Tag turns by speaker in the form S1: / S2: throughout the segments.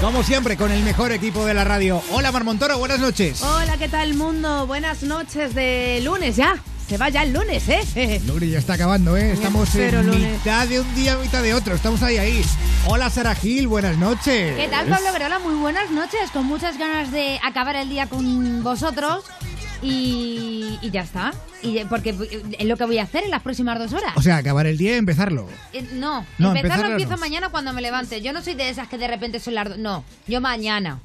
S1: Como siempre, con el mejor equipo de la radio. Hola Marmontoro, buenas noches.
S2: Hola, ¿qué tal mundo? Buenas noches de lunes ya. Se va ya el lunes, ¿eh?
S1: Lunes ya está acabando, ¿eh? Estamos en
S2: lunes.
S1: mitad de un día, mitad de otro. Estamos ahí, ahí. Hola Sara Gil, buenas noches.
S3: ¿Qué tal, Pablo Verola? Muy buenas noches, con muchas ganas de acabar el día con vosotros y, y ya está. Y, porque es lo que voy a hacer en las próximas dos horas.
S1: O sea, acabar el día y empezarlo.
S3: Eh, no,
S1: No,
S3: empezarlo empiezo
S1: no.
S3: mañana cuando me levante. Yo no soy de esas que de repente son las. No, yo mañana.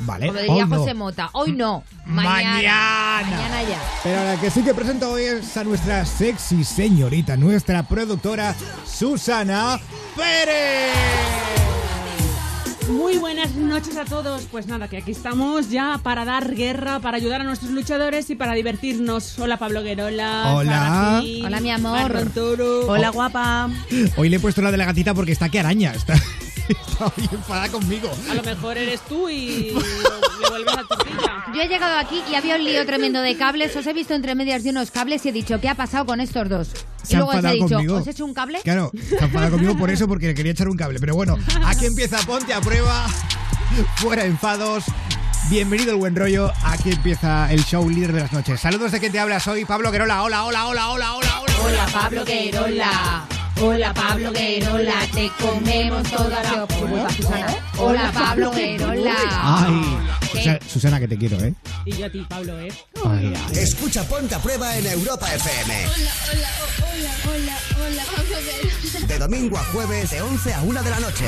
S1: Vale.
S3: Como diría
S1: hoy no.
S3: José Mota. Hoy no. Mañana.
S1: Mañana.
S3: Mañana ya.
S1: Pero la que sí que presento hoy es a nuestra sexy señorita, nuestra productora Susana Pérez.
S4: Muy buenas noches a todos. Pues nada, que aquí estamos ya para dar guerra, para ayudar a nuestros luchadores y para divertirnos. Hola Pablo Guerola.
S1: Hola.
S4: Gil,
S3: Hola, mi amor.
S4: Toro.
S2: Hola, guapa.
S1: Hoy le he puesto la de la gatita porque está que araña. Está, está bien enfadada conmigo.
S4: A lo mejor eres tú y le vuelves a tu silla.
S3: Yo he llegado aquí y había un lío tremendo de cables. Os he visto entre medias de unos cables y he dicho, ¿qué ha pasado con estos dos?
S1: Se
S3: y luego os he dicho,
S1: conmigo.
S3: ¿os he hecho un cable?
S1: Claro, se ha enfadado conmigo por eso porque le quería echar un cable. Pero bueno, aquí empieza Ponte a Prueba. Fuera enfados. Bienvenido el buen rollo. Aquí empieza el show líder de las noches. Saludos de quien te habla. Soy Pablo Querola. Hola, hola, hola, hola, hola, hola.
S3: Hola Pablo Guerola. Hola Pablo Guerola, te comemos toda la Hola Pablo Guerola.
S1: Ay, Susana, que te quiero, ¿eh?
S4: Y yo a ti, Pablo, ¿eh?
S1: Ay, ay.
S5: Escucha Ponte a Prueba en Europa FM. De domingo a jueves, de 11 a 1 de la noche.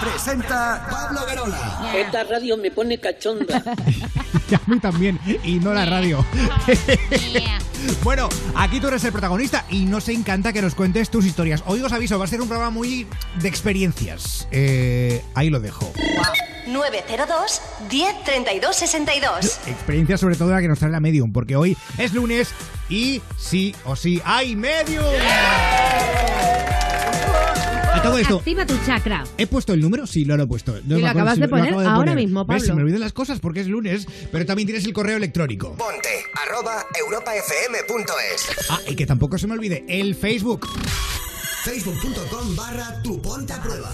S5: Presenta Pablo Guerola.
S6: Esta radio me pone cachonda.
S1: Y a mí también, y no la radio.
S3: Yeah.
S1: bueno, aquí tú eres el protagonista y nos encanta que nos cuentes tus historias. Hoy os aviso, va a ser un programa muy de experiencias. Eh, ahí lo dejo.
S7: 902 10 32 62.
S1: Experiencias sobre todo la que nos trae la Medium, porque hoy es lunes y sí o sí hay Medium. A todo esto,
S3: Activa tu chakra.
S1: ¿he puesto el número? Sí, lo, he puesto. No
S2: Y lo acabas
S1: si
S2: de poner ahora mismo,
S1: ¿Ves? Se
S2: Pablo.
S1: me olvidan las cosas porque es lunes, pero también tienes el correo electrónico.
S5: Ponte arroba europafm.es.
S1: Ah, y que tampoco se me olvide, el Facebook.
S5: Facebook.com barra tu Ponte a Prueba.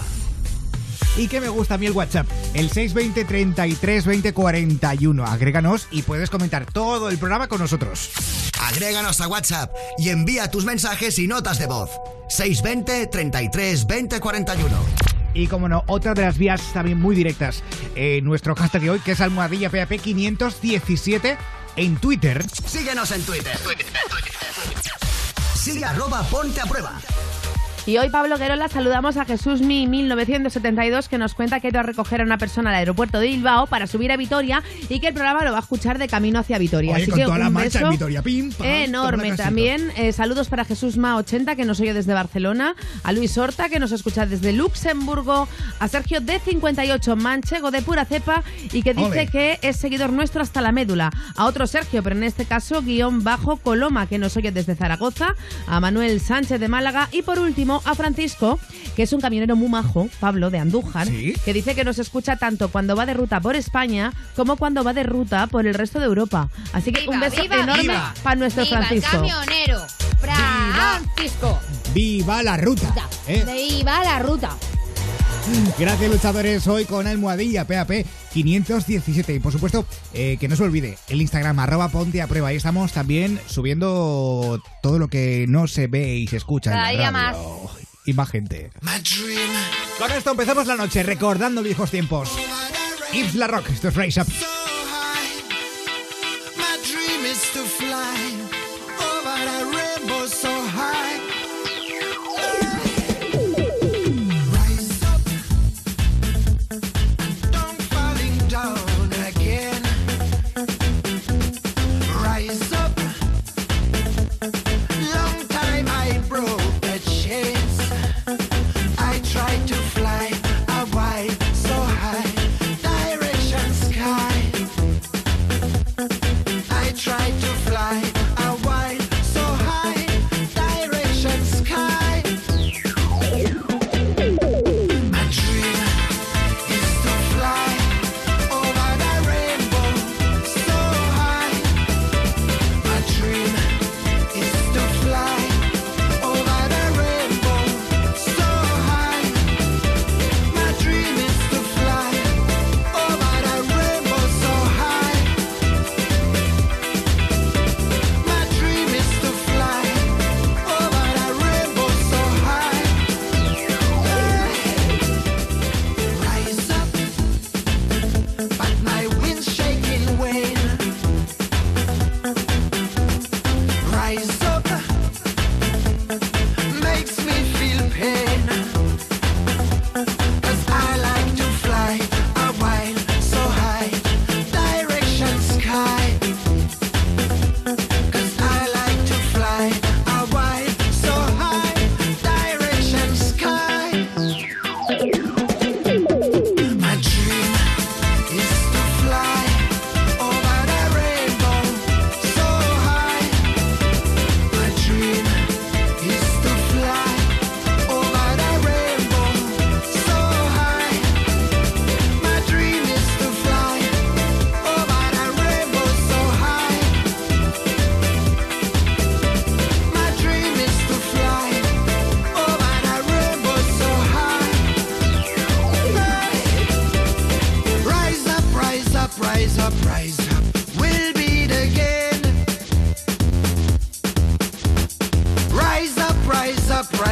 S1: Y que me gusta a mí el WhatsApp, el 620 33 20 41. Agréganos y puedes comentar todo el programa con nosotros.
S5: Agréganos a WhatsApp y envía tus mensajes y notas de voz. 620 33 20 41.
S1: Y como no, otra de las vías también muy directas, eh, nuestro hashtag de hoy, que es almohadilla PAP 517 en Twitter.
S5: Síguenos en Twitter. Sigue arroba Ponte a Prueba.
S2: Y hoy, Pablo Guerola, saludamos a Jesús Mi 1972 que nos cuenta que ha ido a recoger a una persona al aeropuerto de Bilbao para subir a Vitoria y que el programa lo va a escuchar de camino hacia Vitoria.
S1: Oye,
S2: Así
S1: con
S2: que
S1: toda la
S2: un
S1: marcha
S2: beso
S1: en Vitoria. Pim, pam,
S2: enorme. También eh, saludos para Jesús Ma 80 que nos oye desde Barcelona, a Luis Horta que nos escucha desde Luxemburgo, a Sergio D58 Manchego de pura cepa y que dice
S1: Ole.
S2: que es seguidor nuestro hasta la médula, a otro Sergio, pero en este caso guion bajo Coloma que nos oye desde Zaragoza, a Manuel Sánchez de Málaga y por último a Francisco que es un camionero muy majo, Pablo de Andújar,
S1: Sí.
S2: que dice que nos escucha tanto cuando va de ruta por España como cuando va de ruta por el resto de Europa. Así que
S3: Viva,
S2: un beso
S3: viva,
S2: enorme
S3: viva.
S2: para nuestro
S3: Viva el
S2: Francisco.
S3: camionero. Francisco.
S1: ¡Viva la ruta! ¿eh?
S3: Viva la ruta.
S1: Gracias luchadores, hoy con almohadilla PAP 517 y por supuesto eh, que no se olvide el Instagram arroba ponte a prueba, ahí estamos también subiendo todo lo que no se ve y se escucha
S3: Cada
S1: en
S3: día
S1: la radio. Y más gente. Con esto empezamos la noche recordando viejos tiempos. Yves La Rock, esto es Rise Up.
S8: My dream is to fly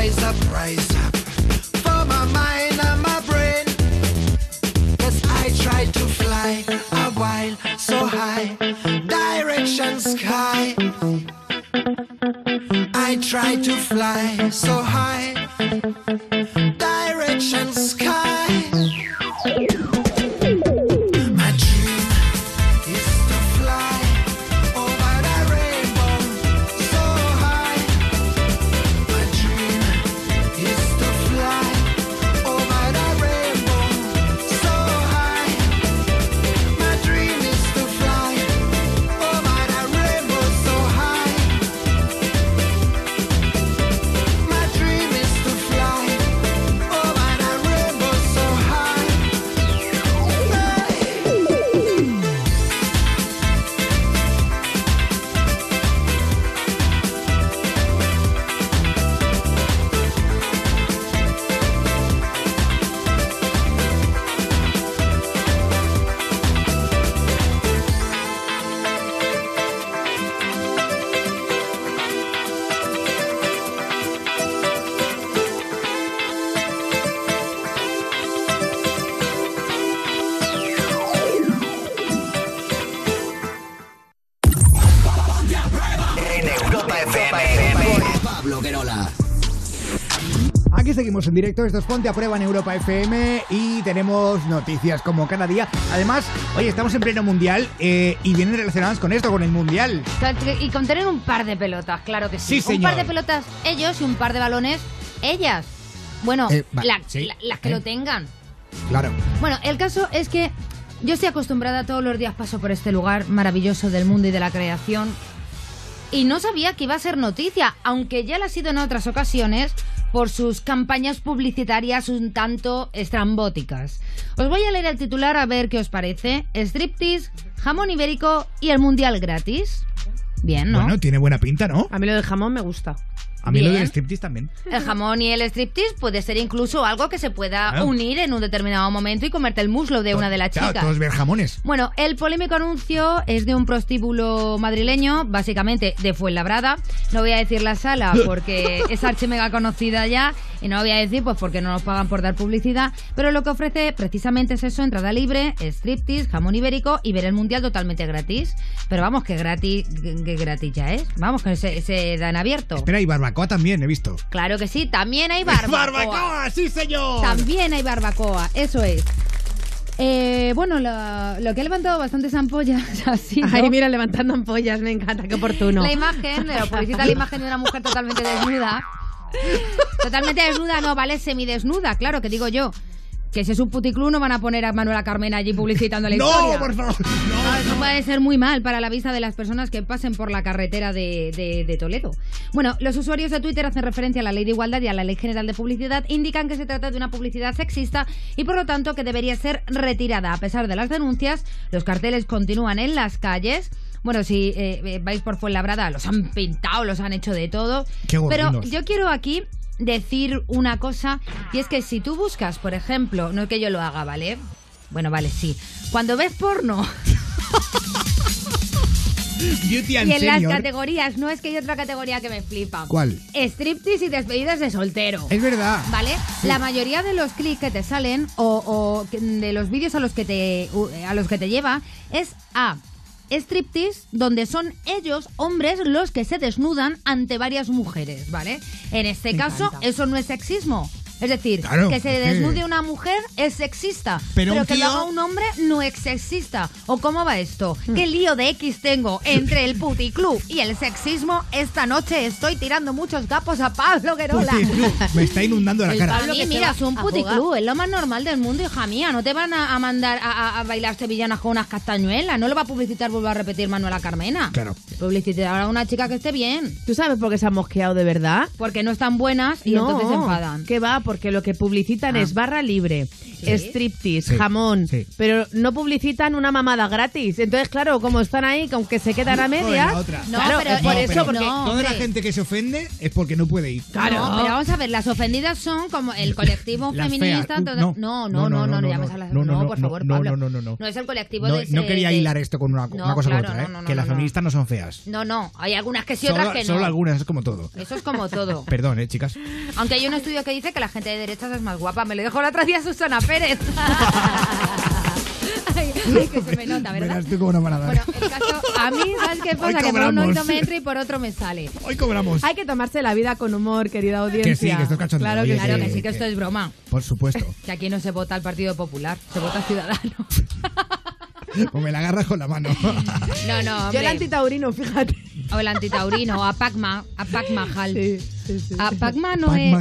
S8: rise up, rise up for my mind and my brain. Cause I tried to fly a while so high, direction sky. I tried to fly so high,
S1: seguimos en directo, esto es Ponte a Prueba en Europa FM y tenemos noticias como cada día. Además, oye, estamos en pleno mundial eh, y vienen relacionadas con esto, con el mundial.
S3: Y con tener un par de pelotas, claro que sí.
S1: Sí,
S3: un par de pelotas ellos y un par de balones ellas. Bueno,
S1: Eh, va-
S3: la-
S1: sí,
S3: la- las que
S1: eh.
S3: lo tengan.
S1: Claro.
S3: Bueno, el caso es que yo estoy acostumbrada todos los días paso por este lugar maravilloso del mundo y de la creación y no sabía que iba a ser noticia, aunque ya lo ha sido en otras ocasiones por sus campañas publicitarias un tanto estrambóticas. Os voy a leer el titular a ver qué os parece. Striptease, jamón ibérico y el mundial gratis. Bien, ¿no?
S1: Bueno, tiene buena pinta, ¿no?
S2: A mí lo del jamón me gusta.
S1: A mí lo del striptease también.
S3: El jamón y el striptease puede ser incluso algo que se pueda
S1: Claro.
S3: unir en un determinado momento y comerte el muslo de una de las
S1: Claro,
S3: chicas.
S1: todos ver jamones.
S3: Bueno, el polémico anuncio es de un prostíbulo madrileño, básicamente de Fuenlabrada. No voy a decir la sala porque es archi mega conocida ya y no lo voy a decir pues porque no nos pagan por dar publicidad, pero lo que ofrece precisamente es eso, entrada libre, striptease, jamón ibérico y ver el mundial totalmente gratis. Pero vamos, que gratis, que, que gratis ya es. Vamos, que se, se dan abierto.
S1: Espera, y barbacoa también, he visto.
S3: Claro que sí, también hay barbacoa.
S1: ¡Barbacoa! ¡Sí, señor!
S3: También hay barbacoa, eso es. Eh, bueno, lo, lo que ha levantado bastantes ampollas así.
S2: Ay, mira, levantando ampollas, me encanta, qué oportuno.
S3: La imagen, lo publicita la imagen de una mujer totalmente desnuda. Totalmente desnuda, no, vale, semidesnuda, claro, que digo yo. Que si es un puticlub no van a poner a Manuela Carmena allí publicitando la
S1: ¡No,
S3: historia.
S1: por favor!
S3: No, eso puede ser muy mal para la vista de las personas que pasen por la carretera de, de- de Toledo. Bueno, los usuarios de Twitter hacen referencia a la ley de igualdad y a la ley general de publicidad, indican que se trata de una publicidad sexista y por lo tanto que debería ser retirada. A pesar de las denuncias, los carteles continúan en las calles. Bueno, si eh, eh, vais por Fuenlabrada, los han pintado, los han hecho de todo.
S1: Qué
S3: Pero yo quiero aquí decir una cosa, y es que si tú buscas, por ejemplo, no es que yo lo haga, ¿vale? Bueno, vale, sí. Cuando ves porno
S1: Beauty and
S3: y en las categorías, no es que hay otra categoría que me flipa.
S1: ¿Cuál?
S3: Striptease y despedidas de soltero.
S1: Es verdad.
S3: ¿Vale? La mayoría de los clics que te salen o, o de los vídeos a los que te a los que te lleva es a striptease donde son ellos hombres los que se desnudan ante varias mujeres, ¿vale? En este
S2: Me
S3: caso
S2: encanta.
S3: eso no es sexismo. Es decir,
S1: Claro,
S3: que se desnude una mujer es sexista,
S1: Pero
S3: pero, que lo
S1: tío-
S3: haga un hombre no es sexista. ¿O cómo va esto?
S2: Hmm.
S3: ¿Qué lío de X tengo entre el puticlub y el sexismo? Esta noche estoy tirando muchos gapos a Pablo Guerola.
S1: Puticlub. Me está inundando la
S2: El
S1: cara.
S3: A
S2: Pablo
S3: mí, mira, es un puticlub, es lo más normal del mundo, hija mía. No te van a, a mandar a, a- a bailar sevillanas con unas castañuelas. No lo va a publicitar, vuelvo a repetir, Manuela Carmena.
S1: Claro.
S3: Publicitar a una chica que esté bien.
S2: ¿Tú sabes por qué se han mosqueado de verdad?
S3: Porque no están buenas y
S2: no,
S3: entonces se enfadan.
S2: Que va porque lo que publicitan es barra libre, striptease,
S1: Sí,
S2: jamón,
S1: sí.
S2: pero no publicitan una mamada gratis. Entonces, claro, como están ahí, que aunque se quedan a medias.
S3: No,
S2: claro,
S3: pero-
S2: es por
S3: no,
S2: eso,
S1: pero
S2: porque
S3: no.
S1: Toda la gente que se ofende es porque no puede ir.
S2: Claro.
S3: No, pero vamos a ver, las ofendidas son como el colectivo feminista.
S1: Uh,
S3: todo-
S1: no.
S3: no,
S1: No,
S3: no,
S1: no,
S3: no, no,
S1: no,
S3: llames
S1: no,
S3: a las
S1: no, no,
S3: por
S1: no,
S3: favor,
S1: no,
S3: Pablo.
S1: no, no, no, no.
S3: No es el colectivo
S1: No,
S3: de.
S1: no quería hilar esto con una, cosa con otra, ¿eh?
S3: no, no,
S1: que
S3: no,
S1: las
S3: no.
S1: feministas no son feas.
S3: No, no, hay algunas que sí, otras que no.
S1: solo algunas, es como todo.
S3: Eso es como todo.
S1: Perdón, ¿eh, chicas?
S3: Aunque hay un estudio que dice que la gente de derechas es más guapa. Me lo dijo la otra día Susana Pérez. ay, ay, que se me nota, ¿verdad?
S1: Verás tú cómo no van a dar.
S3: Bueno, el caso, a mí, ¿sabes qué pasa? Que por un
S1: cobramos.
S3: oído me entra y por otro me sale.
S1: Hoy cobramos.
S2: hay que tomarse la vida con humor, querida audiencia.
S1: Que sí, que esto es cachondeo.
S2: Claro
S1: Oye,
S2: que
S3: Claro
S1: que-
S3: que sí, que esto es broma.
S1: Por supuesto.
S3: Que aquí no se vota al Partido Popular, se vota Ciudadanos.
S1: o me la agarras con la mano.
S3: No, no,
S2: Yo el antitaurino, fíjate.
S3: O el antitaurino, a Pacma, a Pacmahal.
S2: Sí, sí, sí.
S3: A Pacma no
S1: ¿Pac
S3: es...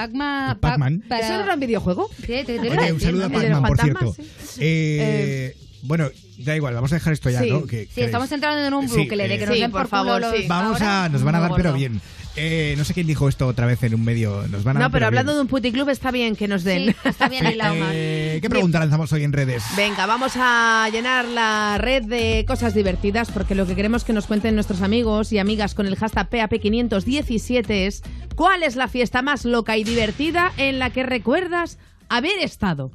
S3: Pacma...
S1: ¿El Pac-Man?
S3: para-
S2: ¿Eso no era un videojuego?
S3: Sí, te- te-
S1: Oye, un saludo a
S2: de
S1: Pac-Man, por cierto.
S2: sí.
S1: Eh, bueno, da igual, vamos a dejar esto ya,
S2: Sí.
S1: ¿no?
S3: Sí, estamos entrando en un
S1: Sí,
S3: bucle de
S1: eh,
S3: que nos
S2: Sí,
S3: den
S2: por
S3: por,
S2: favor,
S3: los
S2: sí.
S1: Vamos
S3: ahora.
S1: a, nos van a dar, pero bien. Eh, no sé quién dijo esto otra vez en un medio. Nos van a
S2: No, pero hablando
S1: bien.
S2: de un puticlub está bien que nos den.
S3: Sí, está bien man.
S1: Eh, ¿Qué pregunta lanzamos hoy en redes?
S2: Venga, vamos a llenar la red de cosas divertidas porque lo que queremos que nos cuenten nuestros amigos y amigas con el hashtag PAP517 es ¿cuál es la fiesta más loca y divertida en la que recuerdas haber estado?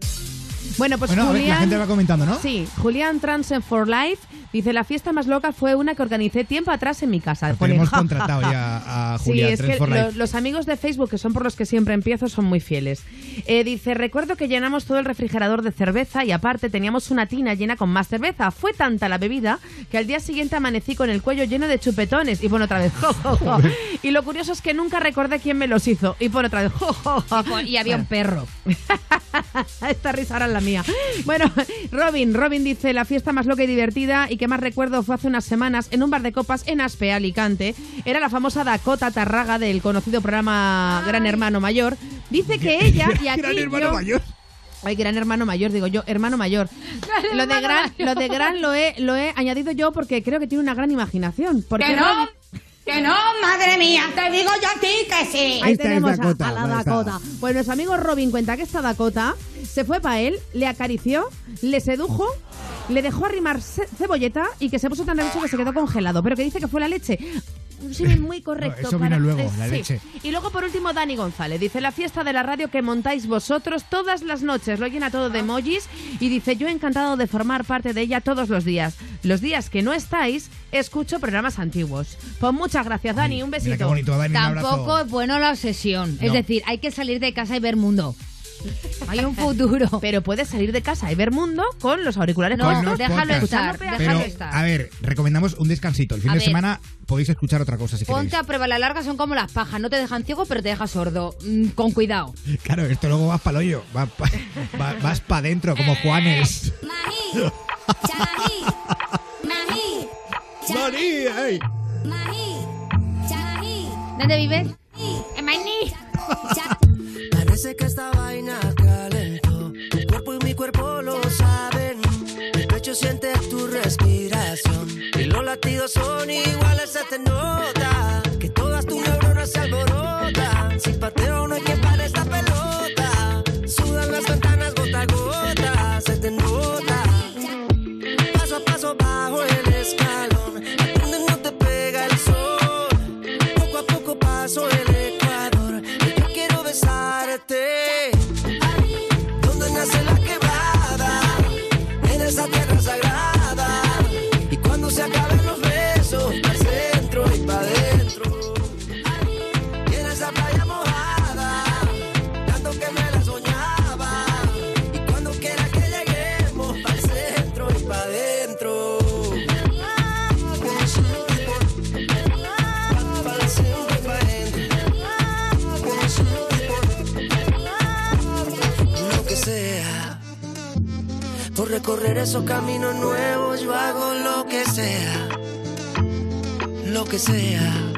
S2: Bueno, pues
S1: bueno, a ver,
S2: Julián...
S1: la gente va comentando, ¿no?
S2: Sí, Julián Transen for Life dice la fiesta más loca fue una que organicé tiempo atrás en mi casa. "Ja, ja,
S1: contratado
S2: ja".
S1: ya a
S2: Sí,
S1: Julián
S2: es que
S1: for Life.
S2: lo- los amigos de Facebook, que son por los que siempre empiezo, son muy fieles. Eh, dice, recuerdo que llenamos todo el refrigerador de cerveza y aparte teníamos una tina llena con más cerveza. Fue tanta la bebida que al día siguiente amanecí con el cuello lleno de chupetones y pone otra vez, jo, jo, jo. Y lo curioso es que nunca recordé quién me los hizo y pone otra vez, jo, jo, jo.
S3: Y Y había un perro.
S2: Esta risa ahora es la mía. Bueno, Robin, Robin dice, la fiesta más loca y divertida y que más recuerdo fue hace unas semanas en un bar de copas en Aspe, Alicante. Era la famosa Dakota Tarraga del conocido programa Gran Hermano Mayor. Dice que ella y aquí
S1: Gran hermano
S2: yo-
S1: mayor.
S2: Ay, gran hermano mayor, digo yo, hermano mayor. Lo de
S3: hermano
S2: gran,
S3: mayor.
S2: lo de gran lo he, lo he añadido yo porque creo que tiene una gran imaginación. Porque
S9: Que no, que no, madre mía, te digo yo a ti que sí.
S2: Ahí
S1: Esta
S2: tenemos a-
S1: Dakota,
S2: a, la. Dakota. Pues nuestro amigo Robin cuenta que esta Dakota se fue para él, le acarició, le sedujo, le dejó arrimar ce- cebolleta y que se puso tan nervioso que se quedó congelado. Pero que dice que fue la leche. Un símil muy correcto.
S1: No, eso vino luego, la
S2: sí.
S1: leche.
S2: Y luego, por último, Dani González. Dice, la fiesta de la radio que montáis vosotros todas las noches. Lo llena todo de emojis. Y dice, yo encantado de formar parte de ella todos los días. Los días que no estáis, escucho programas antiguos. Pues muchas gracias, Dani. Un besito.
S1: qué bonito, Dani, un abrazo.
S3: Tampoco es bueno la obsesión. Es decir, hay que salir de casa y ver mundo. Hay un futuro.
S2: Pero puedes salir de casa y ver mundo con los auriculares
S3: No,
S2: puestos.
S3: déjalo estar,
S2: Pero,
S3: estar.
S1: a ver, recomendamos un descansito. El fin
S3: A
S1: de
S3: ver.
S1: semana podéis escuchar otra cosa si
S3: Ponte a prueba la larga, son como las pajas. No te dejan ciego, pero te dejan sordo. Mm, con cuidado.
S1: Claro, esto luego vas para el hoyo. Vas para adentro, como Juanes.
S9: Maní, chalaní, maní,
S1: Maní, ey.
S9: maní, chalaní,
S3: ¿Dónde vives? En Maní.
S8: Parece que esta vaina Mi pecho siente tu respiración. Y los latidos son iguales, se te nota. Que todas tus neuronas se alborotan. Sin pateo no hay que recorrer esos caminos nuevos, yo hago lo que sea. Lo que sea.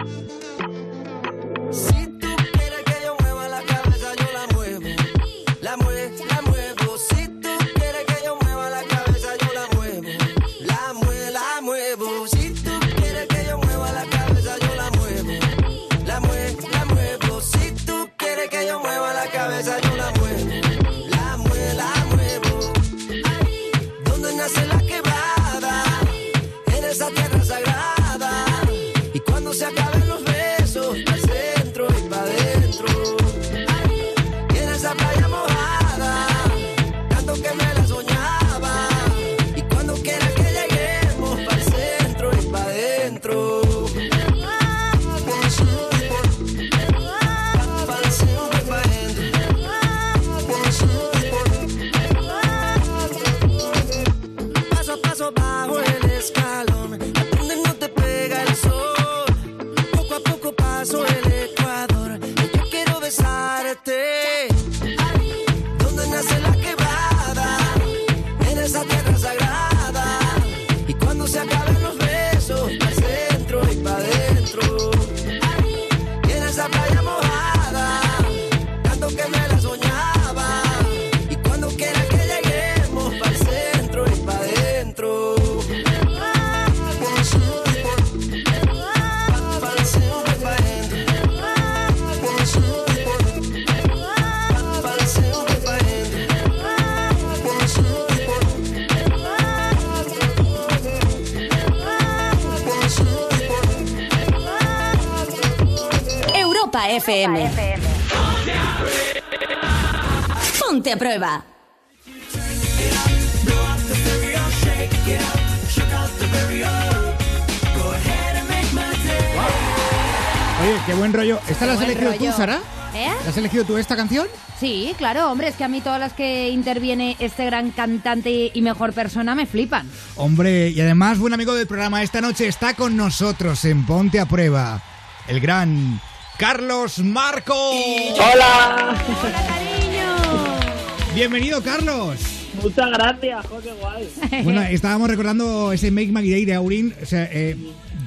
S7: FM. Ponte a prueba.
S1: Oye, qué buen rollo. ¿Esta la has elegido tú. Sara?
S3: ¿Eh?
S1: ¿La has elegido tú esta canción?
S3: Sí, claro, hombre, es que a mí todas las que interviene este gran cantante y mejor persona me flipan.
S1: Hombre, y además, buen amigo del programa, esta noche está con nosotros en Ponte a Prueba, el gran Carlos Marco.
S6: ¡Hola!
S1: Bienvenido, Carlos.
S6: Muchas gracias, jo, qué guay.
S1: Bueno, estábamos recordando ese Make My Day de Aurin. O sea, eh,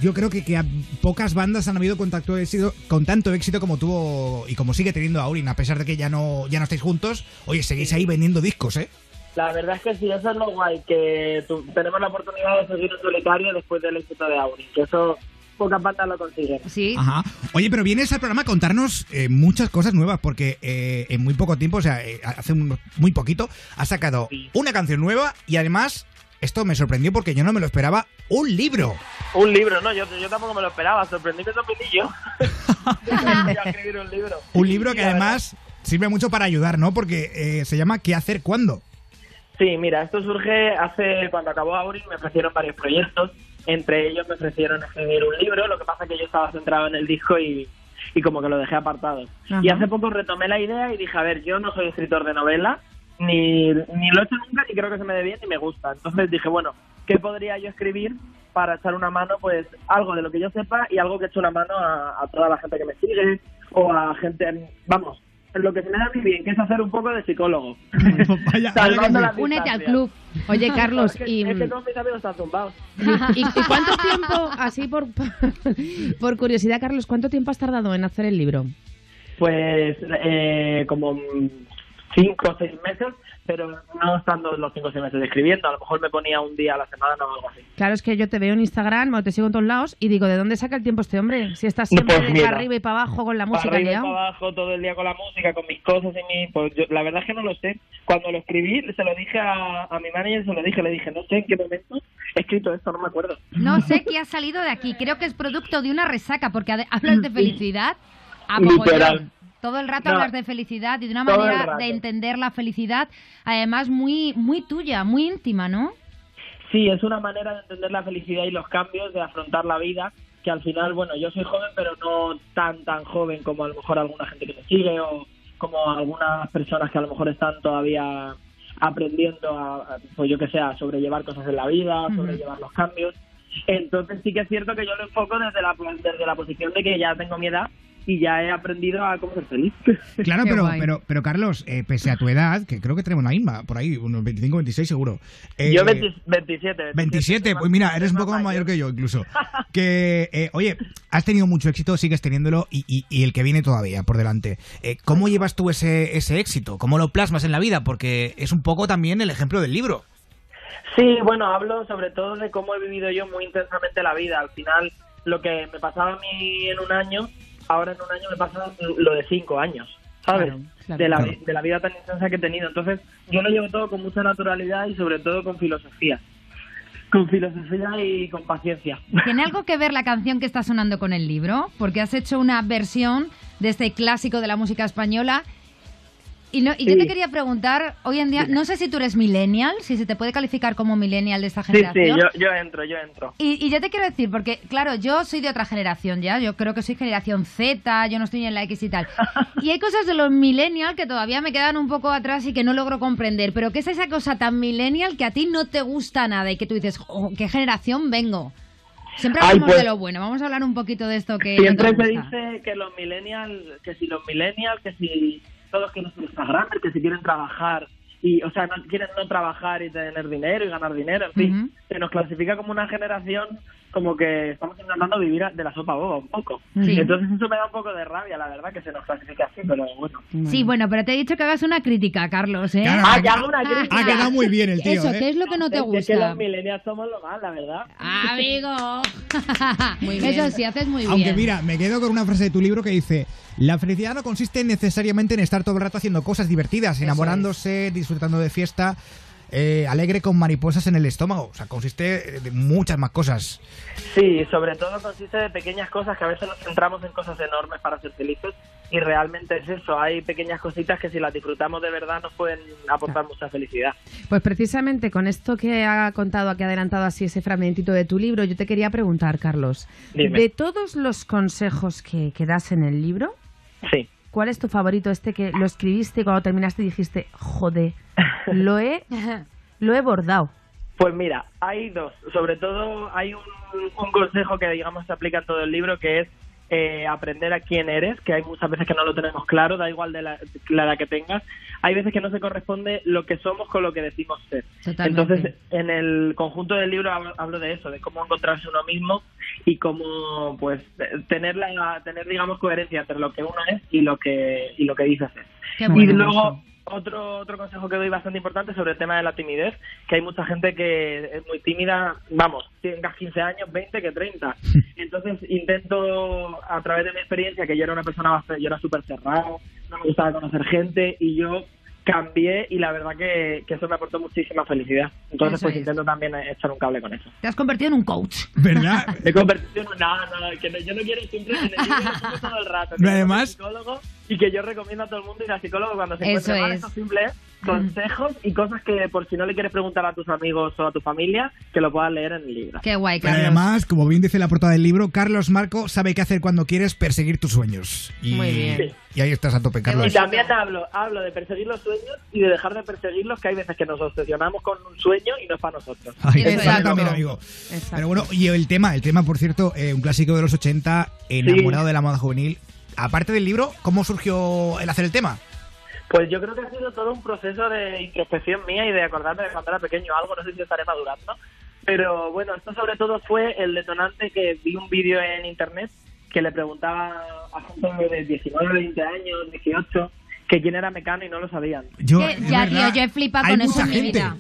S1: yo creo que, que a pocas bandas han habido contacto éxito, con tanto éxito como tuvo y como sigue teniendo Aurin, a pesar de que ya no, ya no estáis juntos. Oye, seguís ahí vendiendo discos, ¿eh?
S6: La verdad es que sí, eso es lo guay, que tu- tenemos la oportunidad de seguir en solitario después del éxito de Auri, que eso pocas bandas lo consiguen.
S3: Sí.
S1: Ajá. Oye, pero vienes al programa a contarnos eh, muchas cosas nuevas, porque eh, en muy poco tiempo, o sea, eh, hace un- muy poquito, has sacado una canción nueva y además, esto me sorprendió porque yo no me lo esperaba, un libro.
S6: Un libro, no, yo, yo tampoco me lo esperaba, sorprendí que sorprendí yo. Yo quería escribir un libro.
S1: Un libro que además sirve mucho para ayudar, ¿no? Porque eh, se llama ¿Qué hacer cuándo?
S6: Sí, mira, esto surge hace cuando acabó Auri, me ofrecieron varios proyectos. Entre ellos me ofrecieron escribir un libro, lo que pasa que yo estaba centrado en el disco y, y como que lo dejé apartado.
S2: Ajá.
S6: Y hace poco retomé la idea y dije, a ver, yo no soy escritor de novela, ni, ni lo he hecho nunca, ni creo que se me dé bien, ni me gusta. Entonces dije, bueno, ¿qué podría yo escribir para echar una mano? Pues algo de lo que yo sepa y algo que eche una mano a, a toda la gente que me sigue o a gente, vamos, lo que se me da muy bien, que es hacer un poco de psicólogo.
S1: Vaya,
S6: Salvando las
S3: Únete al club.
S2: Oye, Carlos,
S6: Es que,
S2: y,
S6: es que todos mis amigos están zumbados.
S2: y- y cuánto tiempo, así por, por curiosidad, Carlos, cuánto tiempo has tardado en hacer el libro?
S6: Pues eh, como cinco o seis meses, pero no estando los cinco o seis meses escribiendo. A lo mejor me ponía un día a la semana o algo así.
S2: Claro, es que yo te veo en Instagram, o te sigo en todos lados, y digo, ¿de dónde saca el tiempo este hombre? Si estás siempre
S6: Pues mira,
S2: para arriba y para abajo con la música
S6: para arriba y para abajo todo el día con la música, con mis cosas y mi... Pues yo, la verdad es que no lo sé. Cuando lo escribí, se lo dije a, a mi manager, se lo dije, le dije, no sé en qué momento he escrito esto, no me acuerdo.
S3: No sé qué ha salido de aquí. Creo que es producto de una resaca, porque hablas de felicidad a
S6: Literal.
S3: Todo el rato
S6: No,
S3: hablas de felicidad y de una manera de entender la felicidad, además muy, muy tuya, muy íntima, ¿no?
S6: Sí, es una manera de entender la felicidad y los cambios, de afrontar la vida, que al final, bueno, yo soy joven, pero no tan, tan joven como a lo mejor alguna gente que me sigue o como algunas personas que a lo mejor están todavía aprendiendo a, pues yo que sé, a sobrellevar cosas en la vida, sobrellevar los cambios. Entonces sí que es cierto que yo lo enfoco desde la, desde la posición de que ya tengo mi edad y ya he aprendido a cómo ser feliz.
S1: Claro,
S2: Qué
S1: pero,
S2: guay.
S1: pero, pero Carlos, eh, pese a tu edad, que creo que tenemos la misma, por ahí, unos 25, 26 seguro. eh,
S6: yo 20 27.
S1: 27, pues mira, eres un poco más mayor que yo incluso. Que, eh, oye, has tenido mucho éxito, sigues teniéndolo y, y- y el que viene todavía por delante. Eh, ¿Cómo llevas tú ese, ese éxito? ¿Cómo lo plasmas en la vida? Porque es un poco también el ejemplo del libro.
S6: Sí, bueno, hablo sobre todo de cómo he vivido yo muy intensamente la vida. Al final, lo que me pasaba a mí en un año, ahora en un año me pasa lo de cinco años, ¿sabes?
S2: Claro, claro.
S6: de, la,
S1: Claro.
S6: de la vida tan intensa que he tenido. Entonces, yo lo llevo todo con mucha naturalidad y sobre todo con filosofía. Con filosofía y con paciencia.
S3: ¿Tiene algo que ver la canción que está sonando con el libro? Porque has hecho una versión de este clásico de la música española. Y, no- y yo
S6: Sí.
S3: te quería preguntar, hoy en día, no sé si tú eres millennial, si se te puede calificar como millennial de esta
S6: Sí, sí,
S3: generación.
S6: yo, yo entro, yo entro.
S3: Y, y yo te quiero decir, porque claro, yo soy de otra generación ya, yo creo que soy generación Z, yo no estoy en la X y tal. Y hay cosas de los millennial que todavía me quedan un poco atrás y que no logro comprender. Pero ¿qué es esa cosa tan millennial que a ti no te gusta nada y que tú dices, "Jo, ¿qué generación vengo? Siempre
S6: Ay,
S3: hablamos
S6: pues-
S3: de lo bueno, vamos a hablar un poquito de esto que no
S6: Siempre
S3: te
S6: se
S3: gusta.
S6: dice que los millennials, que si los millennials, que si todos quieren ser Instagramers, que si quieren trabajar y, o sea, no quieren no trabajar y tener dinero y ganar dinero, en fin, se nos clasifica como una generación como que estamos intentando vivir de la sopa boba un poco.
S3: Sí.
S6: Entonces eso me da un poco de rabia, la verdad, que se nos clasifique así, pero bueno.
S3: Sí, bueno, pero te he dicho que hagas una crítica, Carlos, ¿eh?
S1: Claro,
S6: Ah,
S1: ha-
S6: que hago una crítica.
S1: Ha quedado muy bien el tío,
S3: Eso,
S1: ¿eh?
S3: ¿qué es lo que no te
S6: Es- Es que
S3: gusta?
S6: los millennials somos lo más, la verdad.
S3: Amigo.
S2: Muy bien.
S3: Eso sí, haces muy
S1: Aunque
S3: bien.
S1: mira, me quedo con una frase de tu libro que dice, la felicidad no consiste necesariamente en estar todo el rato haciendo cosas divertidas, enamorándose, disfrutando de fiesta, eh, alegre con mariposas en el estómago. O sea, consiste de muchas más cosas.
S6: Sí, sobre todo consiste de pequeñas cosas que a veces nos centramos en cosas enormes para ser felices y realmente es eso. Hay pequeñas cositas que si las disfrutamos de verdad nos pueden aportar mucha felicidad.
S2: Pues precisamente con esto que ha contado, que ha adelantado así ese fragmentito de tu libro, yo te quería preguntar, Carlos,
S6: Dime.
S2: de todos los consejos que, que das en el libro,
S6: Sí.
S2: ¿Cuál es tu favorito? Este que lo escribiste y cuando terminaste dijiste, joder, lo he, lo he bordado.
S6: Pues mira, hay dos. Sobre todo hay un, un consejo que digamos se aplica en todo el libro que es eh, aprender a quién eres, que hay muchas veces que no lo tenemos claro, da igual de la, la edad que tengas. Hay veces que no se corresponde lo que somos con lo que decimos ser.
S3: Totalmente.
S6: Entonces, en el conjunto del libro hablo, hablo de eso, de cómo encontrarse uno mismo y cómo, pues, tener la, tener, digamos, coherencia entre lo que uno es y lo que y lo que dice ser.
S3: Qué
S6: y luego otro otro consejo que doy bastante importante sobre el tema de la timidez, que hay mucha gente que es muy tímida, vamos, tengas 15 años, 20 que 30. Entonces intento a través de mi experiencia, que yo era una persona bastante, yo era súper cerrado, no me gustaba conocer gente y yo cambié y la verdad que, que eso me aportó muchísima felicidad. Entonces
S3: Eso
S6: pues
S3: es.
S6: intento también echar un cable con eso.
S3: Te has convertido en un coach.
S1: ¿Verdad?
S6: Me he convertido en un... No, no, que no- yo no quiero siempre en el todo el rato.
S1: además-
S6: psicólogo y que yo recomiendo a todo el mundo ir al psicólogo cuando se
S3: Eso
S6: encuentre mal.
S3: es.
S6: Eso simple es consejos y cosas que por si no le quieres preguntar a tus amigos o a tu familia, que lo puedas leer en el libro.
S3: Qué guay,
S1: Pero
S3: Carlos.
S1: además, como bien dice la portada del libro, Carlos Marco sabe qué hacer cuando quieres perseguir tus sueños. Y,
S2: Muy bien.
S1: Y ahí estás a tope,
S6: Y
S1: Carlos.
S6: también hablo, hablo de perseguir los sueños y de dejar de perseguirlos, que hay veces que nos obsesionamos con un sueño y no es para nosotros.
S1: Ay,
S3: Eso
S1: eso
S3: es.
S1: también, amigo.
S2: Exacto.
S1: Pero bueno, y el tema, el tema, por cierto, eh, un clásico de los 80, enamorado de la moda juvenil. Aparte del libro, ¿cómo surgió el hacer el tema?
S6: Pues yo creo que ha sido todo un proceso de introspección mía y de acordarme de cuando era pequeño algo, no sé si estaré madurando, pero bueno, esto sobre todo fue el detonante que vi un vídeo en internet que le preguntaba a gente de 19, 20 años, 18, que quién era Mecano y no lo sabían.
S1: Yo,
S3: ya,
S1: verdad,
S3: tío, yo he flipado con eso
S1: mucha
S3: en mi
S1: gente.
S3: vida.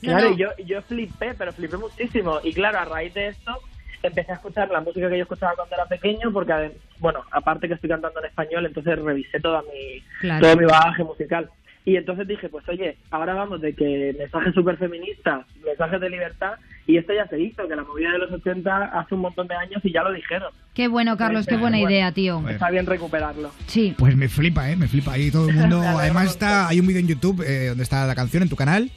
S6: Claro,
S3: no.
S6: y yo, yo flipé, pero flipé muchísimo. Y claro, a raíz de esto empecé a escuchar la música que yo escuchaba cuando era pequeño, porque, bueno, aparte que estoy cantando en español, entonces revisé toda mi,
S3: Claro.
S6: todo mi bagaje musical. Y entonces dije, pues oye, ahora vamos de que mensajes súper feministas, mensajes de libertad, y esto ya se hizo, que la movida de los 80 hace un montón de años y ya lo dijeron.
S3: Qué bueno, Carlos, qué buena
S6: Bueno.
S3: idea, tío.
S1: Bueno.
S6: Está bien recuperarlo.
S3: Sí.
S1: Pues me flipa, ¿eh? Me flipa. Ahí todo el mundo. Además, está, hay un vídeo en YouTube eh, donde está la canción en tu canal.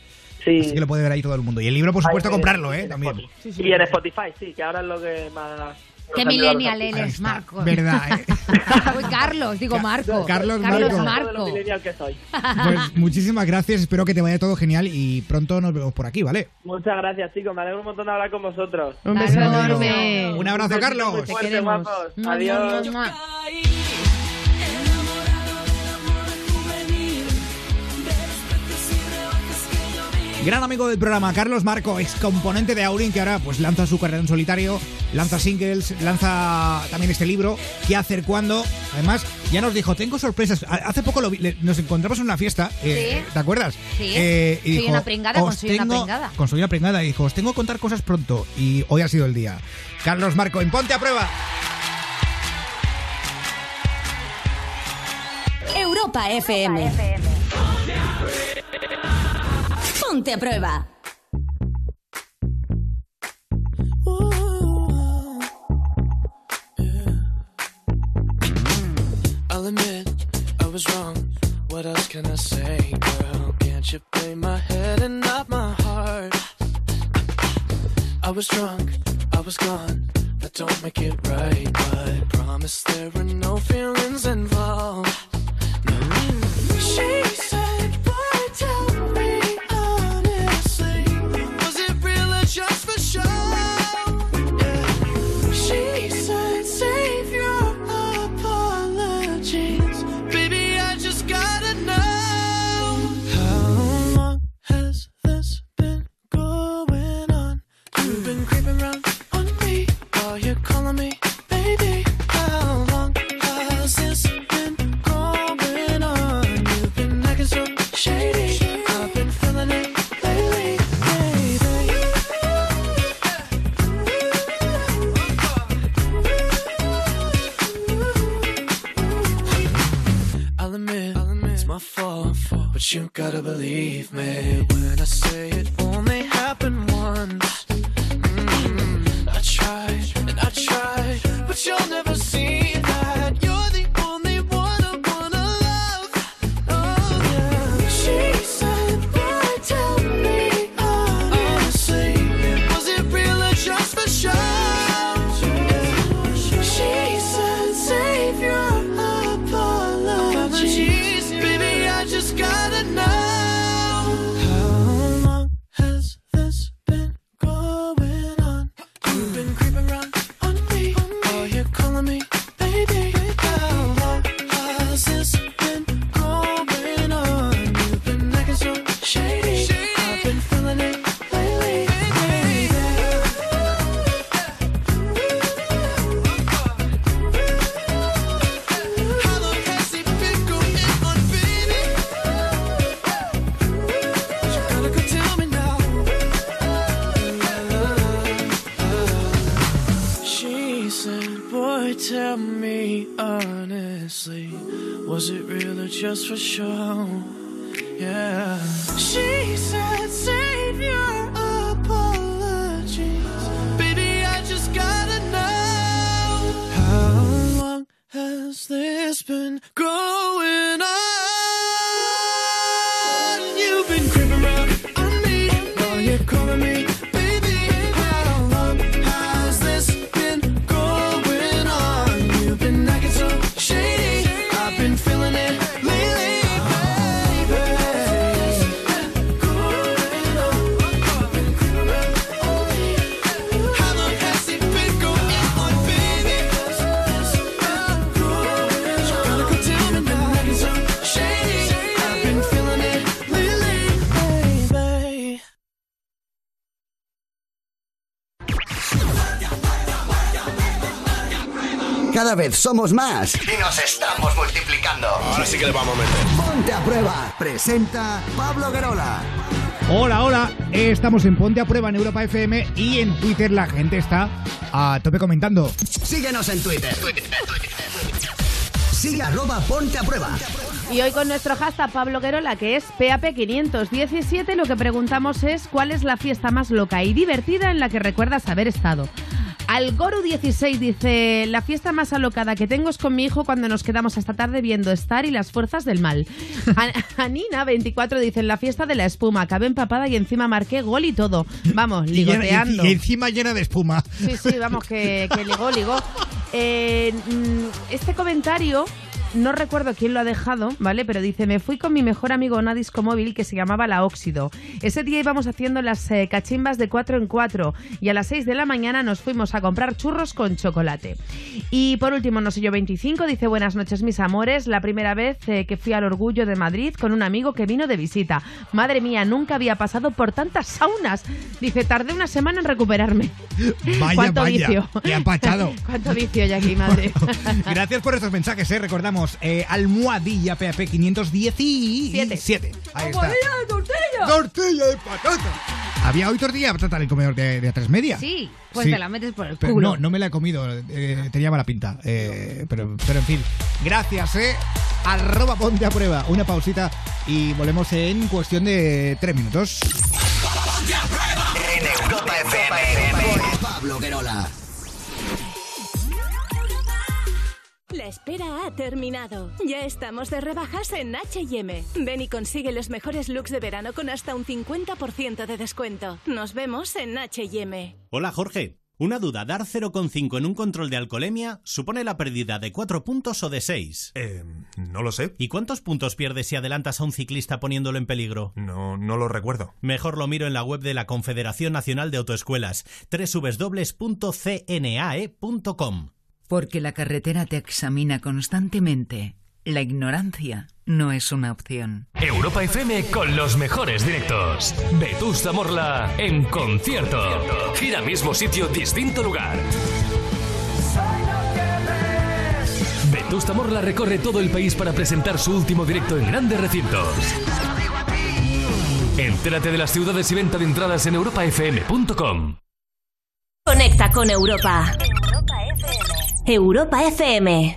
S6: Sí.
S1: Así que lo puede ver ahí todo el mundo. Y el libro, por supuesto,
S6: Ahí,
S1: comprarlo, ¿eh? También.
S6: Spotify. Y en Spotify, sí, que ahora es lo que más...
S3: Qué millennial eres,
S1: está.
S3: Marco.
S1: Verdad, ¿eh?
S3: Uy, Carlos, digo Marco.
S1: Carlos
S3: Carlos
S1: Marco.
S6: Que soy.
S1: Pues muchísimas gracias. Espero que te vaya todo genial y pronto nos vemos por aquí, ¿vale?
S6: Muchas gracias, chicos. Me alegro un montón de hablar con vosotros.
S2: Un beso enorme.
S1: Un abrazo, Carlos.
S2: Te queremos.
S6: Adiós.
S1: Gran amigo del programa, Carlos Marco, ex componente de Aurin, que ahora pues lanza su carrera en solitario, lanza singles, lanza también este libro, ¿Qué hacer cuando? Además, ya nos dijo, tengo sorpresas. Ha- Hace poco lo vi- le- nos encontramos en una fiesta, eh,
S3: Sí.
S1: ¿te acuerdas?
S3: Sí.
S1: Eh, y
S3: Soy
S1: dijo,
S3: una pringada con
S1: "Os
S3: soy una
S1: tengo-
S3: pringada".
S1: Con soy una pringada. Y dijo, os tengo que contar cosas pronto. Y hoy ha sido el día. Carlos Marco, en Ponte a Prueba.
S7: Europa FM. Ponte a prueba.
S8: I'll admit I was wrong. What else can I say, girl? Can't you play my head and not my heart? I was drunk, I was gone. That don't make it right, but I promise there were no feelings involved.
S10: You gotta believe me when I say it only happened once.
S5: Cada vez somos más y nos estamos multiplicando.
S11: Ahora sí que le vamos a meter.
S5: Ponte a prueba. Presenta Pablo Guerola.
S1: Hola, hola. Estamos en Ponte a Prueba en Europa FM y en Twitter la gente está a tope comentando.
S5: Síguenos en Twitter. Sigue arroba Ponte a Prueba.
S2: Y hoy con nuestro hashtag Pablo Guerola, que es PAP517, lo que preguntamos es cuál es la fiesta más loca y divertida en la que recuerdas haber estado. Algoru16 dice, la fiesta más alocada que tengo es con mi hijo cuando nos quedamos hasta tarde viendo Star y las fuerzas del mal. A- Anina24 dice, en la fiesta de la espuma, acabé empapada y encima marqué gol y todo. Vamos,
S1: Y, llena- y-
S2: ligoteando.
S1: y encima llena de espuma.
S2: Sí, sí, vamos, que, que ligó, ligó. Eh, mm, este comentario, no recuerdo quién lo ha dejado, ¿vale? Pero dice, me fui con mi mejor amigo a una disco móvil que se llamaba La Óxido. Ese día íbamos haciendo las eh, cachimbas de cuatro en cuatro y a las 6 de la mañana nos fuimos a comprar churros con chocolate. Y por último, no sé yo, 25, dice, buenas noches mis amores, la primera vez eh, que fui al Orgullo de Madrid con un amigo que vino de visita. Madre mía, nunca había pasado por tantas saunas. Dice, tardé una semana en recuperarme.
S1: Vaya,
S2: ¿Cuánto
S1: vaya.
S2: vicio?
S1: Qué.
S2: ¿Cuánto vicio hay aquí, madre?
S1: Gracias por estos mensajes, ¿eh? Recordamos, eh, almohadilla PAP 517. Ahí está.
S3: tortilla!
S1: ¡Tortilla de patata! Había hoy tortilla de patata en el comedor de, de a tres media.
S3: Sí, pues
S1: Sí.
S3: te la metes por el
S1: Pero
S3: culo.
S1: no, no me la he comido, eh, tenía mala pinta. eh, pero, pero en fin, gracias, ¿eh? Arroba ponte a prueba. Una pausita y volvemos en cuestión de tres minutos.
S5: En Europa FM. Con Pablo Guerola.
S12: La espera ha terminado. Ya estamos de rebajas en H&M. Ven y consigue los mejores looks de verano con hasta un 50% de descuento. Nos vemos en H&M.
S13: Hola Jorge. Una duda, ¿dar 0,5 en un control de alcoholemia supone la pérdida de 4 puntos o de 6?
S11: Eh, no lo sé.
S13: ¿Y cuántos puntos pierdes si adelantas a un ciclista poniéndolo en peligro?
S11: No, no lo recuerdo.
S13: Mejor lo miro en la web de la Confederación Nacional de Autoescuelas, www.cnae.com.
S14: Porque la carretera te examina constantemente. La ignorancia no es una opción.
S15: Europa FM con los mejores directos. Vetusta Morla en concierto. Gira mismo sitio, distinto lugar. Vetusta Morla recorre todo el país para presentar su último directo en grandes recintos. Entérate de las ciudades y venta de entradas en europafm.com.
S7: Conecta con Europa. Europa FM. Europa FM.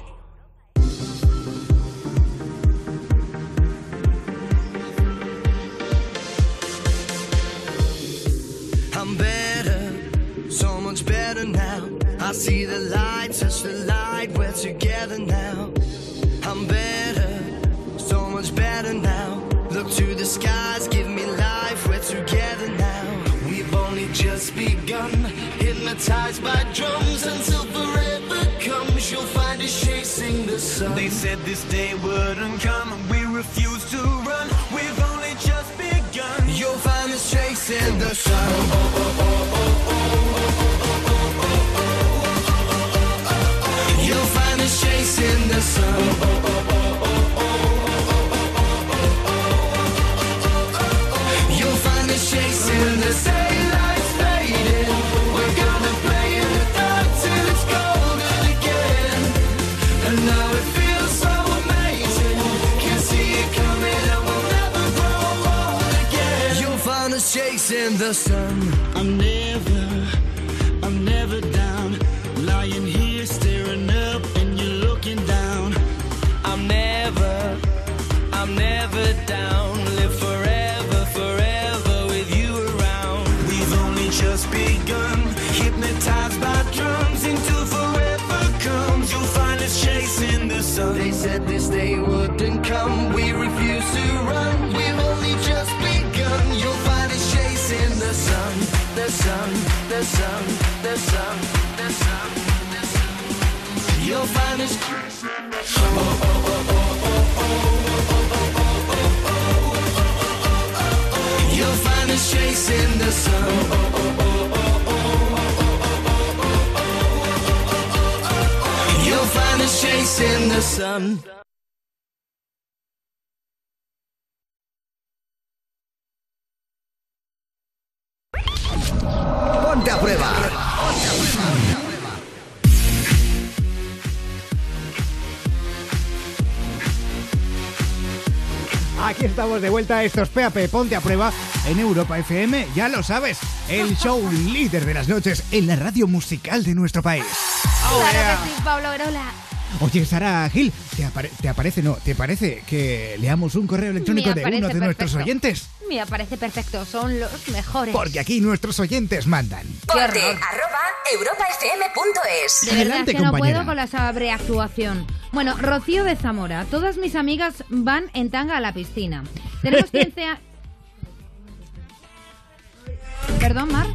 S7: I'm better, so much better now.
S8: I see the light, touch the light, we're together now. I'm better, so much better now. Look to the skies, give me life, we're together now. We've only just begun, hypnotized by drums and silver the sun.
S10: They said this day wouldn't come, and we refuse to run. We've only just begun.
S8: You'll find us chasing the sun. You'll sun. I'm never,
S10: sun,
S8: the sun, the sun, the sun, the sun. You'll find us chasing the sun. Oh, oh, oh, oh, oh, oh, oh, oh, oh, oh, oh. You'll find us chasing the sun. Oh, oh, oh, oh, oh, oh, oh, oh. You'll find us chasing the sun.
S1: De vuelta, esto es PAP, ponte a prueba en Europa FM, ya lo sabes, el show líder de las noches en la radio musical de nuestro país.
S3: Claro que sí, Pablo Grola.
S1: Oye, Sara Gil, ¿te, apare- te aparece, no, te parece que leamos un correo electrónico de uno de nuestros oyentes?
S3: Me parece perfecto, son los mejores.
S1: Porque aquí nuestros oyentes mandan.
S3: Qué
S7: Ponte arroba europafm.es.
S3: De verdad
S1: Adelante,
S3: que no
S1: compañera.
S3: puedo con la sobreactuación. Bueno, Rocío de Zamora. Todas mis amigas van en tanga a la piscina. Tenemos 15 años... ¿Perdón, Mar?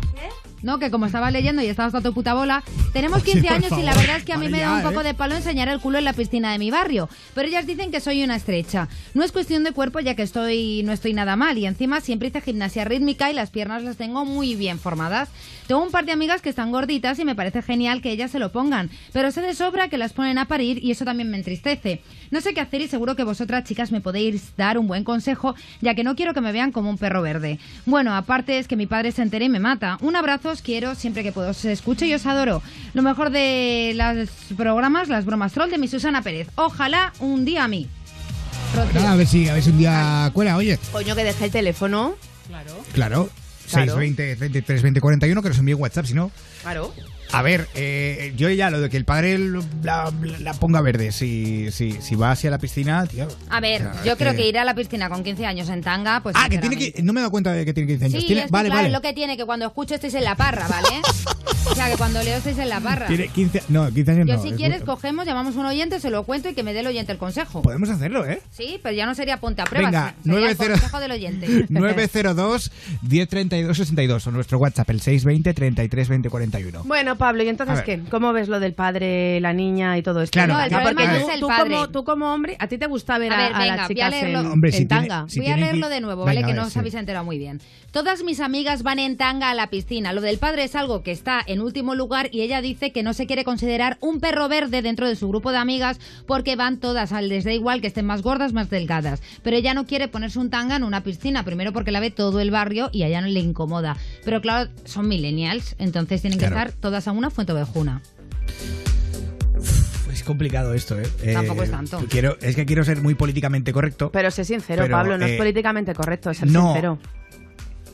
S3: No, que como estaba leyendo y estaba hasta tu puta bola. Tenemos
S1: Oye,
S3: 15
S1: por
S3: años y la verdad es que a mí me da un poco
S1: ¿eh?
S3: de palo enseñar el culo en la piscina de mi barrio. Pero ellas dicen que soy una estrecha. No es cuestión de cuerpo ya que estoy no estoy nada mal y encima siempre hice gimnasia rítmica y las piernas las tengo muy bien formadas. Tengo un par de amigas que están gorditas y me parece genial que ellas se lo pongan, pero sé de sobra que las ponen a parir y eso también me entristece. No sé qué hacer y seguro que vosotras chicas me podéis dar un buen consejo, ya que no quiero que me vean como un perro verde. Bueno, aparte es que mi padre se entere y me mata. Un abrazo, os quiero siempre que puedo. Os escucho y os adoro. Lo mejor de los programas, las bromas troll de mi Susana Pérez. Ojalá un día a mí.
S1: Nada, a ver si, a ver si un día cuela, oye.
S2: Coño, que deje el teléfono.
S4: Claro.
S1: Claro.
S2: Claro.
S1: 620 33 20 41, que nos envíe WhatsApp, si no.
S2: Claro.
S1: A ver, eh, yo ya lo de que el padre la, la ponga verde, si, si, si va hacia la piscina, tío.
S3: A ver,
S1: O sea,
S3: yo creo
S1: que-
S3: que ir a la piscina con 15 años en tanga, pues.
S1: Ah, que tiene que. No me he dado cuenta de que tiene 15 años.
S3: Sí,
S1: Tiene-
S3: es que,
S1: vale,
S3: claro,
S1: vale.
S3: lo que tiene que cuando escucho estéis en la parra, ¿vale? o sea, que cuando leo estéis en la parra.
S1: Tiene 15, no, 15 años
S3: Yo
S1: no.
S3: si
S1: es
S3: quieres
S1: muy-
S3: cogemos, llamamos a un oyente, se lo cuento y que me dé el oyente el consejo.
S1: Podemos hacerlo, ¿eh?
S3: Sí, pero ya no sería ponte a prueba,
S1: Venga,
S3: sería el
S1: 90
S3: consejo del oyente.
S1: 902 1032 62 o nuestro WhatsApp, el 620 33 20 41.
S2: Bueno, Pablo, ¿y entonces qué? ¿Cómo ves lo del padre, la niña y todo esto?
S1: Claro, No, el
S3: problema
S2: porque
S3: es el
S2: tú
S3: padre.
S2: como, tú como hombre, ¿a ti te gusta ver
S3: A
S2: a,
S3: ver,
S2: a
S3: venga,
S2: las
S3: voy a
S2: chicas en,
S3: leerlo.
S1: Hombre, si
S2: en
S1: tiene-
S2: tanga?
S1: si
S3: Voy a leerlo de nuevo,
S1: Venga,
S3: ¿vale? Que
S1: ver,
S3: no os
S1: sí.
S3: habéis enterado muy bien. Todas mis amigas van en tanga a la piscina. Lo del padre es algo que está en último lugar y ella dice que no se quiere considerar un perro verde dentro de su grupo de amigas porque van todas al les da igual que estén más gordas, más delgadas. Pero ella no quiere ponerse un tanga en una piscina, primero porque la ve todo el barrio y a ella no le incomoda. Pero claro, son millennials, entonces tienen que estar todas a una fuente ovejuna.
S1: Es complicado esto, ¿eh?
S3: Tampoco
S1: Eh,
S3: es tanto.
S1: Quiero, es que quiero ser muy políticamente correcto.
S2: Pero sé sincero,
S1: Pero,
S2: Pablo, no
S1: eh,
S2: es políticamente correcto, es ser
S1: no.
S2: sincero.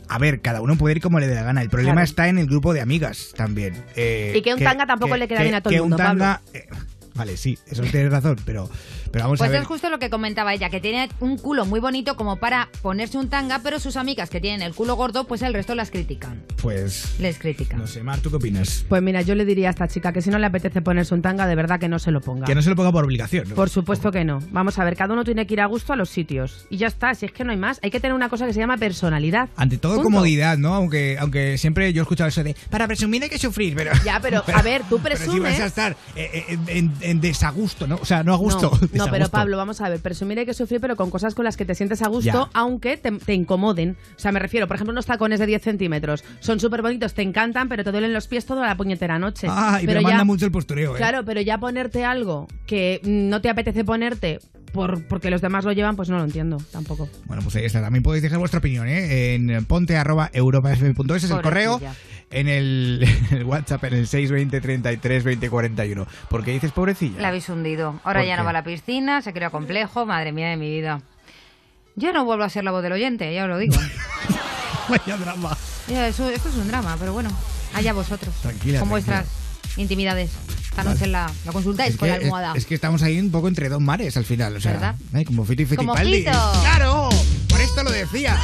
S1: A ver, cada uno puede ir como le dé la gana. El problema
S2: Claro.
S1: está en el grupo de amigas también. Eh,
S2: Y que un tanga tampoco le queda bien a todo el
S1: que un
S2: mundo,
S1: tanga, eh, vale, sí, eso tienes razón, pero,
S16: Pero vamos
S3: Pues
S16: a ver.
S3: es justo lo que comentaba ella, que tiene un culo muy bonito como para ponerse un tanga, pero sus amigas que tienen el culo gordo, pues el resto las critican.
S16: Pues.
S3: Les critican.
S16: No sé, Mar, ¿tú qué opinas?
S2: Pues mira, yo le diría a esta chica que si no le apetece ponerse un tanga, de verdad que no se lo ponga.
S16: Que no se lo ponga por obligación. ¿no?
S2: Por supuesto que no. Vamos a ver, cada uno tiene que ir a gusto a los sitios. Y ya está, si es que no hay más. Hay que tener una cosa que se llama personalidad.
S16: Ante todo,
S2: Punto.
S16: comodidad, ¿no? Aunque, aunque siempre yo he escuchado eso de para presumir hay que sufrir, pero.
S2: Ya, pero, a ver, tú
S16: Pero si
S2: presumes-
S16: vas a estar eh, eh, en, en desagusto, ¿no? O sea, no a gusto.
S2: No, no, pero Pablo, vamos a ver, presumir hay que sufrir, pero con cosas con las que te sientes a gusto,
S16: Ya.
S2: aunque te, te incomoden. O sea, me refiero, por ejemplo, unos tacones de 10 centímetros. Son súper bonitos, te encantan, pero te duelen los pies toda la puñetera noche.
S16: Ah, y pero manda mucho el postureo, ¿eh?
S2: Claro, pero ya ponerte algo que no te apetece ponerte por, porque los demás lo llevan, pues no lo entiendo tampoco.
S16: Bueno, pues ahí está. También podéis dejar vuestra opinión, ¿eh? En ponte.europafm.es es el correo. En el, en el WhatsApp, en el 620 33 20 41. ¿Por qué dices pobrecilla?
S3: La habéis hundido. Ahora
S16: ¿Por
S3: ya no va a la piscina, se crea complejo, madre mía de mi vida. Yo no vuelvo a ser la voz del oyente, ya os lo digo.
S16: Vaya drama.
S3: Ya, eso, esto es un drama, pero bueno, allá vosotros.
S16: Tranquila,
S3: Con
S16: tranquila.
S3: vuestras intimidades. Esta noche la, la consultáis
S16: Es
S3: con
S16: que,
S3: la almohada.
S16: es, es que estamos ahí un poco entre dos mares al final, o sea,
S3: ¿Verdad?
S16: ¿eh? como Fito y.
S3: Fito.
S16: ¡Claro! Por esto lo decía.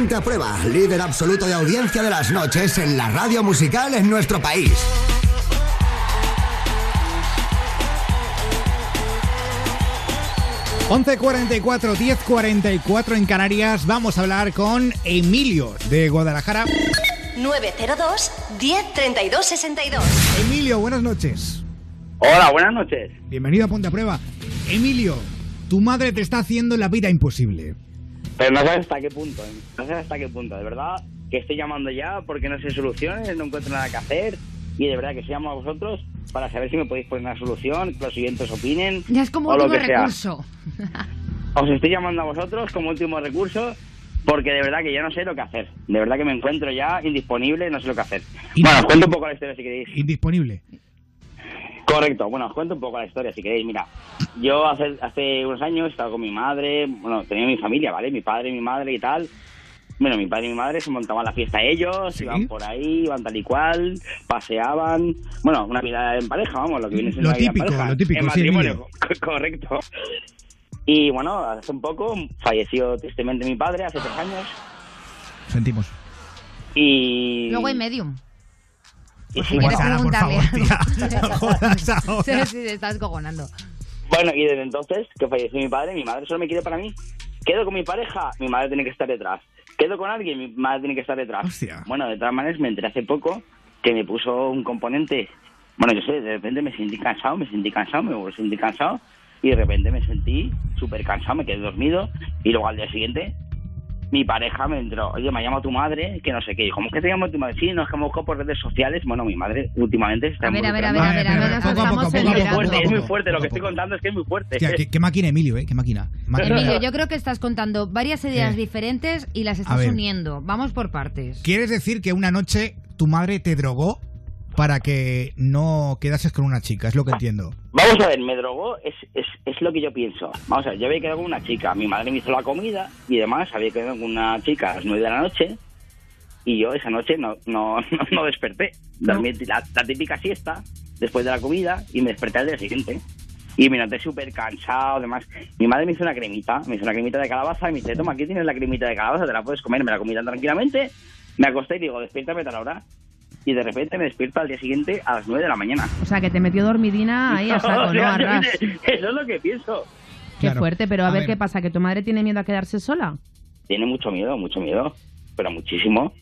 S5: Ponte a prueba, líder absoluto de audiencia de las noches en la radio musical en nuestro país.
S1: ...11.44, 10.44 en Canarias... ...vamos a hablar con Emilio de Guadalajara.
S7: 902 1032 62.
S1: Emilio, buenas noches.
S17: Hola, buenas noches.
S1: Bienvenido a Ponte a Prueba. Emilio, tu madre te está haciendo la vida imposible.
S17: Pero no sabes hasta qué punto, sabes hasta qué punto, de verdad que estoy llamando ya porque no sé soluciones, no encuentro nada que hacer y de verdad que os llamo a vosotros para saber si me podéis poner una solución, que los siguientes opinen
S3: Ya es como
S17: o lo
S3: último
S17: que sea.
S3: recurso.
S17: Os estoy llamando a vosotros como último recurso porque de verdad que ya no sé lo que hacer. De verdad que me encuentro ya indisponible, no sé lo que hacer. Bueno, os cuento un poco la historia si queréis.
S1: Indisponible.
S17: Correcto, bueno, os cuento un poco la historia si queréis. Mira, yo hace, hace unos años estaba con mi madre, bueno, tenía mi familia, ¿vale? Mi padre, mi madre y tal. Bueno, mi padre y mi madre se montaban la fiesta ellos, iban por ahí, iban tal y cual, paseaban. Bueno, una vida en pareja, vamos, lo que viene siendo
S1: Lo
S17: vida en
S1: típico,
S17: pareja.
S1: lo típico,
S17: En matrimonio, correcto. Y bueno, hace un poco falleció tristemente mi padre, hace tres años.
S1: Sentimos.
S17: Y.
S3: Luego hay medium.
S17: y
S3: Si
S17: sí,
S3: quieres preguntarle
S1: ahora.
S3: Sí, sí, te estás cojonando.
S17: Bueno, y desde entonces que falleció mi padre, mi madre solo me quiere para mí. Quedo con mi pareja, mi madre tiene que estar detrás. Quedo con alguien, mi madre tiene que estar detrás. Bueno, de todas maneras me enteré hace poco que me puso un componente. Bueno, yo sé, de repente me sentí cansado, me sentí cansado, me sentí cansado y de repente me sentí súper cansado, me quedé dormido y luego al día siguiente mi pareja me entró, oye, me llama tu madre, que no sé qué. Y, ¿Cómo que te llama tu madre? Sí, no es que me busco por redes sociales. Bueno, mi madre últimamente está
S3: A ver, a ver, a ver, a ver, a ver,
S17: Es muy fuerte,
S1: poco,
S17: es muy
S1: poco,
S17: fuerte. Lo que estoy contando es que es muy fuerte.
S1: Hostia, qué, qué máquina, Emilio, ¿eh? Qué máquina. Máquina.
S3: Emilio, yo creo que estás contando varias ideas
S1: Eh.
S3: diferentes y las estás uniendo. Vamos por partes.
S1: ¿Quieres decir que una noche tu madre te drogó para que no quedases con una chica? Es lo que entiendo.
S17: Vamos a ver, me drogó, es, es, es lo que yo pienso. Vamos a ver, yo había quedado con una chica, mi madre me hizo la comida y demás, había quedado con una chica a las nueve de la noche y yo esa noche no, no, no, no desperté. Dormí la, la típica siesta después de la comida y me desperté al día siguiente. Y me noté súper cansado, además. Mi madre me hizo una cremita, me hizo una cremita de calabaza y me dice, toma, aquí tienes la cremita de calabaza, te la puedes comer. Me la comí tan tranquilamente, me acosté y digo, despiértame a tal hora. Y de repente me despierto al día siguiente a las nueve de la mañana.
S2: O sea, que te metió dormidina ahí a saco,
S17: O
S2: ¿no?
S17: sea,
S2: A
S17: yo-
S2: ras.
S17: Eso es lo que pienso.
S2: Qué fuerte, pero a,
S17: A
S2: ver,
S17: ver.
S2: qué pasa, que tu madre tiene miedo a quedarse sola.
S17: Tiene mucho miedo, mucho miedo, pero muchísimo.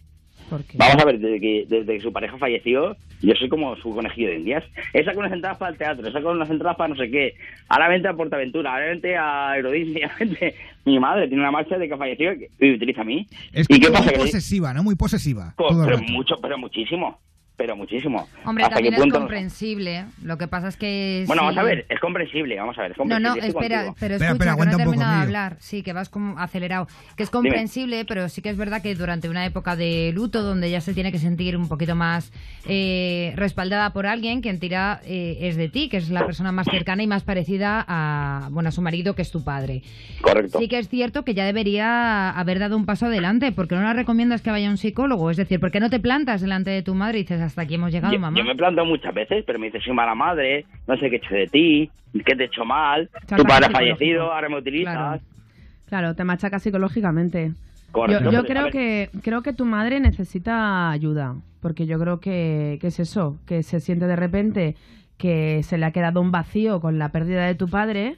S17: Vamos a ver, desde que, desde que su pareja falleció, yo soy como su conejillo de indias. He sacado unas entradas para el teatro, he sacado unas entradas para no sé qué. Ahora vente a Portaventura, ahora vente a Eurodisney, vente... Mi madre tiene una marcha de que falleció y utiliza a mí.
S1: Es
S17: ¿Y qué pasa?
S1: muy
S17: Que-
S1: posesiva, ¿no? Muy posesiva.
S17: Pero mucho, pero muchísimo, pero muchísimo.
S3: Hombre,
S17: ¿Hasta
S3: también
S17: qué
S3: es comprensible. Lo que pasa es que.
S17: Bueno,
S3: sí-
S17: vamos a ver, es comprensible, vamos a ver, es
S3: No,
S17: comprensible.
S3: no, espera,
S17: contigo.
S3: pero escucha,
S1: espera,
S3: que no he terminado de hablar. Sí, que vas como acelerado. Que es comprensible, pero sí que es verdad que durante una época de luto, donde ya se tiene que sentir un poquito más eh, respaldada por alguien, quien tira eh, es de ti, que es la persona más cercana y más parecida a, bueno, a su marido, que es tu padre.
S17: Correcto.
S3: Sí que es cierto que ya debería haber dado un paso adelante, porque no le recomiendas que vaya a un psicólogo. Es decir, ¿por qué no te plantas delante de tu madre y dices, hasta aquí hemos llegado,
S17: Yo,
S3: mamá?
S17: yo me planto muchas veces, pero me dice, soy mala madre, no sé qué he hecho de ti, qué te he hecho mal, tu padre ha fallecido, ahora me utilizas.
S2: Claro. Claro, te machaca psicológicamente.
S17: Correcto.
S2: Yo, creo que creo que tu madre necesita ayuda, porque yo creo que, que es eso, que se siente de repente que se le ha quedado un vacío con la pérdida de tu padre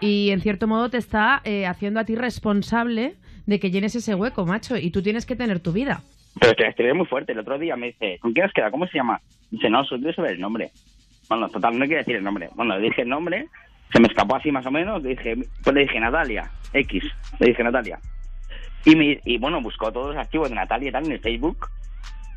S2: y en cierto modo te está eh, haciendo a ti responsable de que llenes ese hueco, macho, y tú tienes que tener tu vida.
S17: Pero es que muy fuerte. El otro día me dice, ¿con quién has quedado? ¿Cómo se llama? Dice, no, solo saber el nombre. Bueno, total, no quiero decir el nombre. Bueno, le dije el nombre, se me escapó así más o menos, le dije, pues le dije Natalia, X, le dije Natalia. Y, me, y bueno, buscó todos los archivos de Natalia y tal en el Facebook.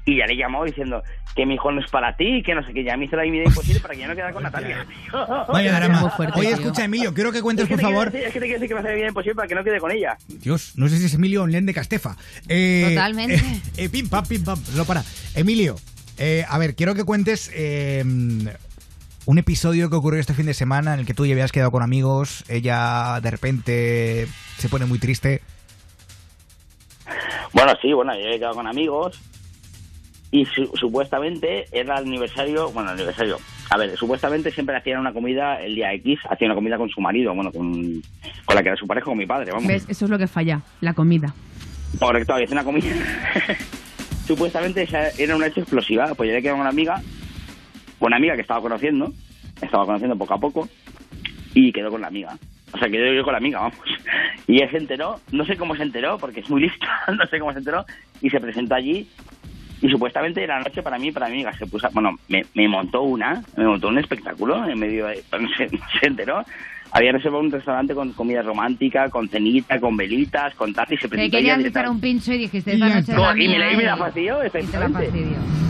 S17: Y ya le llamó diciendo que mi hijo no es para ti, que no sé qué. Ya me hizo la vida imposible para que yo no quedara con Natalia.
S1: Vaya drama. Oye, escucha, Emilio, quiero que cuentes,
S17: Es que
S1: por favor.
S17: decir- es que te quiero decir que me hace la vida imposible para que no quede con ella.
S1: Dios, no sé si es Emilio o Len de Castefa. Eh,
S3: Totalmente.
S1: eh, eh, pim, pam, pim, pam. No para. Emilio, eh, a ver, quiero que cuentes eh, un episodio que ocurrió este fin de semana en el que tú ya habías quedado con amigos, ella de repente se pone muy triste.
S17: Bueno, sí, bueno, yo he quedado con amigos y su- supuestamente era el aniversario, bueno, el aniversario. A ver, supuestamente siempre hacían una comida el día X, hacían una comida con su marido, bueno, con, con la que era su pareja, con mi padre, vamos.
S2: ¿Ves? Eso es lo que falla, la comida.
S17: Correcto, había una comida. Supuestamente esa era una hecho explosiva. Pues yo le quedé con una amiga, una amiga que estaba conociendo, estaba conociendo poco a poco, y quedó con la amiga. O sea, quedó yo con la amiga, vamos. Y él se enteró, no sé cómo se enteró, porque es muy listo, no sé cómo se enteró, y se presentó allí. Y supuestamente era noche para mí para mi amiga. Se puso, bueno, me, me montó una, me montó un espectáculo en medio de, no sé, se enteró. Había reservado un restaurante con comida romántica, con cenita, con velitas, con tal, y se presentó
S3: querías
S17: ella
S3: echar un pincho y dijiste,
S1: Y
S3: esta noche la
S17: y me, la- y me la fastidió,
S3: la
S17: efectivamente.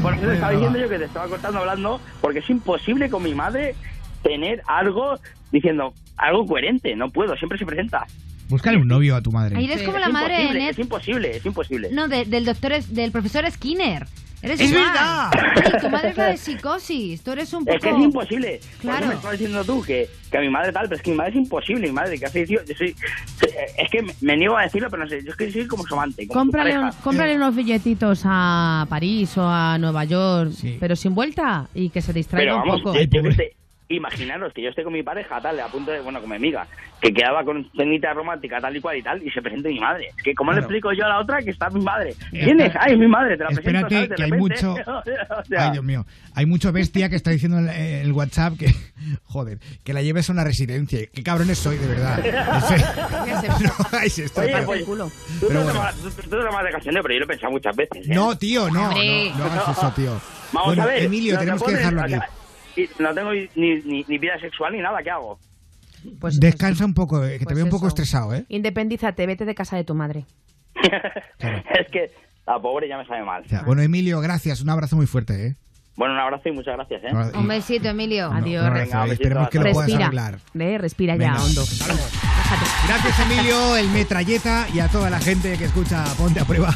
S17: Por eso te estaba diciendo yo que te estaba cortando hablando, porque es imposible con mi madre tener algo diciendo algo coherente. No puedo, siempre se presenta.
S1: Búscale un novio a tu madre.
S3: Ahí eres como la
S17: es
S3: madre de
S17: imposible,
S3: Ned.
S17: Es imposible, es imposible.
S3: No, de- del doctor, es- del profesor Skinner. Eres
S1: ¡Es
S3: igual.
S1: verdad!
S3: Sí, tu madre es la de psicosis. Tú eres un poco...
S17: Es que es imposible.
S3: Claro.
S17: me estás diciendo tú que, que a mi madre tal, pero es que mi madre es imposible. Mi madre, que hace yo, yo soy, es que me, me niego a decirlo, pero no sé. Yo es que soy como su amante. Como su
S2: Cómprale, un-
S17: pareja.
S2: cómprale unos billetitos a París o a Nueva York, pero sin vuelta y que se distraiga
S17: Pero
S2: un
S17: vamos,
S2: poco.
S17: yo- yo sé, imaginaros que yo esté con mi pareja, tal, a punto de, bueno, con mi amiga, que quedaba con cenita romántica, tal y cual y tal, y se presenta mi madre. Es que, ¿cómo le explico yo a la otra que está mi madre? ¿Quién es? Ay, mi madre, te la presento,
S1: Espérate.
S17: De
S1: que hay mucho-
S17: O sea,
S1: Ay, Dios mío. Hay mucho bestia que está diciendo en el, WhatsApp que, joder, que la lleves a una residencia. Qué cabrones soy, de verdad. No esto,
S17: Oye,
S1: tío.
S17: pues, tú,
S1: Pero
S17: tú, te
S1: bueno.
S17: tomas- tú, te tomas de cachondeo, pero yo lo he pensado muchas veces. ¿eh?
S1: No, tío, no, no, no hagas eso, tío.
S17: Vamos
S1: bueno,
S17: a ver.
S1: Emilio, tenemos que
S17: pones-
S1: dejarlo
S17: o
S1: aquí.
S17: No tengo ni, ni, ni vida sexual ni nada, ¿qué hago?
S2: Pues,
S1: Descansa un poco, eh, que te
S2: pues
S1: veo un poco
S2: eso.
S1: estresado, ¿eh?
S2: Independízate, vete de casa de tu madre.
S17: es que la pobre ya me sabe mal.
S1: O sea, bueno, Emilio, gracias. Un abrazo muy fuerte, ¿eh?
S17: Bueno, un abrazo y muchas gracias, ¿eh?
S1: No,
S3: Un besito, Emilio.
S2: Adiós.
S1: abrazo,
S17: Venga,
S1: eh,
S17: besito
S1: Esperemos que lo
S17: todos.
S1: puedas
S2: Respira,
S1: arreglar.
S2: ve, respira ya,
S1: Venga,
S2: hondo.
S1: Gracias, Emilio, el metralleta y a toda la gente que escucha Ponte a Prueba.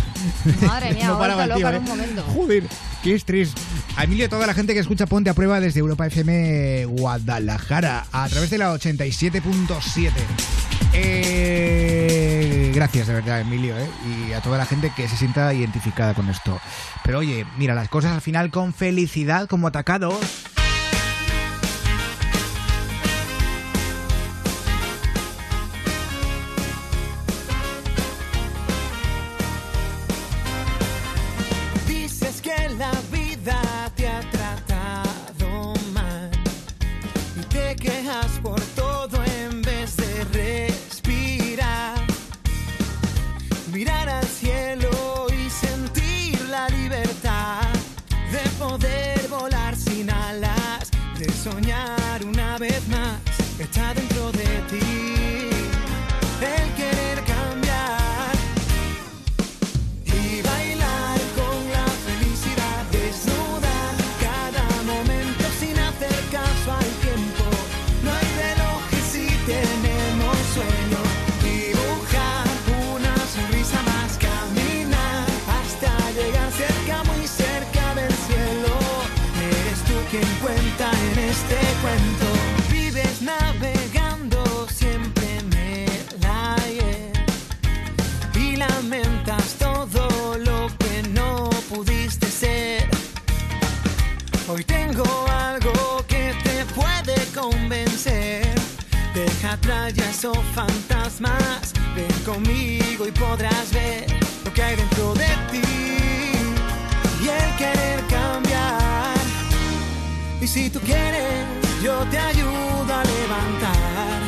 S3: Madre mía,
S1: No
S3: no
S1: paraba el tío, ¿eh?
S3: en un momento.
S1: Joder, qué estrés. A Emilio y a toda la gente que escucha Ponte a Prueba desde Europa FM Guadalajara a través de la 87.7. Eh, gracias de verdad, Emilio, ¿eh? y a toda la gente que se sienta identificada con esto. Pero oye, mira, las cosas al final con felicidad, como atacados.
S18: Hoy tengo algo que te puede convencer. Deja atrás ya esos fantasmas. Ven conmigo y podrás ver lo que hay dentro de ti y el querer cambiar. Y si tú quieres, yo te ayudo a levantar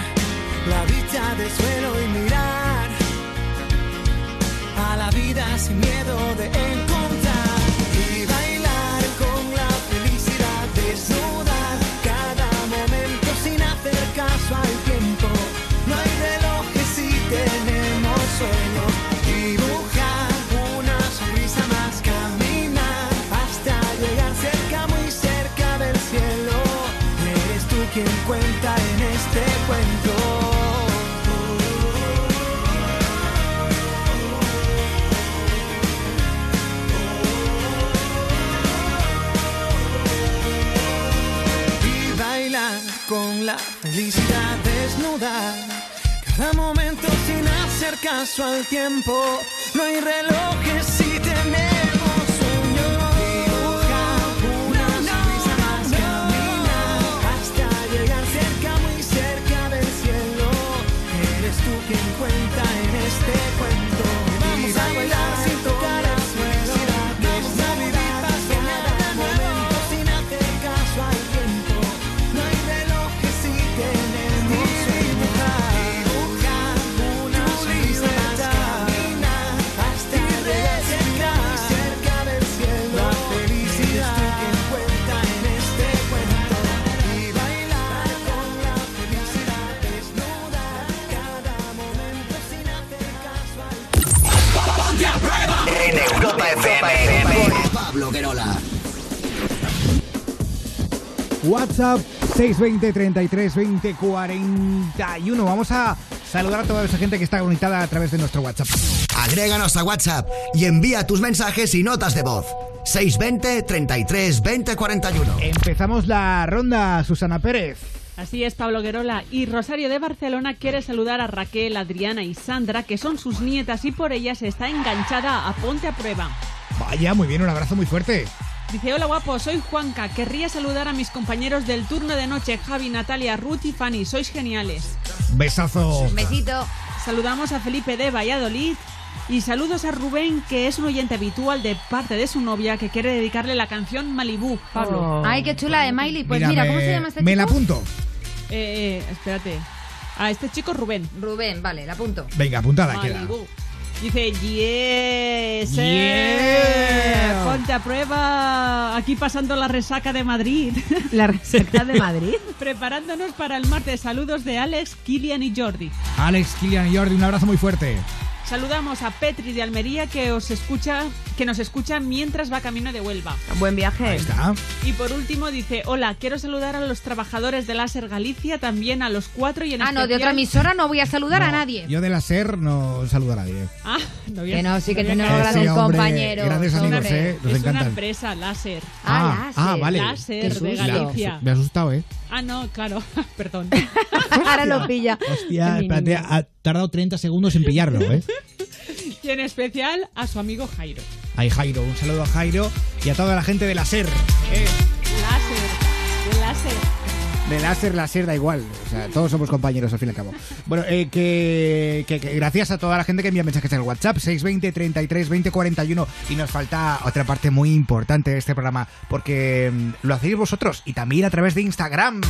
S18: la vista del suelo y mirar a la vida sin miedo de encontrar cuenta en este cuento. y bailar con la felicidad desnuda. Cada momento sin hacer caso al tiempo. No hay relojes si tenemos sueño. Dibujar una sonrisa más, caminar hasta llegar cerca, muy cerca del cielo. Eres tú quien cuenta
S1: WhatsApp 620 33 20 41. Vamos a saludar a toda esa gente que está conectada a través de nuestro WhatsApp.
S5: Agréganos a WhatsApp y envía tus mensajes y notas de voz. 620 33 20 41.
S1: Empezamos la ronda, Susana Pérez.
S4: Así es, Pablo Guerola. Y Rosario de Barcelona quiere saludar a Raquel, Adriana y Sandra, que son sus nietas y por ellas está enganchada a Ponte a Prueba.
S1: Vaya, muy bien, un abrazo muy fuerte.
S4: Dice, hola guapo, soy Juanca. Querría saludar a mis compañeros del turno de noche, Javi, Natalia, Ruth y Fanny. Sois geniales.
S1: Besazo.
S3: Besito.
S4: Saludamos a Felipe de Valladolid. Y saludos a Rubén, que es un oyente habitual de parte de su novia, que quiere dedicarle la canción Malibú. Pablo.
S3: Ay, qué chula de Miley. Pues mira,
S1: Mira,
S3: ¿cómo se llama este
S1: Me
S3: chico?
S1: la apunto.
S4: Eh, eh, espérate. A este chico Rubén.
S3: Rubén, vale, la apunto.
S1: Venga, apuntada queda.
S4: Dice, yes,
S1: Yeah.
S4: eh, ponte a prueba, aquí pasando la resaca de Madrid.
S2: ¿La resaca de Madrid?
S4: Preparándonos para el martes. Saludos de Alex, Kilian y Jordi.
S1: Alex, Kilian y Jordi, un abrazo muy fuerte.
S4: Saludamos a Petri de Almería que os escucha, que nos escucha mientras va camino de Huelva.
S2: Buen viaje.
S1: Ahí está.
S4: Y por último dice, hola, quiero saludar a los trabajadores de Láser Galicia, también a los cuatro y en
S3: Ah, no, de otra emisora no voy a saludar a nadie.
S1: Yo de la SER no saludo a nadie.
S4: Ah, no había-
S3: Que no, sí que
S4: no
S3: tenemos.
S1: Sí,
S3: grandes
S1: hombre,
S3: compañeros.
S1: grandes amigos,
S3: hombre.
S1: ¿eh? Nos
S4: es
S1: encantan.
S4: una empresa, Láser.
S3: Ah,
S1: ah,
S3: láser.
S1: vale.
S4: Láser de. Galicia.
S1: Me ha asustado, ¿eh?
S4: Ah, no, claro, perdón.
S2: Ahora lo pilla.
S1: Hostia, espérate, ha tardado 30 segundos en pillarlo, ¿eh?
S4: y en especial a su amigo Jairo.
S1: Ahí Jairo, un saludo a Jairo y a toda la gente de la SER. ¿eh?
S4: Láser, de láser.
S1: De láser, láser da igual. O sea, todos somos compañeros al fin y al cabo. Bueno, eh, que, que- que gracias a toda la gente que envía mensajes en el WhatsApp, 620 33 20 41. Y nos falta otra parte muy importante de este programa, porque mm, lo hacéis vosotros y también a través de Instagram.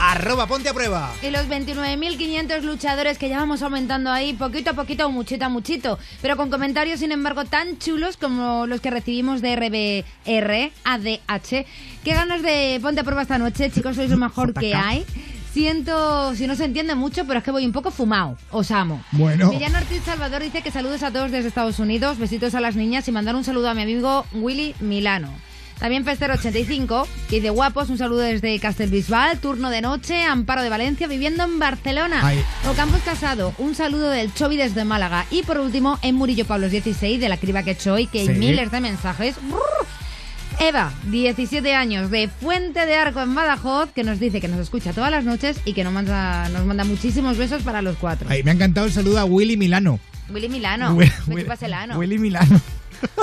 S1: Arroba ponte a prueba.
S3: Y los 29.500 luchadores que ya vamos aumentando ahí, poquito a poquito, muchito a muchito. Pero con comentarios, sin embargo, tan chulos como los que recibimos de RBR, ADH. Qué ganas de ponte a prueba esta noche, chicos, sois lo mejor que hay. Siento, si no se entiende mucho, pero es que voy un poco fumado. Os amo.
S1: Bueno.
S3: Villano Ortiz Salvador dice que saludos a todos desde Estados Unidos, besitos a las niñas y mandar un saludo a mi amigo Willy Milano. También Pester85, que dice guapos, un saludo desde Castelbisbal, turno de noche, Amparo de Valencia, viviendo en Barcelona.
S1: Ay.
S3: Ocampos Casado, un saludo del Chovi desde Málaga. Y por último, en Murillo Pablos 16, de la criba que he hecho hoy, que hay
S1: Sí.
S3: miles de mensajes. Eva, 17 años, de Fuente de Arco en Badajoz, que nos dice que nos escucha todas las noches y que nos manda, nos manda muchísimos besos para los cuatro.
S1: Ahí, me ha encantado el saludo a Willy Milano.
S3: Willy Milano,
S1: Wi-
S3: me
S1: Wi-
S3: chupas el ano.
S1: Willy Milano.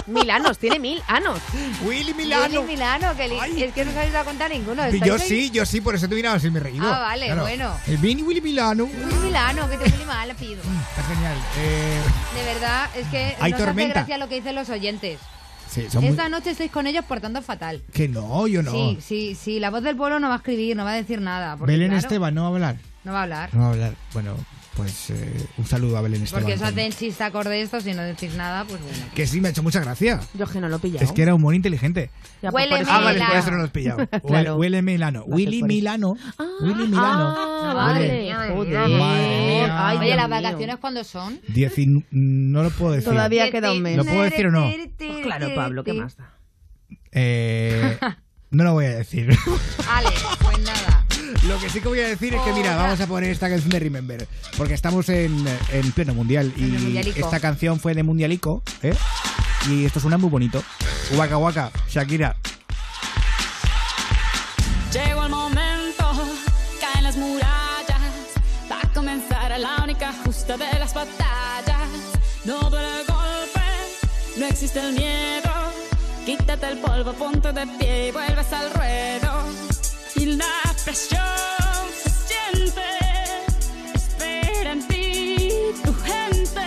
S2: Mil anos, tiene mil anos.
S1: Willy Milano.
S3: Willy Milano, que li- es que no os habéis dado cuenta ninguno.
S1: Y
S3: ¿estáis
S1: yo sí, yo sí, por eso te miraba así me he reído.
S3: Ah, vale, bueno.
S1: El Vini Willy Milano.
S3: Willy Milano, que te Willy mal, pido.
S1: Está genial. Eh,
S3: De verdad, es que
S1: Hay
S3: nos hace
S1: tormenta.
S3: gracia lo que dicen los oyentes.
S1: sí, son muy-
S3: Esta noche estáis con ellos portando fatal.
S1: Que no, yo no.
S3: Sí, sí, sí, la voz del pueblo no va a escribir, no va a decir nada. Porque,
S1: Belén
S3: claro,
S1: Esteban no va a hablar.
S3: No va a hablar.
S1: No va a hablar. Bueno, pues eh, un saludo a Belén Esteban.
S3: Porque os hacen chistacor de esto, si no decís nada, pues bueno.
S1: Que sí, me ha hecho mucha gracia.
S2: Yo es que no lo he pillado.
S1: Es que era humor inteligente.
S2: Ya, pues,
S3: Huele
S1: Ah, vale,
S3: Milano.
S1: por eso no lo has pillado.
S2: Claro.
S1: huele Milano.
S2: Ser
S1: Willy. Milano. Willy Milano.
S2: Ah, vale. Joder.
S1: Madre mía.
S2: Ay,
S3: Oye, ¿las vacaciones cuándo son?
S1: Dieci- No lo puedo decir.
S2: Todavía queda un mes.
S1: ¿Lo puedo decir o no?
S2: Pues claro, Pablo, ¿qué más da?
S1: Eh, no lo voy a decir.
S3: Vale, pues nada.
S1: Lo que sí que voy a decir es que, mira, vamos a poner esta canción de Remember. Porque estamos en, en pleno mundial. Y
S3: mundialico.
S1: esta canción fue de Mundialico. ¿eh? Y esto suena muy bonito. Waka Waka, Shakira.
S19: Llegó el momento, caen las murallas, va a comenzar la única justa de las batallas. No duele el golpe, no existe el miedo. Quítate el polvo, ponte de pie y vuelves al ruedo. Y la presión se siente, espera en ti tu gente.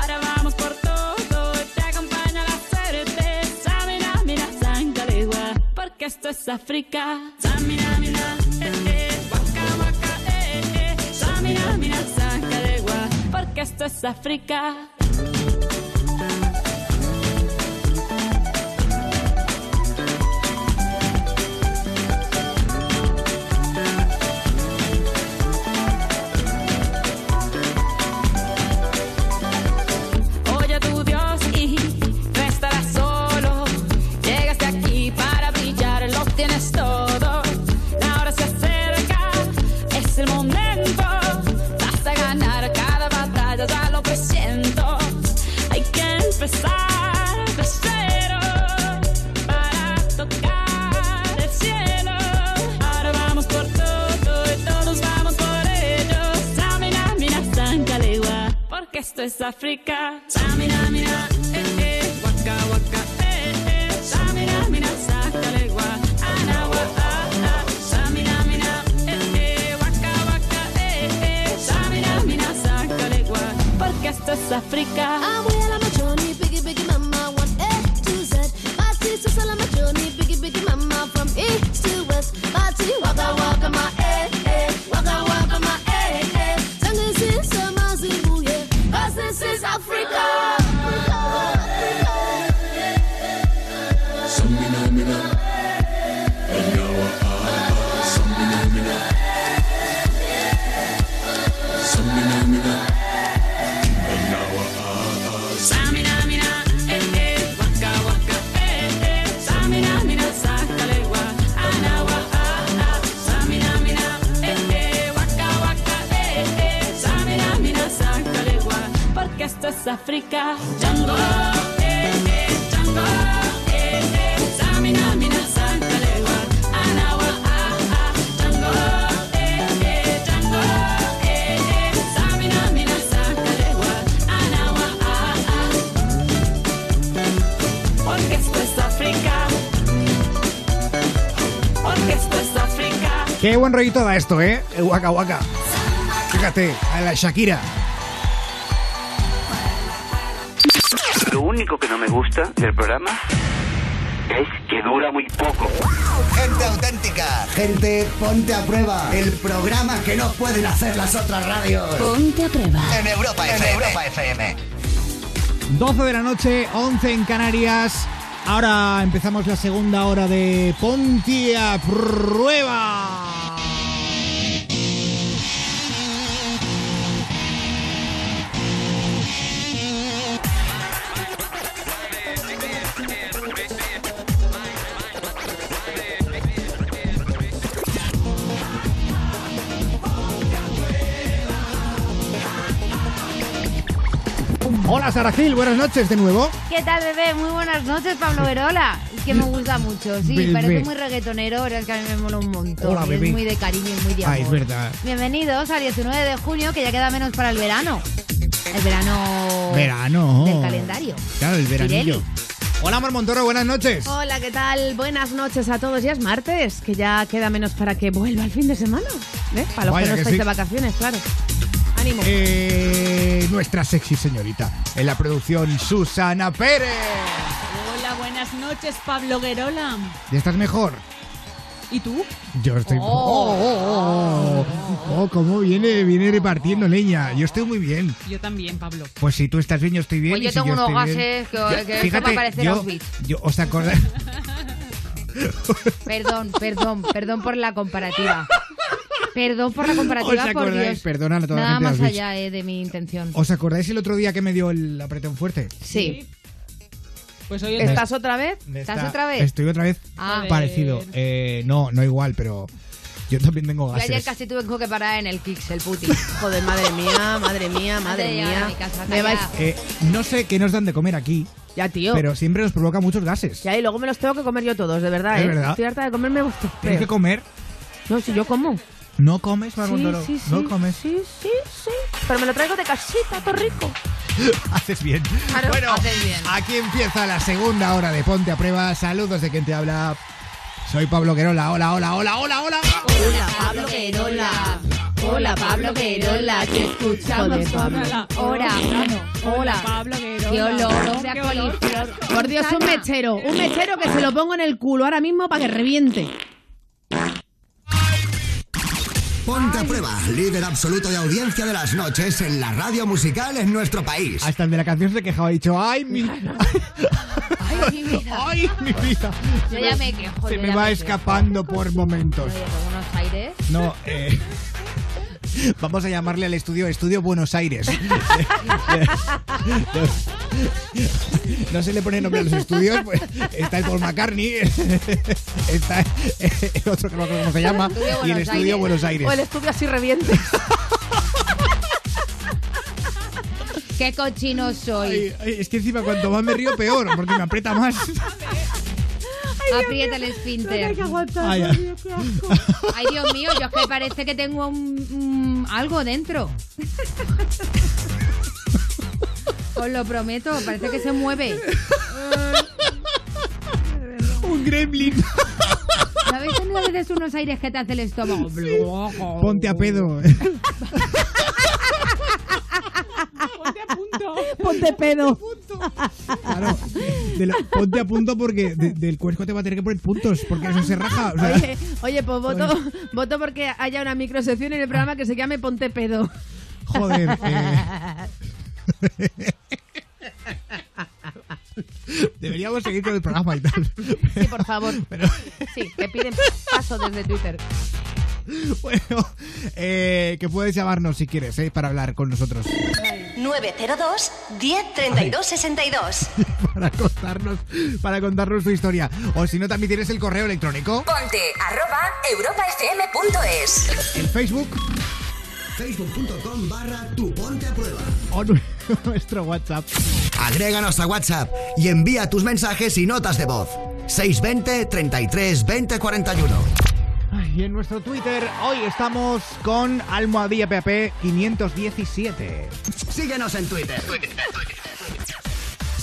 S19: Ahora vamos por todo y te acompaña la suerte. Samina, mira, Sankalegua, porque esto es África. Samina, mira, eh, eh, waka, waka, eh, eh. Samina, mira, Sankalegua, porque esto es África. Esto es África.
S1: Buen rollito da esto, ¿eh? El Waka Waka. Fíjate, a la Shakira.
S17: Lo único que no me gusta del programa es que dura muy poco.
S5: Gente auténtica, gente ponte a prueba. El programa que no pueden hacer las otras radios.
S7: Ponte a prueba.
S5: En Europa FM. En Europa FM.
S1: 12 de la noche, 11 en Canarias. Ahora empezamos la segunda hora de Ponte a Prueba. Hola Sara Gil, buenas noches de nuevo.
S3: ¿Qué tal, bebé? Muy buenas noches, Pablo Verola. Es que me gusta mucho, sí,
S1: Bebé.
S3: parece muy reggaetonero, pero es que a mí me mola un montón.
S1: Hola, bebé.
S3: es muy de cariño y muy de amor.
S1: Ah, es verdad.
S3: Bienvenidos al 19 de junio, que ya queda menos para el verano. El verano
S1: Verano.
S3: del calendario.
S1: Claro, el veranillo.
S3: Pirelli.
S1: Hola Mar Montoro, buenas noches.
S2: Hola, ¿qué tal? Buenas noches a todos. Ya es martes, que ya queda menos para que vuelva el fin de semana. ¿Eh? Para los
S1: Vaya
S2: que no
S1: que
S2: estáis
S1: sí.
S2: de vacaciones, claro. Ánimo.
S1: Eh, nuestra sexy señorita. En la producción, Susana Pérez.
S4: Hola, buenas noches, Pablo Guerola.
S1: ¿Ya estás mejor?
S4: ¿Y tú?
S1: Yo estoy. Oh, oh, oh, oh, cómo viene, viene repartiendo leña. Yo estoy muy bien.
S4: Yo también, Pablo.
S1: Pues si tú estás bien, yo estoy bien.
S3: Pues yo
S1: si
S3: tengo unos
S1: bien-
S3: gases que,
S1: Yo-
S3: que
S1: fíjate,
S3: parecer
S1: yo, yo os acordáis.
S3: Perdón, perdón, perdón por la comparativa. Perdón por la
S1: ¿Os
S3: comparativa, por
S1: acordáis?
S3: Dios.
S1: Perdona a toda la
S3: Nada
S1: de
S3: más allá eh, de mi intención.
S1: ¿Os acordáis el otro día que me dio el apretón fuerte?
S2: Sí.
S4: Pues hoy
S2: ¿Estás otra vez?
S3: ¿Estás
S1: está-
S3: otra vez?
S1: Estoy otra vez
S3: Ah.
S1: parecido. Eh, no, no igual, pero yo también tengo
S3: Yo
S1: gases.
S3: ayer casi tuve que parar en el Kicks, el puti.
S2: Joder, madre mía, madre mía, madre mía.
S3: a mi casa,
S2: Me vais...
S3: calla.
S1: Eh, no sé qué nos dan de comer aquí,
S2: Ya, tío.
S1: pero siempre nos provoca muchos gases.
S2: Ya, y luego me los tengo que comer yo todos, de verdad,
S1: Es
S2: ¿eh?
S1: verdad.
S2: Estoy harta de comerme vuestros
S1: Tienes que comer.
S2: No, si yo como.
S1: ¿No comes,
S2: Sí, sí.
S1: ¿No comes?
S2: Sí, sí, sí. Pero me lo traigo de casita, todo rico.
S1: Haces bien.
S2: Claro,
S1: bueno,
S2: haces bien.
S1: aquí empieza la segunda hora de Ponte a Prueba. Saludos de quien te habla. Soy Pablo Querola. Hola, hola, hola, hola, hola.
S3: Hola, Pablo Querola. Hola, Pablo Querola. Te escuchamos. Hola, hola.
S4: Pablo Guerola.
S3: Qué olor de coliflor.
S2: Por Dios, un mechero. Un mechero que se lo pongo en el culo ahora mismo para que reviente.
S5: Ponte a prueba, líder absoluto de audiencia de las noches en la radio musical en nuestro país.
S1: Hasta el de la canción se quejaba. Ha dicho, ¡ay, mi,
S3: Ay, mi vida.
S1: ay, mi vida!
S3: Yo ya me quejo.
S1: Se me va escapando por momentos.
S3: Oye, por Buenos Aires.
S1: No, eh. Vamos a llamarle al estudio Estudio Buenos Aires. No se le pone nombre a los estudios. Pues está el Paul McCartney, está el otro que no me acuerdo cómo se llama, y el Estudio
S3: Aires.
S1: Buenos Aires.
S2: O el estudio así reviente.
S3: Qué cochino soy.
S1: Ay, ay, es que encima cuanto más me río peor, porque me aprieta más.
S3: Aprieta el esfínter.
S1: Ay, ay.
S3: Ay, Dios mío, yo es que parece que tengo un, un- algo dentro. Os lo prometo, parece que se mueve.
S1: Un gremlin.
S3: ¿No habéis tenido a veces unos aires que te hace el estómago?
S1: Ponte a pedo.
S2: Ponte pedo.
S1: Claro. De lo- ponte a punto porque de- del cuesco te va a tener que poner puntos porque eso se raja. o sea,
S2: Oye, oye, pues voto, voto porque haya una microsección en el programa que se llame Ponte pedo.
S1: Joder. eh. Deberíamos seguir con el programa y tal.
S2: Sí, por favor. Sí, que piden paso desde Twitter.
S1: Bueno, eh, que puedes llamarnos si quieres, eh, para hablar con nosotros.
S7: 902 10 32 62.
S1: Para contarnos, para contarnos tu historia. O si no, también tienes el correo electrónico.
S20: Ponte arroba europafm.es.
S1: El Facebook.
S5: Facebook.com barra tu ponte a prueba.
S1: O nu- nuestro WhatsApp.
S5: Agréganos a WhatsApp y envía tus mensajes y notas de voz. 620 33 20 41.
S1: Y en nuestro Twitter, hoy estamos con Almohadilla PAP 517.
S5: Síguenos en Twitter.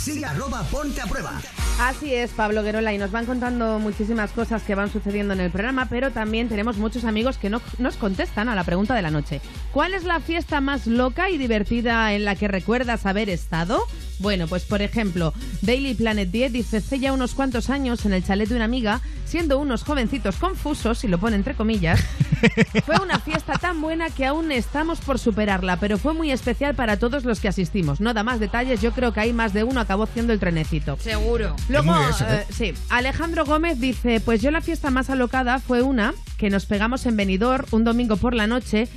S5: Sigue ponte a prueba.
S2: Así es, Pablo Guerola, y nos van contando muchísimas cosas que van sucediendo en el programa, pero también tenemos muchos amigos que no nos contestan a la pregunta de la noche. ¿Cuál es la fiesta más loca y divertida en la que recuerdas haber estado? Bueno, pues por ejemplo, Daily Planet 10 dice hace ya unos cuantos años en el chalet de una amiga, siendo unos jovencitos confusos, y lo pone entre comillas, fue una fiesta tan buena que aún estamos por superarla, pero fue muy especial para todos los que asistimos. No da más detalles, yo creo que hay más de uno acabó haciendo el trenecito.
S3: Seguro.
S2: Luego,
S1: muy eso, ¿eh?
S2: eh, sí, Alejandro Gómez dice, pues yo la fiesta más alocada fue una que nos pegamos en Benidorm un domingo por la noche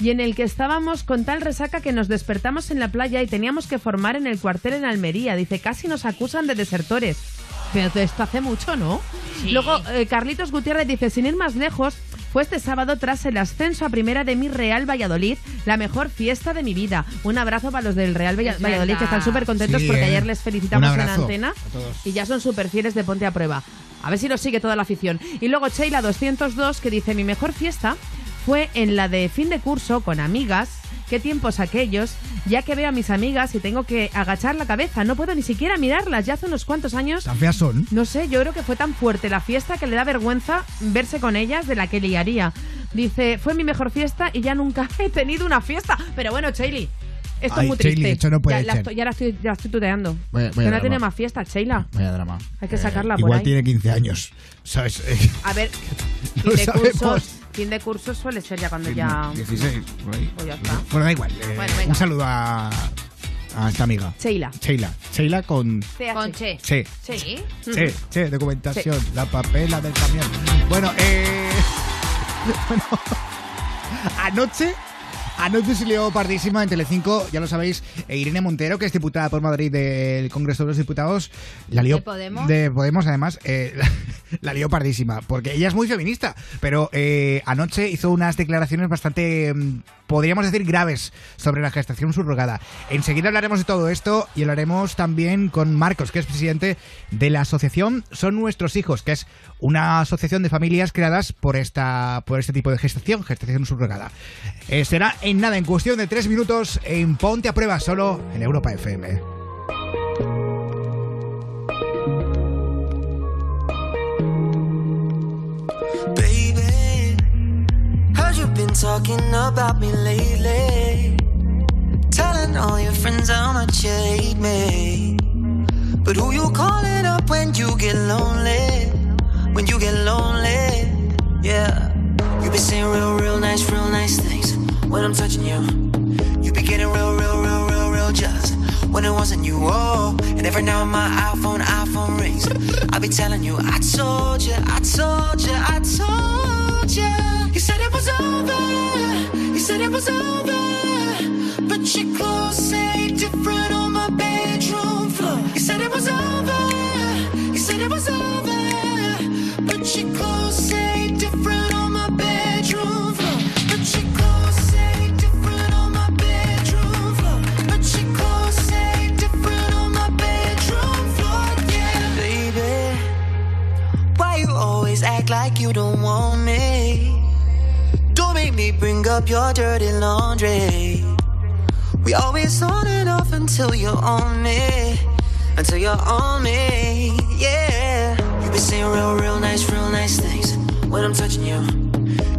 S2: y en el que estábamos con tal resaca que nos despertamos en la playa y teníamos que formar en el cuartel en Almería. Dice, casi nos acusan de desertores. Pero esto hace mucho, ¿no?
S3: Sí.
S2: Luego, eh, Carlitos Gutiérrez dice, sin ir más lejos, fue este sábado tras el ascenso a primera de mi Real Valladolid, la mejor fiesta de mi vida. Un abrazo para los del Real Valladolid que están súper contentos
S1: Sí,
S2: porque
S1: eh.
S2: ayer les felicitamos en
S1: abrazo
S2: antena y ya son súper fieles de Ponte a Prueba. A ver si nos sigue toda la afición. Y luego Sheila 202 que dice, mi mejor fiesta fue en la de fin de curso con amigas. Qué tiempos aquellos, ya que veo a mis amigas y tengo que agachar la cabeza. No puedo ni siquiera mirarlas. Ya hace unos cuantos años
S1: Tan feas son.
S2: no sé, yo creo que fue tan fuerte la fiesta que le da vergüenza verse con ellas de la que liaría. Dice, fue mi mejor fiesta y ya nunca he tenido una fiesta. Pero bueno, Sheila, esto
S1: Ay,
S2: es muy triste.
S1: Sheila, esto no puede
S2: ya, la ya la estoy, ya la estoy tuteando.
S1: Vaya- vaya
S2: que no
S1: drama.
S2: tiene más fiesta, Sheila.
S1: Vaya drama.
S2: Hay que sacarla por
S1: Igual
S2: ahí.
S1: tiene 15 años. ¿Sabes? Eh,
S2: A ver,
S1: No
S2: fin de,
S1: sabemos.
S2: cursos, fin de cursos suele ser ya cuando ya...
S1: 16, por ahí.
S2: Pues ya está.
S1: Bueno, da igual. eh,
S2: Bueno, venga.
S1: un saludo a, a esta amiga.
S2: Sheila.
S1: Sheila. Sheila con...
S3: Con Che.
S1: Sí.
S3: Sí.
S1: Sí, sí, documentación, la papela del camión. Bueno, eh. bueno, anoche. Anoche se lió pardísima en Telecinco, ya lo sabéis, e Irene Montero, que es diputada por Madrid del Congreso de los Diputados, la lió...
S3: ¿De Podemos?
S1: de Podemos, además, eh, la, la lió pardísima, porque ella es muy feminista, pero eh, anoche hizo unas declaraciones bastante, mm, podríamos decir, graves sobre la gestación subrogada. Enseguida hablaremos de todo esto y hablaremos también con Marcos, que es presidente de la asociación Son Nuestros Hijos, que es una asociación de familias creadas por, esta, por este tipo de gestación, gestación subrogada. Eh, será en nada, en cuestión de tres minutos, en Ponte a Prueba, solo en Europa FM.
S8: Baby, heard you've been talking about me lately. Telling all your friends how much you hate me. But who you calling up when you get lonely? When you get lonely, yeah. You be saying real, real nice, real nice things when I'm touching you. You be getting real, real, real, real, real jealous when it wasn't you. Oh, and every now my iPhone, iPhone rings. I be telling you, I told you, I told you, I told you. You said it was over. You said it was over. But your clothes say different on my bedroom floor. You said it was over. You said it was over. Act like you don't want me? Don't make me bring up your dirty laundry.
S10: We always on and off until you're on me. Until you're on me, yeah. You be saying real, real nice, real nice things when I'm touching you.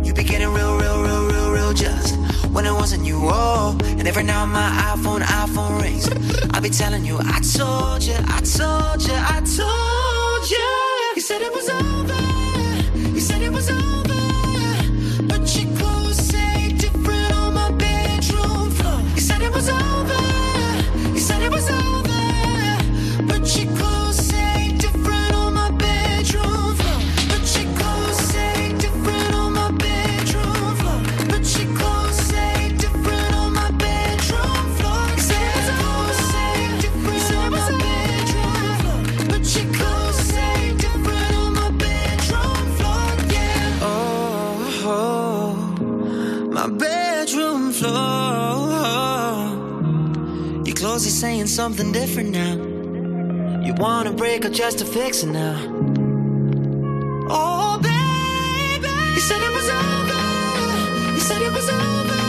S10: You be getting real, real, real, real, real just when it wasn't you. Oh, and every now my iPhone, iPhone rings. I be telling you, I told you, I told you, I told you. You said it was over. Your clothes say different on my bedroom floor. You said it was over. Your clothes saying something different now. You wanna break up just to fix it now. Oh, baby, you said it was over. You said it was over.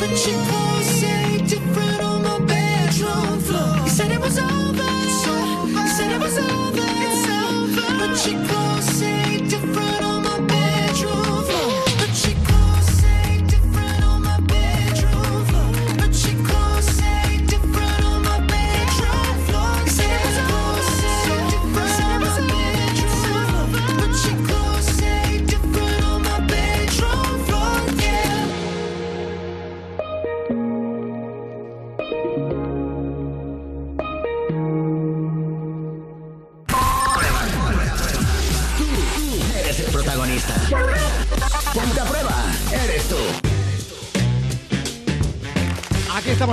S10: But your clothes say different on my bedroom floor. You said it was over. You said it was over. It's over. But your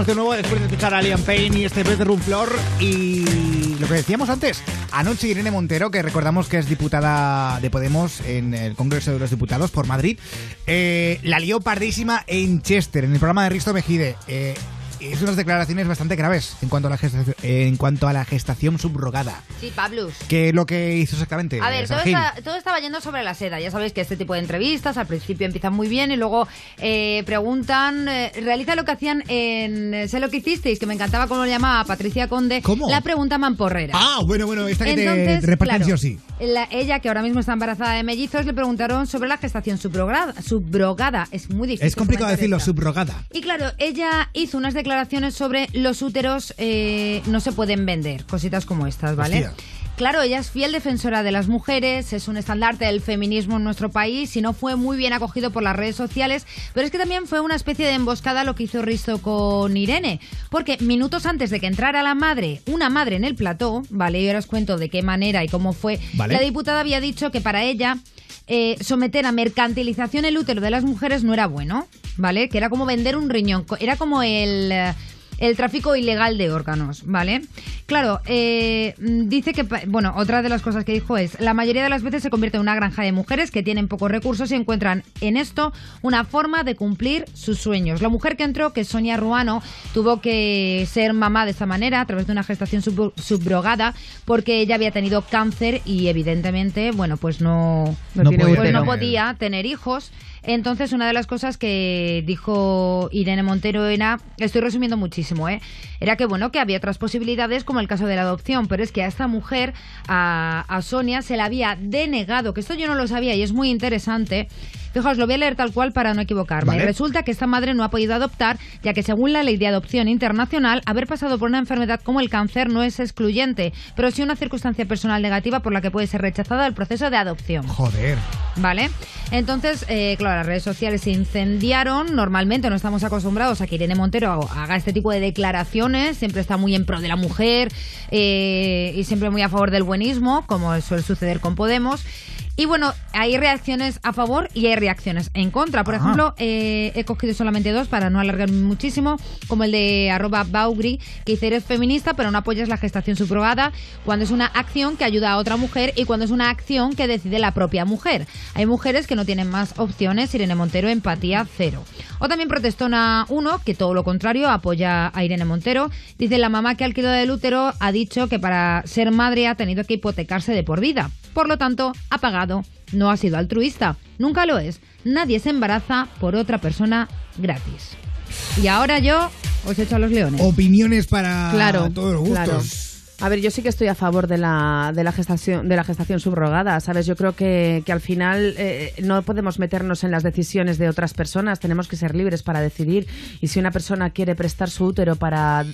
S1: De nuevo después de escuchar a Liam Payne y este Bedroom Floor. Y lo que decíamos antes, anoche Irene Montero, que recordamos que es diputada de Podemos en el Congreso de los Diputados por Madrid, eh, la lió pardísima en Chester, en el programa de Risto Mejide. Eh, es unas declaraciones bastante graves en cuanto a la gestación, en cuanto a la gestación subrogada.
S3: Sí, Pablus.
S1: ¿Qué es lo que hizo exactamente?
S3: A ver, todo, está- todo estaba yendo sobre la seda. Ya sabéis que este tipo de entrevistas al principio empiezan muy bien y luego eh, preguntan, eh, realiza lo que hacían en eh, Sé lo que hicisteis, que me encantaba cómo lo llamaba Patricia Conde.
S1: ¿Cómo?
S3: La pregunta mamporrera.
S1: Ah, bueno, bueno, esta que
S3: Entonces,
S1: te reparten
S3: claro,
S1: sí o sí.
S3: la- ella, que ahora mismo está embarazada de mellizos, le preguntaron sobre la gestación subrogada. subrogada. Es muy difícil.
S1: Es complicado decirlo, subrogada.
S3: Y claro, ella hizo unas declaraciones sobre los úteros eh, no se pueden vender, cositas como estas, ¿vale? Claro, ella es fiel defensora de las mujeres, es un estandarte del feminismo en nuestro país y no fue muy bien acogido por las redes sociales, pero es que también fue una especie de emboscada lo que hizo Risto con Irene, porque minutos antes de que entrara la madre, una madre en el plató, ¿vale? Y ahora os cuento de qué manera y cómo fue,
S1: Vale.
S3: la diputada había dicho que para ella eh, someter a mercantilización el útero de las mujeres no era bueno, ¿vale? Que era como vender un riñón, era como el... eh, el tráfico ilegal de órganos, ¿vale? Claro, eh, dice que, bueno, otra de las cosas que dijo es, la mayoría de las veces se convierte en una granja de mujeres que tienen pocos recursos y encuentran en esto una forma de cumplir sus sueños. La mujer que entró, que es Sonia Ruano, tuvo que ser mamá de esta manera, a través de una gestación sub- subrogada, porque ella había tenido cáncer y evidentemente, bueno, pues no, pues no podía tener hijos. Entonces, una de las cosas que dijo Irene Montero era, estoy resumiendo muchísimo, ¿eh? era que bueno, que había otras posibilidades como el caso de la adopción, pero es que a esta mujer, a, a Sonia, se le había denegado, que esto yo no lo sabía y es muy interesante. Fijaos, lo voy a leer tal cual para no equivocarme.
S1: Vale.
S3: Resulta que esta madre no ha podido adoptar, ya que según la ley de adopción internacional, haber pasado por una enfermedad como el cáncer no es excluyente, pero sí una circunstancia personal negativa por la que puede ser rechazada el proceso de adopción.
S1: Joder.
S3: ¿Vale? Entonces, eh, las redes sociales se incendiaron. Normalmente no estamos acostumbrados a que Irene Montero haga este tipo de declaraciones. Siempre está muy en pro de la mujer eh, y siempre muy a favor del buenismo, como suele suceder con Podemos. Y bueno, hay reacciones a favor y hay reacciones en contra. Por ejemplo, eh, he cogido solamente dos para no alargarme muchísimo, como el de arroba Baugri, que dice eres feminista pero no apoyas la gestación subrogada cuando es una acción que ayuda a otra mujer y cuando es una acción que decide la propia mujer. Hay mujeres que no tienen más opciones, Irene Montero, empatía cero. O también protestona uno, que todo lo contrario, apoya a Irene Montero. Dice la mamá que ha alquilado del útero ha dicho que para ser madre ha tenido que hipotecarse de por vida. Por lo tanto, ha pagado. No ha sido altruista. Nunca lo es. Nadie se embaraza por otra persona gratis. Y ahora yo Os echo a los leones.
S1: Opiniones para
S2: Claro,
S1: todos los gustos.
S2: claro. A ver, yo sí que estoy a favor de la, de la gestación de la gestación subrogada, ¿sabes? Yo creo que, que al final eh, no podemos meternos en las decisiones de otras personas, tenemos que ser libres para decidir. Y si una persona quiere prestar su útero para,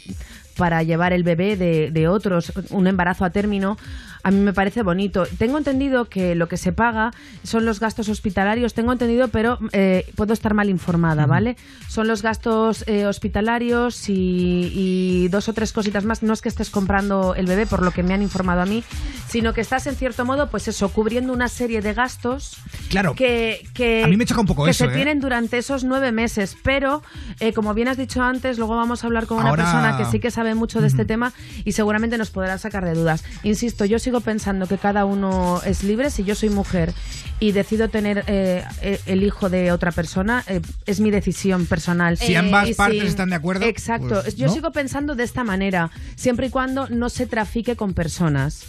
S2: para llevar el bebé de, de otros, un embarazo a término, a mí me parece bonito. Tengo entendido que lo que se paga son los gastos hospitalarios, tengo entendido, pero eh, puedo estar mal informada, ¿vale? Son los gastos eh, hospitalarios y, y dos o tres cositas más. No es que estés comprando el bebé, por lo que me han informado a mí, sino que estás en cierto modo, pues eso, cubriendo una serie de gastos
S1: Claro.
S2: que, que,
S1: A mí me choca un poco
S2: que
S1: eso,
S2: se
S1: ¿eh?
S2: tienen durante esos nueve meses. Pero, eh, como bien has dicho antes, luego vamos a hablar con una
S1: Ahora-
S2: persona que sí que sabe mucho de este tema y seguramente nos podrá sacar de dudas. Insisto, yo sigo pensando que cada uno es libre. Si yo soy mujer y decido tener eh, eh, el hijo de otra persona, eh, es mi decisión personal.
S1: Si ambas
S2: y
S1: partes están de acuerdo,
S2: Exacto.
S1: pues,
S2: yo
S1: ¿no?
S2: sigo pensando de esta manera, siempre y cuando no se trafique con personas.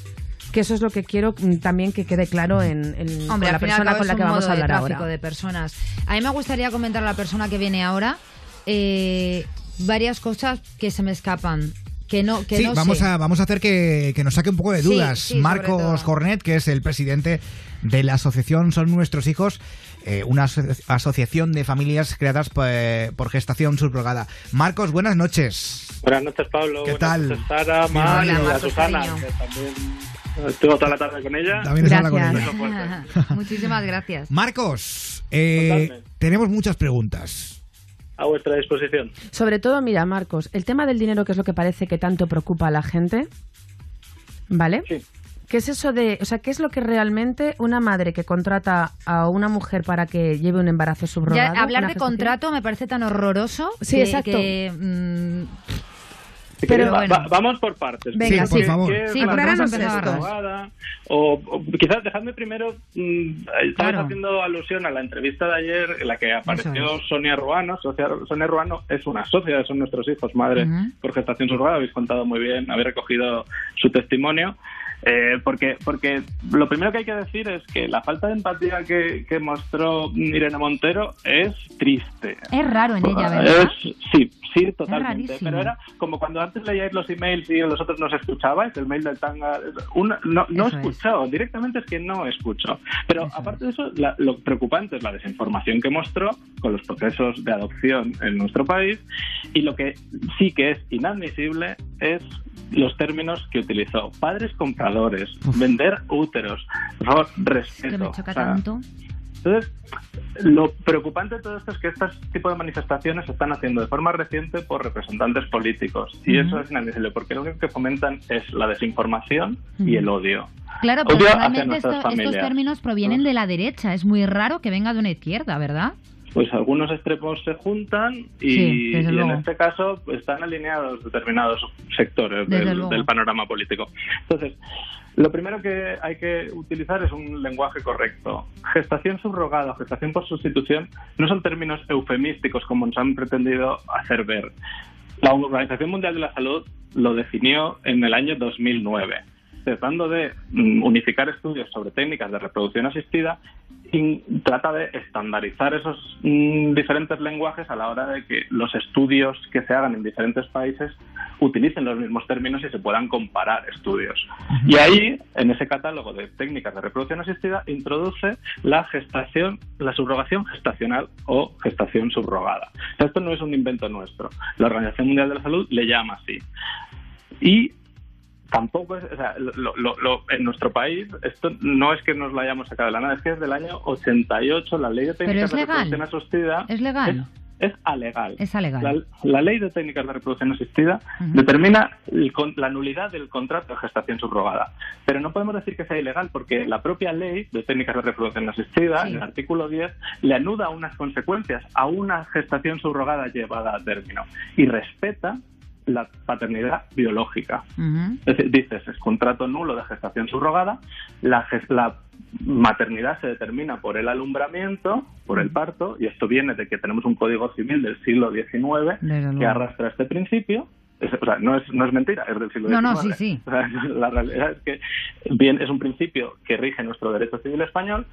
S2: Que eso es lo que quiero mm, también que quede claro en, en-
S3: Hombre,
S2: con la persona con la que vamos a
S3: de
S2: hablar
S3: tráfico
S2: ahora.
S3: de personas. A mí me gustaría comentar a la persona que viene ahora eh, varias cosas que se me escapan. Que no, que
S1: sí,
S3: no
S1: vamos
S3: sé.
S1: a, vamos a hacer que, que nos saque un poco de dudas.
S3: sí,
S1: Marcos. Cornet, que es el presidente de la asociación Son Nuestros Hijos, eh, una aso- asociación de familias creadas eh, por gestación subrogada. Marcos, buenas noches.
S20: Buenas noches, Pablo.
S1: ¿Qué
S20: Buenas
S1: tal?
S20: noches, Sara. Mar y
S1: Hola,
S20: a
S1: Marcos,
S20: Susana,
S3: cariño.
S20: que también estuvo toda la tarde con ella.
S1: También habla con
S3: Gracias.
S1: ella.
S3: Muchísimas gracias.
S1: Marcos, eh, tenemos muchas preguntas.
S20: A vuestra disposición.
S2: Sobre todo, mira, Marcos, el tema del dinero, que es lo que parece que tanto preocupa a la gente, ¿vale? ¿Qué es eso de, o sea, qué es lo que realmente una madre que contrata a una mujer para que lleve un embarazo subrogado?
S3: Ya, hablar de
S2: gestación?
S3: contrato me parece tan horroroso.
S2: Sí,
S3: que-
S2: exacto.
S3: que, mm,
S20: Si
S3: Pero bueno.
S20: va- vamos por partes.
S3: Venga,
S20: ¿Qué-
S3: sí. por favor.
S20: es
S3: Sí,
S20: subrogada? O, o quizás dejadme primero, mm, estabais
S3: Claro.
S20: haciendo alusión a la entrevista de ayer en la que apareció
S3: Eso
S20: Sonia Ruano. Socia- Sonia Ruano es una socia de Son Nuestros Hijos, madre
S3: Ujú.
S20: por gestación subrogada. Habéis contado muy bien, habéis recogido su testimonio. Eh, porque, porque lo primero que hay que decir es que la falta de empatía que, que mostró Irene Montero es triste.
S3: es raro en ella, ¿verdad?
S20: Es- sí, sí, totalmente. Pero era como cuando antes leíais los emails y los otros nos escuchabais, el mail del tanga. una- no no
S3: Eso es.
S20: escuchó, directamente es que no escuchó. Pero aparte de eso, la- lo preocupante es la desinformación que mostró con los procesos de adopción en nuestro país y lo que sí que es inadmisible es los términos que utilizó. Padres compradores, vender úteros. Respeto.
S3: Que me choca
S20: O sea,
S3: tanto.
S20: Entonces, lo preocupante de todo esto es que este tipo de manifestaciones se están haciendo de forma reciente por representantes políticos. Y eso es inadmisible, porque lo único que fomentan es la desinformación y el odio.
S3: Claro, pero
S20: Odio
S3: normalmente esto- estos términos provienen de la derecha. Es muy raro que venga de una izquierda, ¿verdad?
S20: Pues algunos extremos se juntan y,
S3: Sí, desde
S20: y en este caso pues, están alineados determinados sectores del panorama político. Entonces, lo primero que hay que utilizar es un lenguaje correcto. Gestación subrogada o gestación por sustitución no son términos eufemísticos como nos han pretendido hacer ver. La Organización Mundial de la Salud lo definió en el año 2009, tratando de mm, unificar estudios sobre técnicas de reproducción asistida y trata de estandarizar esos mm, diferentes lenguajes a la hora de que los estudios que se hagan en diferentes países utilicen los mismos términos y se puedan comparar estudios. Y ahí, en ese catálogo de técnicas de reproducción asistida, introduce la gestación, la subrogación gestacional o gestación subrogada. Esto no es un invento nuestro. La Organización Mundial de la Salud le llama así. Y tampoco es, o sea, lo- lo- lo- en nuestro país, esto no es que nos lo hayamos sacado de la nada, es que es del año 88, la ley de técnicas de reproducción asistida
S3: Es legal.
S20: es, es alegal.
S3: Es alegal.
S20: La, la ley de técnicas de reproducción asistida determina el con- la nulidad del contrato de gestación subrogada. Pero no podemos decir que sea ilegal porque la propia ley de técnicas de reproducción asistida,
S3: Sí.
S20: en el artículo 10, le anuda unas consecuencias a una gestación subrogada llevada a término y respeta la paternidad biológica. Es decir, dices, es contrato nulo de gestación subrogada, la, la maternidad se determina por el alumbramiento, por el parto, y esto viene de que tenemos un código civil del siglo XIX que arrastra este principio. Es- o sea, no es, no es mentira, es del siglo
S3: No,
S20: XIX.
S3: no, sí, sí.
S20: O sea, la realidad es que bien, es un principio que rige nuestro derecho civil español,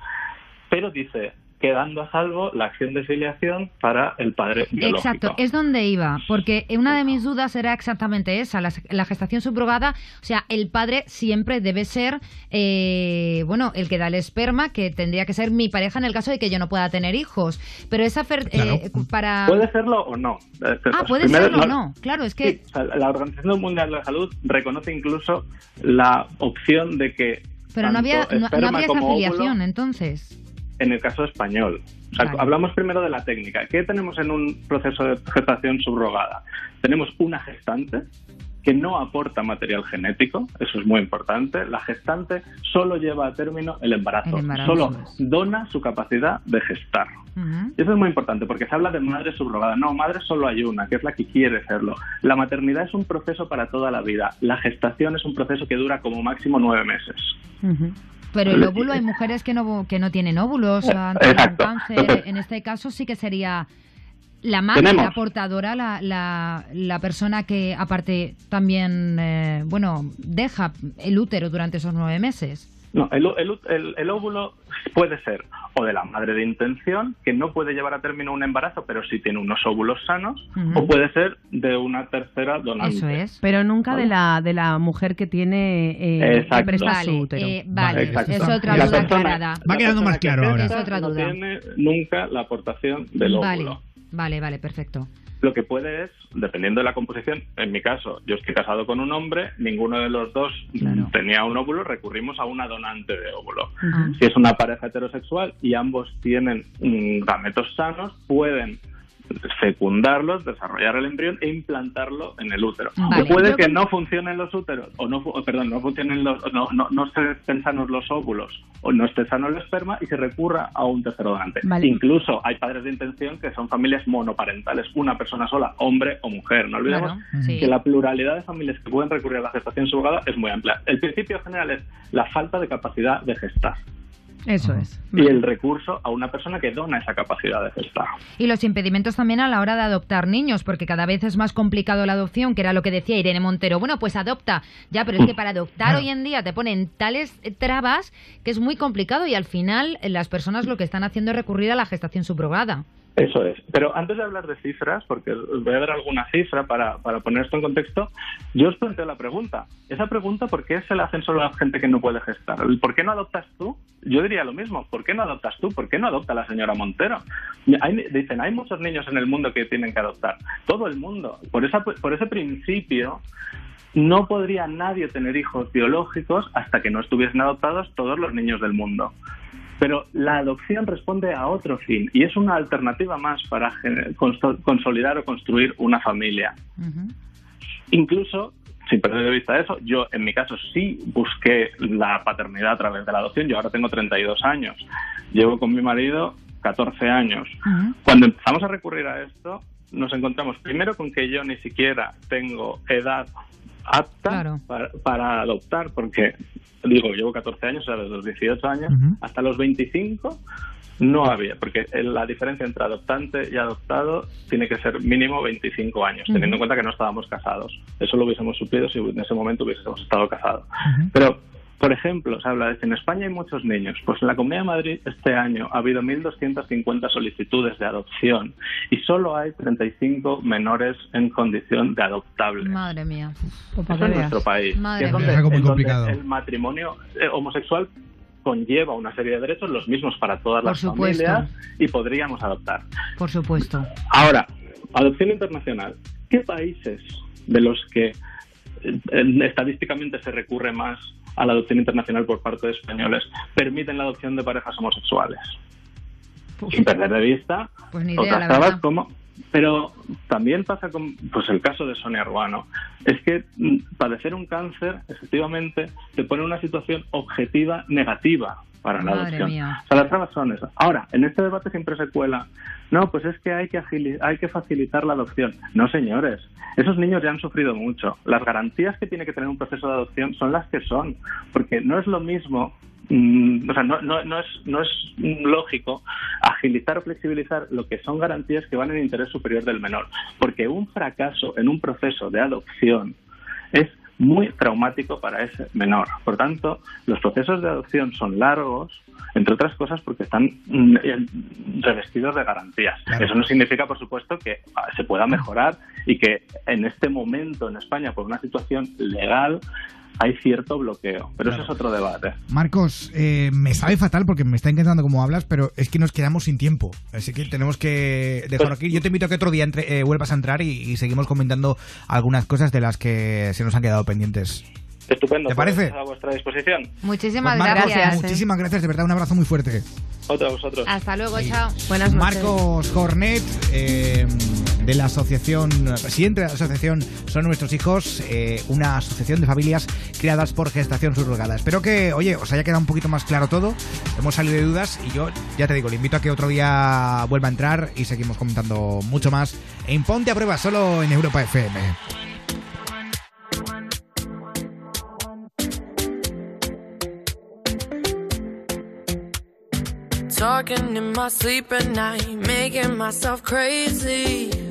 S20: pero dice quedando a salvo la acción de filiación para el padre biológico.
S3: Exacto, es donde iba, porque una de mis dudas era exactamente esa, la, la gestación subrogada, o sea, el padre siempre debe ser, eh, bueno, el que da el esperma, que tendría que ser mi pareja en el caso de que yo no pueda tener hijos, pero esa fer- eh, para...
S20: Puede serlo o no. Eh,
S3: Ah,
S20: pues
S3: puede
S20: primero,
S3: serlo o no, claro, es que...
S20: Sí, o sea, la Organización Mundial de la Salud reconoce incluso la opción de que
S3: Pero no había, no, habría esa
S20: óvulo,
S3: afiliación, entonces.
S20: En el caso español. O sea,
S3: Vale.
S20: hablamos primero de la técnica. ¿Qué tenemos en un proceso de gestación subrogada? Tenemos una gestante que no aporta material genético, eso es muy importante. La gestante solo lleva a término el embarazo,
S3: El embarazo,
S20: solo dona su capacidad de gestar. Y eso es muy importante porque se habla de madre subrogada. No, madre solo hay una, que es la que quiere serlo. La maternidad es un proceso para toda la vida. La gestación es un proceso que dura como máximo nueve meses.
S3: Pero el óvulo, hay mujeres que no, que no tienen óvulos, han tenido cáncer. En este caso sí que sería la madre,
S20: Tenemos.
S3: la portadora, la, la, la persona que aparte también, eh, bueno, deja el útero durante esos nueve meses.
S20: No, el, el- el- el óvulo puede ser o de la madre de intención, que no puede llevar a término un embarazo, pero sí tiene unos óvulos sanos, o puede ser de una tercera donante.
S2: Pero nunca
S20: Vale.
S2: de la de la mujer que tiene eh,
S20: Exacto.
S2: que presta
S20: Vale,
S2: su útero.
S3: eh, vale,
S20: Exacto.
S3: es otra
S20: La
S3: duda
S20: persona-
S3: aclarada.
S1: Va quedando más claro ahora.
S3: Es otra
S20: no
S3: duda.
S20: tiene nunca la aportación del
S3: Vale,
S20: óvulo.
S3: vale, vale, perfecto.
S20: Lo que puede es, dependiendo de la composición, en mi caso, yo estoy casado con un hombre, ninguno de los dos tenía un óvulo, recurrimos a una donante de óvulo. Si es una pareja heterosexual y ambos tienen mm, gametos sanos, pueden fecundarlos, desarrollar el embrión e implantarlo en el útero.
S3: Vale.
S20: O puede que no funcionen los úteros, o no, perdón, no funcionen los, no, no, no estén sanos los óvulos, o no esté sano el esperma y se recurra a un tercer donante.
S2: Vale.
S20: Incluso hay padres de intención que son familias monoparentales, una persona sola, hombre o mujer. No olvidemos
S3: Claro, sí.
S20: que la pluralidad de familias que pueden recurrir a la gestación subrogada es muy amplia. El principio general es la falta de capacidad de gestar
S2: Eso es.
S20: y el recurso a una persona que dona esa capacidad de gestar.
S3: Y los impedimentos también a la hora de adoptar niños, porque cada vez es más complicado la adopción, que era lo que decía Irene Montero. Bueno, pues adopta, ya, pero es que para adoptar hoy en día te ponen tales eh, trabas que es muy complicado y al final eh, las personas lo que están haciendo es recurrir a la gestación subrogada.
S20: Eso es. Pero antes de hablar de cifras, porque voy a dar alguna cifra para, para poner esto en contexto, yo os planteo la pregunta. Esa pregunta, ¿por qué se la hacen solo a la gente que no puede gestar? ¿El ¿Por qué no adoptas tú? Yo diría lo mismo. ¿Por qué no adoptas tú? ¿Por qué no adopta la señora Montero? Dicen, hay muchos niños en el mundo que tienen que adoptar. Todo el mundo. Por, esa, por ese principio, no podría nadie tener hijos biológicos hasta que no estuviesen adoptados todos los niños del mundo. Pero la adopción responde a otro fin y es una alternativa más para consolidar o construir una familia. Incluso, sin perder de vista eso, yo en mi caso sí busqué la paternidad a través de la adopción. Yo ahora tengo 32 años. Llevo con mi marido 14 años. Cuando empezamos a recurrir a esto, nos encontramos primero con que yo ni siquiera tengo edad apta para, para adoptar, porque digo, llevo 14 años, o sea, desde los 18 años hasta los 25 no había, porque la diferencia entre adoptante y adoptado tiene que ser mínimo 25 años, teniendo en cuenta que no estábamos casados. Eso lo hubiésemos suplido si en ese momento hubiésemos estado casados. Pero, por ejemplo, se habla de que en España hay muchos niños. Pues en la Comunidad de Madrid este año ha habido 1.250 solicitudes de adopción y solo hay 35 menores en condición de adoptable.
S3: Madre mía.
S20: Eso en nuestro país.
S3: Madre
S20: es
S3: mía.
S20: donde,
S1: Es algo muy
S20: en donde
S1: complicado.
S20: el matrimonio eh, homosexual conlleva una serie de derechos, los mismos para todas
S3: Por
S20: las
S3: supuesto.
S20: familias, y podríamos adoptar.
S3: Por supuesto.
S20: Ahora, adopción internacional. ¿Qué países de los que eh, estadísticamente se recurre más a la adopción internacional por parte de españoles permiten la adopción de parejas homosexuales? Sin perder de vista
S3: Pues idea,
S20: otras trabas como pero también pasa con pues el caso de Sonia Ruano. Es que mm, padecer un cáncer efectivamente te pone en una situación objetiva negativa para la
S3: Madre
S20: adopción.
S3: mía.
S20: o sea las trabas son esas. Ahora en este debate siempre se cuela no pues es que hay que hay que facilitar la adopción. No señores esos niños ya han sufrido mucho. Las garantías que tiene que tener un proceso de adopción son las que son porque no es lo mismo o sea, no, no, no es, no es lógico agilizar o flexibilizar lo que son garantías que van en interés superior del menor, porque un fracaso en un proceso de adopción es muy traumático para ese menor. Por tanto, los procesos de adopción son largos, entre otras cosas porque están mm, eh, revestidos de garantías. Eso no significa, por supuesto, que ah, se pueda mejorar y que en este momento en España, por una situación legal, hay cierto bloqueo. Pero eso es otro debate.
S1: Marcos, eh, me sabe fatal porque me está encantando cómo hablas, pero es que nos quedamos sin tiempo. Así que tenemos que dejarlo aquí. Yo te invito a que otro día entre- eh, vuelvas a entrar y, y seguimos comentando algunas cosas de las que se nos han quedado pendientes.
S20: Estupendo.
S1: ¿Te parece?
S20: pues, A vuestra disposición.
S3: Muchísimas
S1: Pues, Marcos,
S3: gracias.
S1: muchísimas gracias, de verdad, un abrazo muy fuerte.
S20: Otro a vosotros.
S3: Hasta luego, chao.
S2: Buenas noches.
S1: Marcos Cornet, eh, de la asociación, presidente de la asociación Son Nuestros Hijos, eh, una asociación de familias creadas por gestación subrogada. Espero que, oye, os haya quedado un poquito más claro todo. Hemos salido de dudas y yo, ya te digo, le invito a que otro día vuelva a entrar y seguimos comentando mucho más en Ponte a Prueba, solo en Europa FM.
S21: Talking in my sleep at night, making myself crazy.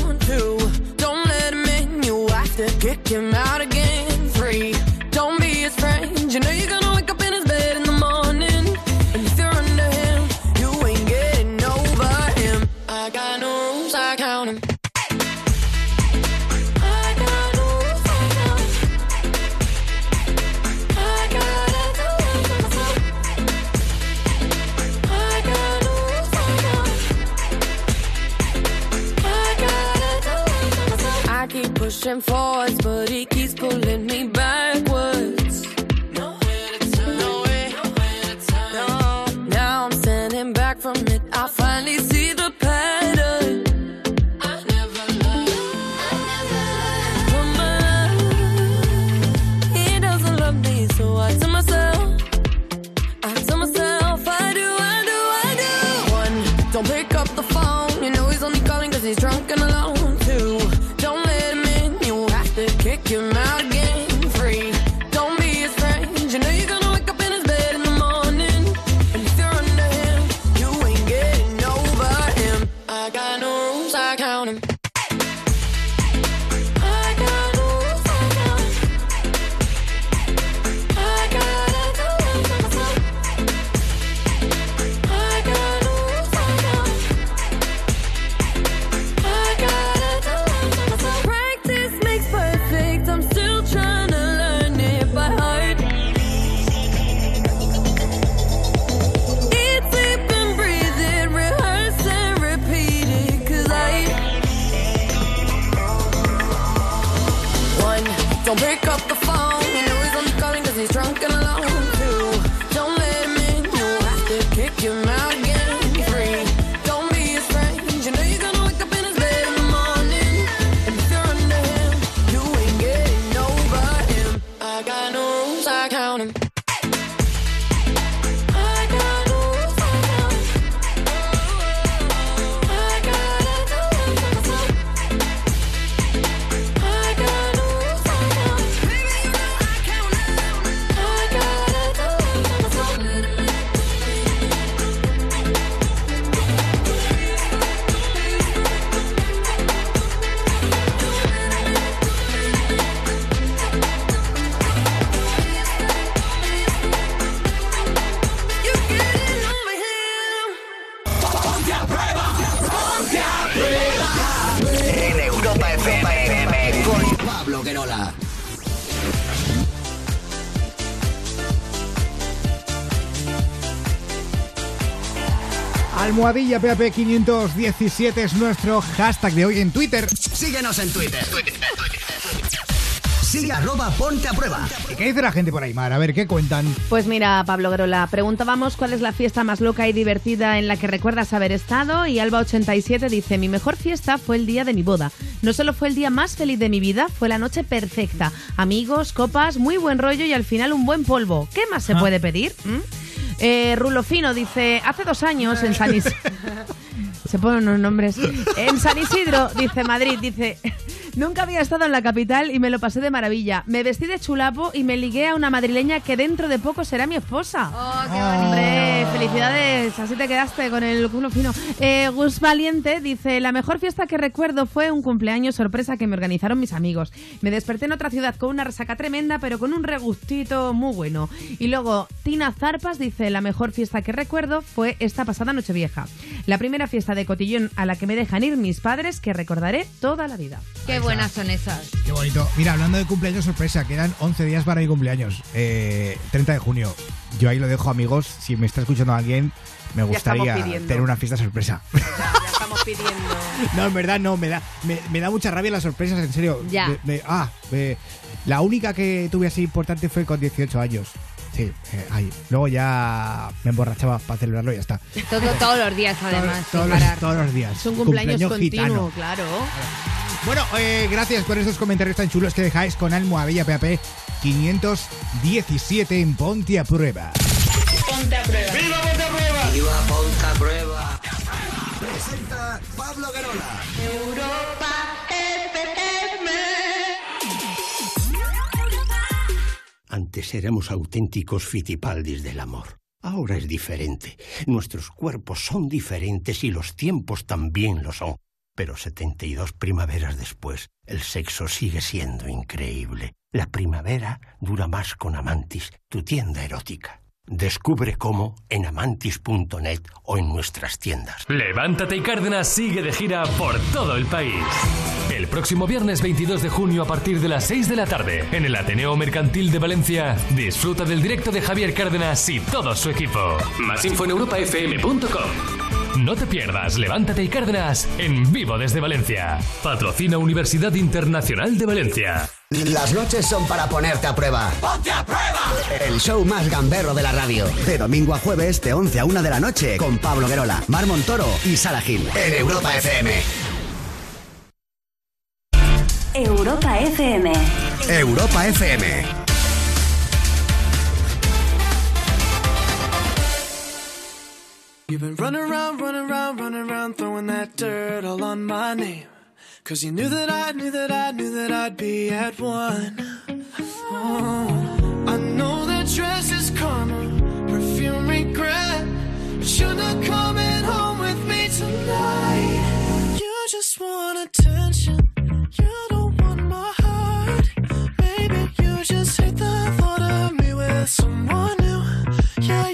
S21: Him out again.
S1: Almohadilla PAP 517 es nuestro hashtag de hoy en Twitter.
S5: Síguenos en Twitter. Sigue arroba ponte a prueba.
S1: ¿Y qué dice la gente por ahí, Mar? A ver, ¿qué cuentan?
S2: Pues mira, Pablo Grola, preguntábamos cuál es la fiesta más loca y divertida en la que recuerdas haber estado y Alba87 dice, mi mejor fiesta fue el día de mi boda. No solo fue el día más feliz de mi vida, fue la noche perfecta. Amigos, copas, muy buen rollo y al final un buen polvo. ¿Qué más se
S1: Ah.
S2: puede pedir? ¿Mm? Eh, Rulofino dice, hace dos años en San Isidro... Se ponen unos nombres. En San Isidro, dice Madrid, dice... Nunca había estado en la capital y me lo pasé de maravilla. Me vestí de chulapo y me ligué a una madrileña que dentro de poco será mi esposa.
S3: ¡Oh, qué
S2: Hombre, felicidades, así te quedaste con el culo fino. Eh, Gus Valiente dice, la mejor fiesta que recuerdo fue un cumpleaños sorpresa que me organizaron mis amigos. Me desperté en otra ciudad con una resaca tremenda, pero con un regustito muy bueno. Y luego, Tina Zarpas dice, la mejor fiesta que recuerdo fue esta pasada Nochevieja. La primera fiesta de cotillón a la que me dejan ir mis padres, que recordaré toda la vida.
S3: Qué buenas son esas.
S1: Qué bonito. Mira, hablando de cumpleaños sorpresa, quedan 11 días para mi cumpleaños. Eh, 30 de junio. Yo ahí lo dejo, amigos. Si me está escuchando alguien, me gustaría tener una fiesta sorpresa.
S2: Ya estamos pidiendo.
S1: No, en verdad no, me da, me, me da mucha rabia las sorpresas, en serio.
S2: Ya.
S1: Me- me- ah, la única que tuve así importante fue con 18 años. Sí, eh, ahí. Luego ya me emborrachaba para celebrarlo y ya está.
S3: Todo, todos los días, además,
S1: todos,
S3: sin
S1: los,
S3: parar.
S1: todos los días.
S2: Es un cumpleaños, continuo,
S1: gitano.
S2: claro.
S1: Bueno, eh, gracias por esos comentarios tan chulos que dejáis con Almohadilla PAP 517 en Ponte a Prueba.
S22: Ponte a prueba.
S5: ¡Viva Ponte a Prueba! ¡Viva Ponte a Prueba! Presenta Pablo Guerola.
S22: Europa
S23: Antes éramos auténticos fitipaldis del amor. Ahora es diferente. Nuestros cuerpos son diferentes y los tiempos también lo son. Pero 72 primaveras después, el sexo sigue siendo increíble. La primavera dura más con Amantis, tu tienda erótica. Descubre cómo en amantis.net o en nuestras tiendas.
S15: Levántate y Cárdenas sigue de gira por todo el país. El próximo viernes 22 de junio a partir de las 6 de la tarde en el Ateneo Mercantil de Valencia, disfruta del directo de Javier Cárdenas y todo su equipo. Más info en europafm.com. No te pierdas Levántate y Cárdenas en vivo desde Valencia. Patrocina Universidad Internacional de Valencia.
S5: Las noches son para ponerte a prueba. ¡Ponte a prueba! El show más gamberro de la radio. De domingo a jueves, de 11 a 1 de la noche, con Pablo Guerola, Mar Montoro y Sara Gil. En Europa FM.
S7: Europa FM.
S5: Europa FM.
S10: You've been running around, running around, running around, throwing that dirt all on my name. Cause you knew that I knew that I knew that I'd be at one. Oh, I know that dress is karma, perfume regret. But you're not coming home with me tonight. You just want attention. You don't want my heart. Maybe you just hate the thought of me with someone new. Yeah,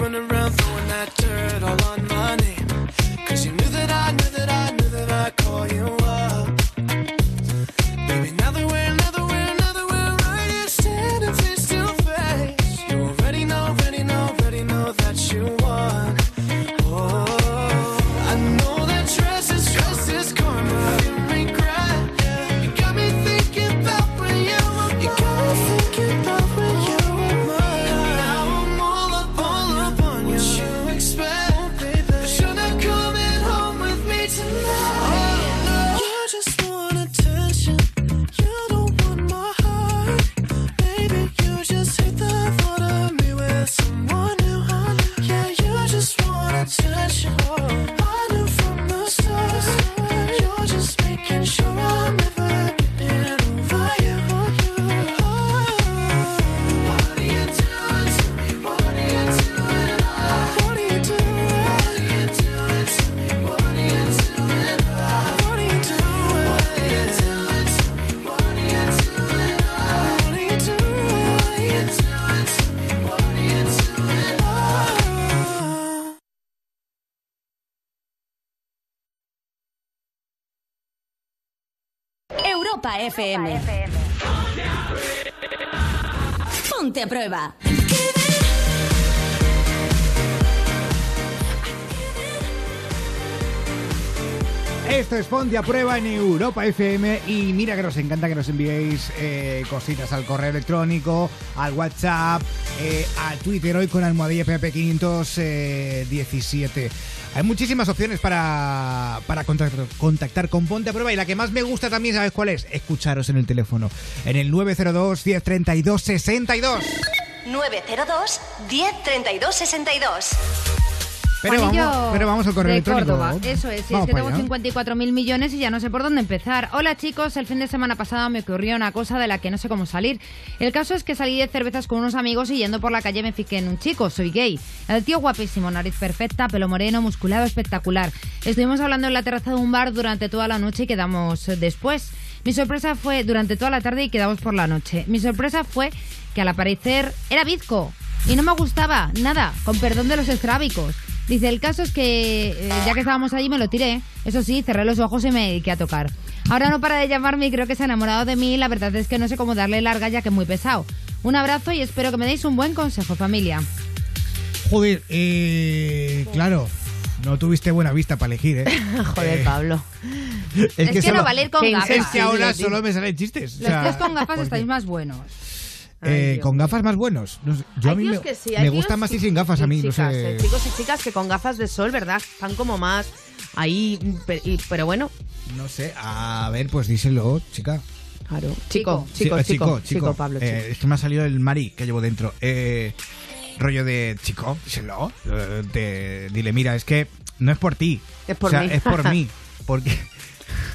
S7: your. FM. Ponte a prueba.
S1: Esto es Ponte a Prueba en Europa FM y mira que nos encanta que nos enviéis eh, cositas al correo electrónico, al WhatsApp, eh, a Twitter hoy con almohadilla PP517. Hay muchísimas opciones para, para contactar, contactar con Ponte a Prueba y la que más me gusta también, ¿sabes cuál es? Escucharos en el teléfono, en el 902 1032 Pero
S3: Juanillo
S1: vamos, pero vamos al correo
S3: de. Córdoba. Eso es, sí, es que tengo
S1: allá.
S3: 54 mil millones y ya no sé por dónde empezar. Hola chicos, el fin de semana pasado me ocurrió una cosa de la que no sé cómo salir. El caso es que salí de cervezas con unos amigos y yendo por la calle me fijé en un chico, soy gay. El tío guapísimo, nariz perfecta, pelo moreno, musculado, espectacular. Estuvimos hablando en la terraza de un bar durante toda la noche y quedamos eh, después. Mi sorpresa fue durante toda la tarde y quedamos por la noche. Mi sorpresa fue que al aparecer era bizco y no me gustaba nada, con perdón de los estrábicos. Dice, el caso es que eh, ya que estábamos allí me lo tiré. Eso sí, cerré los ojos y me dediqué a tocar. Ahora no para de llamarme y creo que se ha enamorado de mí. La verdad es que no sé cómo darle larga ya que es muy pesado. Un abrazo y espero que me deis un buen consejo, familia.
S1: Joder, eh, claro, no tuviste buena vista para elegir, ¿eh?
S2: Joder,
S1: Eh,
S2: Pablo.
S3: Es que no vale ir con gafas.
S1: Es que ahora solo me salen chistes. o
S3: Los
S1: sea,
S3: tíos con gafas
S1: porque,
S3: estáis más buenos.
S1: Eh, con gafas más buenos. No yo a mí me,
S2: que sí,
S1: me gusta más
S2: y-
S1: ir sin gafas a mí, no
S2: chicas,
S1: sé.
S2: eh, chicos y chicas que con gafas de sol, ¿verdad? Están como más ahí, y- pero bueno.
S1: No sé, a ver, pues díselo, chica.
S2: Claro. Chico, chico,
S1: eh,
S2: chico, chico, Pablo,
S1: Eh, es que me ha salido el Mari que llevo dentro. Eh, rollo de chico, díselo. De- dile, mira, es que no es por ti.
S2: Es por
S1: o sea,
S2: mí.
S1: es por mí. Porque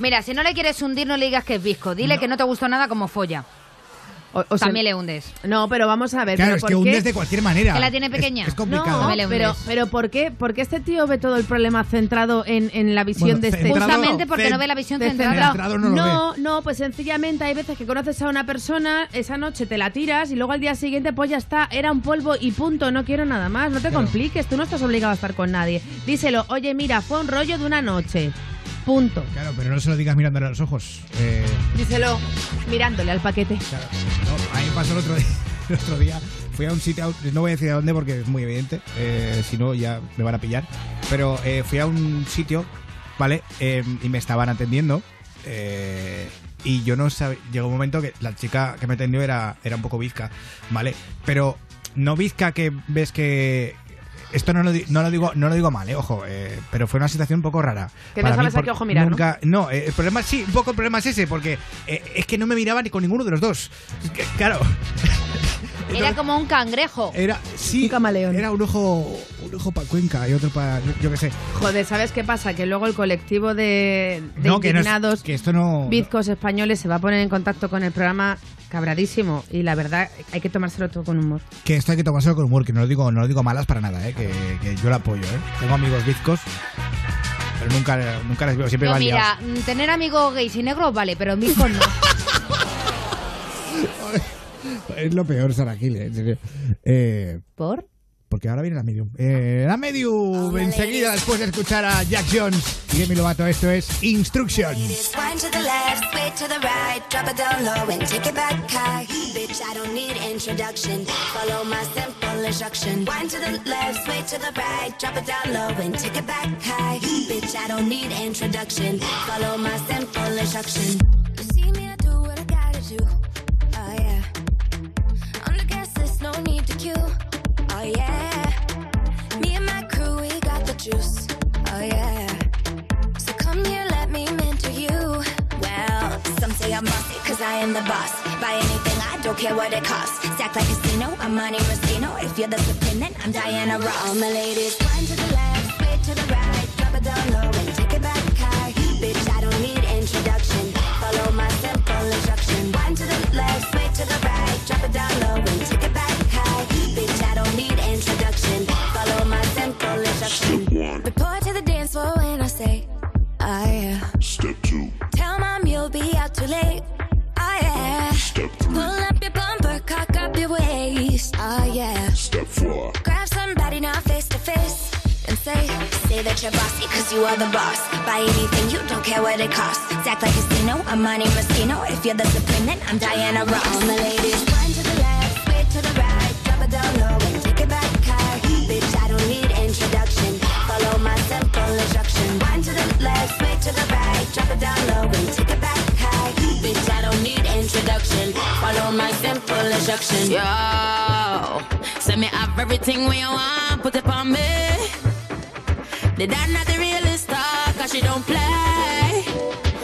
S3: Mira, si no le quieres hundir, no le digas que es visco. Dile que no te gustó nada como folla.
S2: O- o sea,
S3: También le hundes.
S2: No, pero vamos a ver.
S1: Claro,
S2: ¿pero
S1: es
S2: por
S1: que
S2: qué?
S1: hundes de cualquier manera.
S3: Que la tiene pequeña.
S1: Es, es complicado.
S2: No, pero,
S3: hundes.
S2: pero ¿por qué? Porque este tío ve todo el problema centrado en, en la visión
S1: Bueno,
S2: de este
S3: Justamente porque no ve la visión centrada.
S1: centrado no
S2: no, no, pues sencillamente hay veces que conoces a una persona, esa noche te la tiras y luego al día siguiente pues ya está, era un polvo y punto, no quiero nada más, no te
S1: Claro.
S2: compliques, tú no estás obligado a estar con nadie. Díselo, oye mira, fue un rollo de una noche, punto.
S1: Claro, pero no se lo digas mirándole a los ojos. Eh,
S2: Díselo mirándole al paquete.
S1: claro. No, a mí me pasó el otro día. El otro día fui a un sitio, no voy a decir a dónde porque es muy evidente, eh, si no ya me van a pillar. Pero eh, fui a un sitio, ¿vale? Eh, y me estaban atendiendo. eh, y yo no sabía. Llegó un momento que la chica que me atendió era, era un poco bizca, ¿vale? Pero no bizca que ves que. Esto no lo, no lo digo no lo digo mal, eh, ojo, eh, pero fue una situación un poco rara.
S2: Que no sabes a qué ojo mirar, ¿no?
S1: nunca- ¿no? eh, el problema sí, un poco el problema es ese, porque eh, es que no me miraba ni con ninguno de los dos. Es
S3: Era como un cangrejo.
S1: era sí,
S2: Un camaleón.
S1: era un ojo un ojo para Cuenca y otro para yo, qué sé.
S2: Joder, ¿sabes qué pasa? Que luego el colectivo de, de
S1: No, que no es-
S2: indignados
S1: que esto no
S2: bizcos españoles se va a poner en contacto con el programa cabradísimo y la verdad hay que tomárselo todo con humor.
S1: que esto hay que tomárselo con humor, que no lo digo no lo digo malas para nada, eh, que, que yo lo apoyo, eh. Tengo amigos bizcos, pero nunca nunca les veo, siempre van
S3: mira, mm, tener amigos gays y negros vale, pero viscos no.
S1: Es lo peor, Saraquil, en serio. Eh,
S3: ¿Por?
S1: Porque ahora viene la medium. Eh, la medium, enseguida después de escuchar a Jack Jones y Demi Lovato, esto es Instruction.
S16: Don't need the cue. Oh yeah. Me and my crew, we got the juice. Oh yeah. So come here, let me mentor you. Well, some say I'm bossy, I am the boss. Buy anything, I don't care what it costs. Stack like casino, I'm Monte Rustino. If you're the supreme, then I'm Diana Ross. All my ladies, wind to the left, sway to the right, drop it down low and take it back high. Bitch, I don't need introduction. Follow my simple instruction. Wind to the left, sway to the right, drop it down low and take Report to the dance floor when I say, oh yeah.
S24: Step two,
S16: Tell mom you'll be out too late. Oh yeah.
S24: step three,
S16: Pull up your bumper, cock up your waist. Oh yeah.
S24: step four,
S16: Grab somebody now face to face. And say, say that you're bossy, cause you are the boss. Buy anything, you don't care what it costs. Act like a casino, I'm Monte Rustino. If you're the supreme, then I'm Diana Ross. All my ladies, wind to the left, sway to the right, drop it down low Legs sway to the right, drop it down low and take it back high. Bitch, I don't need introduction. Follow my simple instruction.
S19: Yo, send me up everything we want, put it on me. Did I not the realest talk? She don't play.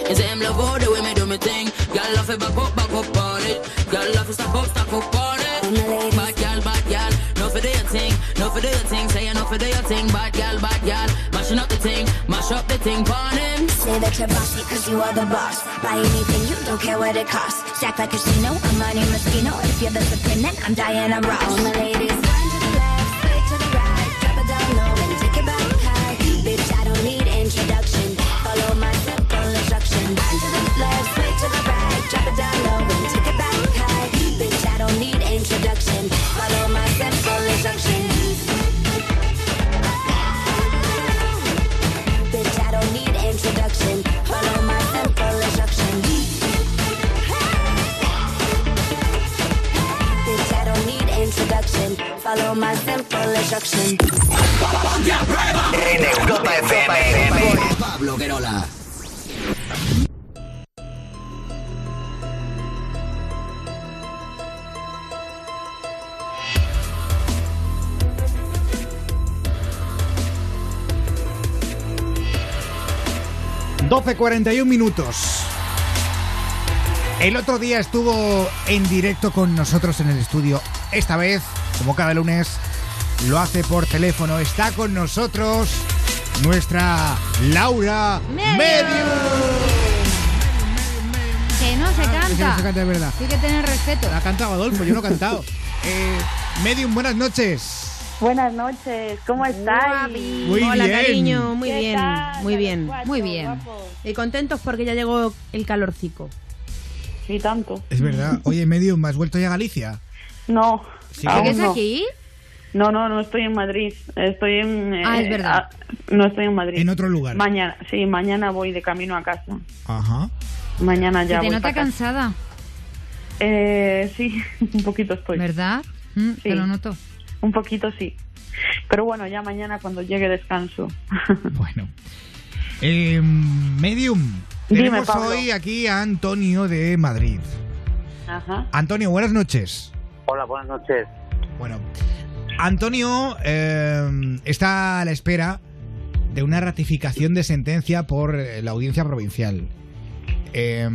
S19: And say, I'm love all the way me do me thing. Y'all love it, back up, back up on it. Love it, stop up, stop up on it. Bad y'all, bad y'all. No for the thing, no for the thing. Say, no for the thing. Bad y'all, bad y'all. Mashing up the thing up the thing, pon him.
S16: Say that you're bossy cause you are the boss. Buy anything, you don't care what it costs. Stack like a casino, I'm Money Moschino. If you're the supreme, then I'm Diana Ross. All my ladies, wind to the left, sway to the right, drop it down low and take it back high. Bitch, I don't need introduction. Follow my simple instruction. Wind to the left, sway to the right, drop it down low Follow my simple instruction.
S5: En Europa FM. Pablo Querola.
S1: Ujú. 12.41 minutos. El otro día estuvo en directo con nosotros en el estudio. Esta vez, como cada lunes, lo hace por teléfono. Está con nosotros nuestra Laura
S3: Medium.
S1: Medium.
S3: Que no se
S1: Ah, que
S3: canta.
S1: no se canta, es verdad.
S3: Hay que tener respeto.
S1: Ha cantado Adolfo, yo no he cantado. Eh, Medium, buenas noches.
S25: Buenas noches, ¿cómo estáis?
S1: Muy
S2: Hola,
S1: bien.
S2: cariño, muy
S25: ¿Qué
S2: bien,
S25: tal?
S2: muy bien.
S25: Guacho,
S2: Muy bien. Y contentos porque ya llegó el calorcico.
S25: Sí, tanto.
S1: Es verdad. Oye, Medium, ¿me has vuelto ya a Galicia?
S25: No.
S1: Sí, ¿Sigues
S25: no.
S3: aquí?
S25: No, no, no estoy en Madrid. Estoy en.
S3: Ah, es
S25: eh,
S3: verdad.
S25: no estoy en Madrid.
S1: En otro lugar.
S25: Mañana, sí, mañana voy de camino a casa.
S1: Ajá.
S25: Mañana ya
S3: te
S25: voy
S3: nota
S25: pa' casa.
S3: cansada,
S25: Eh, sí, un poquito estoy.
S3: ¿verdad? Mm, Te lo noto.
S25: Un poquito sí. Pero bueno, ya mañana cuando llegue descanso.
S1: Bueno. Eh, Medium, tenemos hoy aquí a Antonio de Madrid.
S25: Ajá.
S1: Antonio, buenas noches.
S24: Hola, buenas noches.
S1: Bueno, Antonio eh, está a la espera de una ratificación de sentencia por eh, la audiencia provincial. Eh,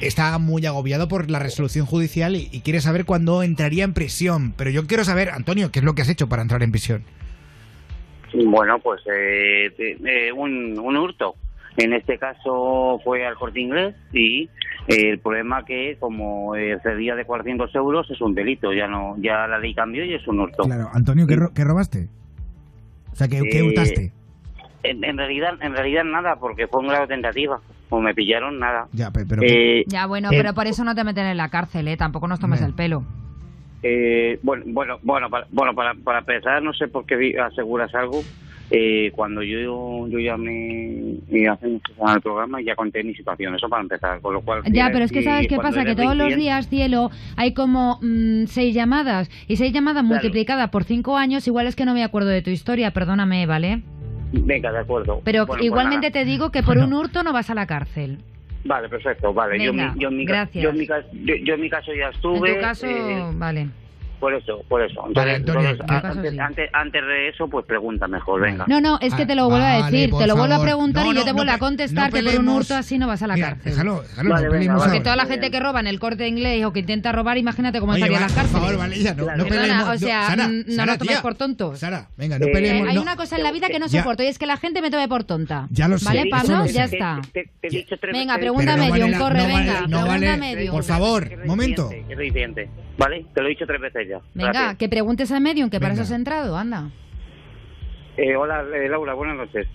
S1: está muy agobiado por la resolución judicial y, y quiere saber cuándo entraría en prisión. Pero yo quiero saber, Antonio, ¿qué es lo que has hecho para entrar en prisión?
S24: Bueno, pues eh, eh, un, un hurto. En este caso fue al corte inglés y eh, el problema que como eh, excedía de 400 euros es un delito. Ya no, ya la ley cambió y es un hurto.
S1: Claro, Antonio, ¿qué, ro- qué robaste? O sea, ¿qué, qué
S24: Eh,
S1: hurtaste?
S24: En, en realidad, en realidad nada, porque fue un grado de tentativa. Como me pillaron, nada.
S1: Ya, pe- pero...
S24: Eh,
S3: Ya, bueno,
S24: eh,
S3: pero por eso no te meten en la cárcel, ¿eh? Tampoco nos tomes el pelo.
S24: Eh, bueno, bueno, bueno, para, bueno, para, para empezar, no sé por qué aseguras algo. Eh, cuando yo yo llamé eh, hace el programa ya conté mi situación, eso para empezar, con lo cual...
S3: Ya, pero es que ¿sabes qué pasa? Que todos los días, cielo, hay como mm, seis llamadas. Y seis llamadas
S24: Claro.
S3: multiplicadas por cinco años, igual es que no me acuerdo de tu historia, perdóname, ¿vale?
S24: Venga, de acuerdo.
S3: Pero
S24: Bueno, pues
S3: igualmente te digo que por un hurto no vas a la cárcel.
S24: Vale, perfecto, vale. yo,
S3: Venga,
S24: mi- yo, en mi
S3: gracias.
S24: yo, en mi yo, yo en mi caso ya
S3: En
S24: estuve...
S3: tu caso,
S24: eh,
S3: vale.
S24: Por eso, por eso.
S1: Vale,
S24: Entonces,
S1: Antonio,
S24: entonces,
S1: ¿qué-
S24: a- antes, antes, antes de eso, pues pregunta mejor, venga.
S3: No, no, es que te lo
S1: Ah,
S3: vuelvo a decir, te lo vuelvo a preguntar
S1: No,
S3: y yo te
S1: no
S3: vuelvo a contestar
S1: no
S3: que por un hurto así no vas a la
S1: Mira,
S3: cárcel.
S1: déjalo, déjalo,
S24: Vale,
S1: no
S24: venga, vale.
S3: Porque toda la gente que roba en el corte inglés o que intenta robar, imagínate cómo
S1: Oye,
S3: estaría en las
S1: por favor, vale, ya, no, no
S3: Perdona,
S1: peleemos.
S3: o
S1: No,
S3: sea,
S1: Sara,
S3: no
S1: Sara,
S3: nos tomes por tontos.
S1: Sara, venga, no
S24: Eh,
S1: peleemos.
S3: Hay una cosa en la vida que no soporto y es que la gente me tome por tonta.
S1: Ya lo sé,
S3: ¿Vale, Pablo?
S1: lo
S3: Ya está. Venga, pregunta medium,
S1: la-
S3: corre, venga.
S1: no
S3: pregunta
S1: vale-
S3: medium.
S1: Por favor, momento.
S24: ¿Vale? Te lo he dicho tres veces ya.
S3: Venga,
S24: Gracias.
S3: que preguntes a medium, que para
S1: Venga.
S3: eso has entrado, anda.
S24: Eh, hola, eh, Laura, buenas noches.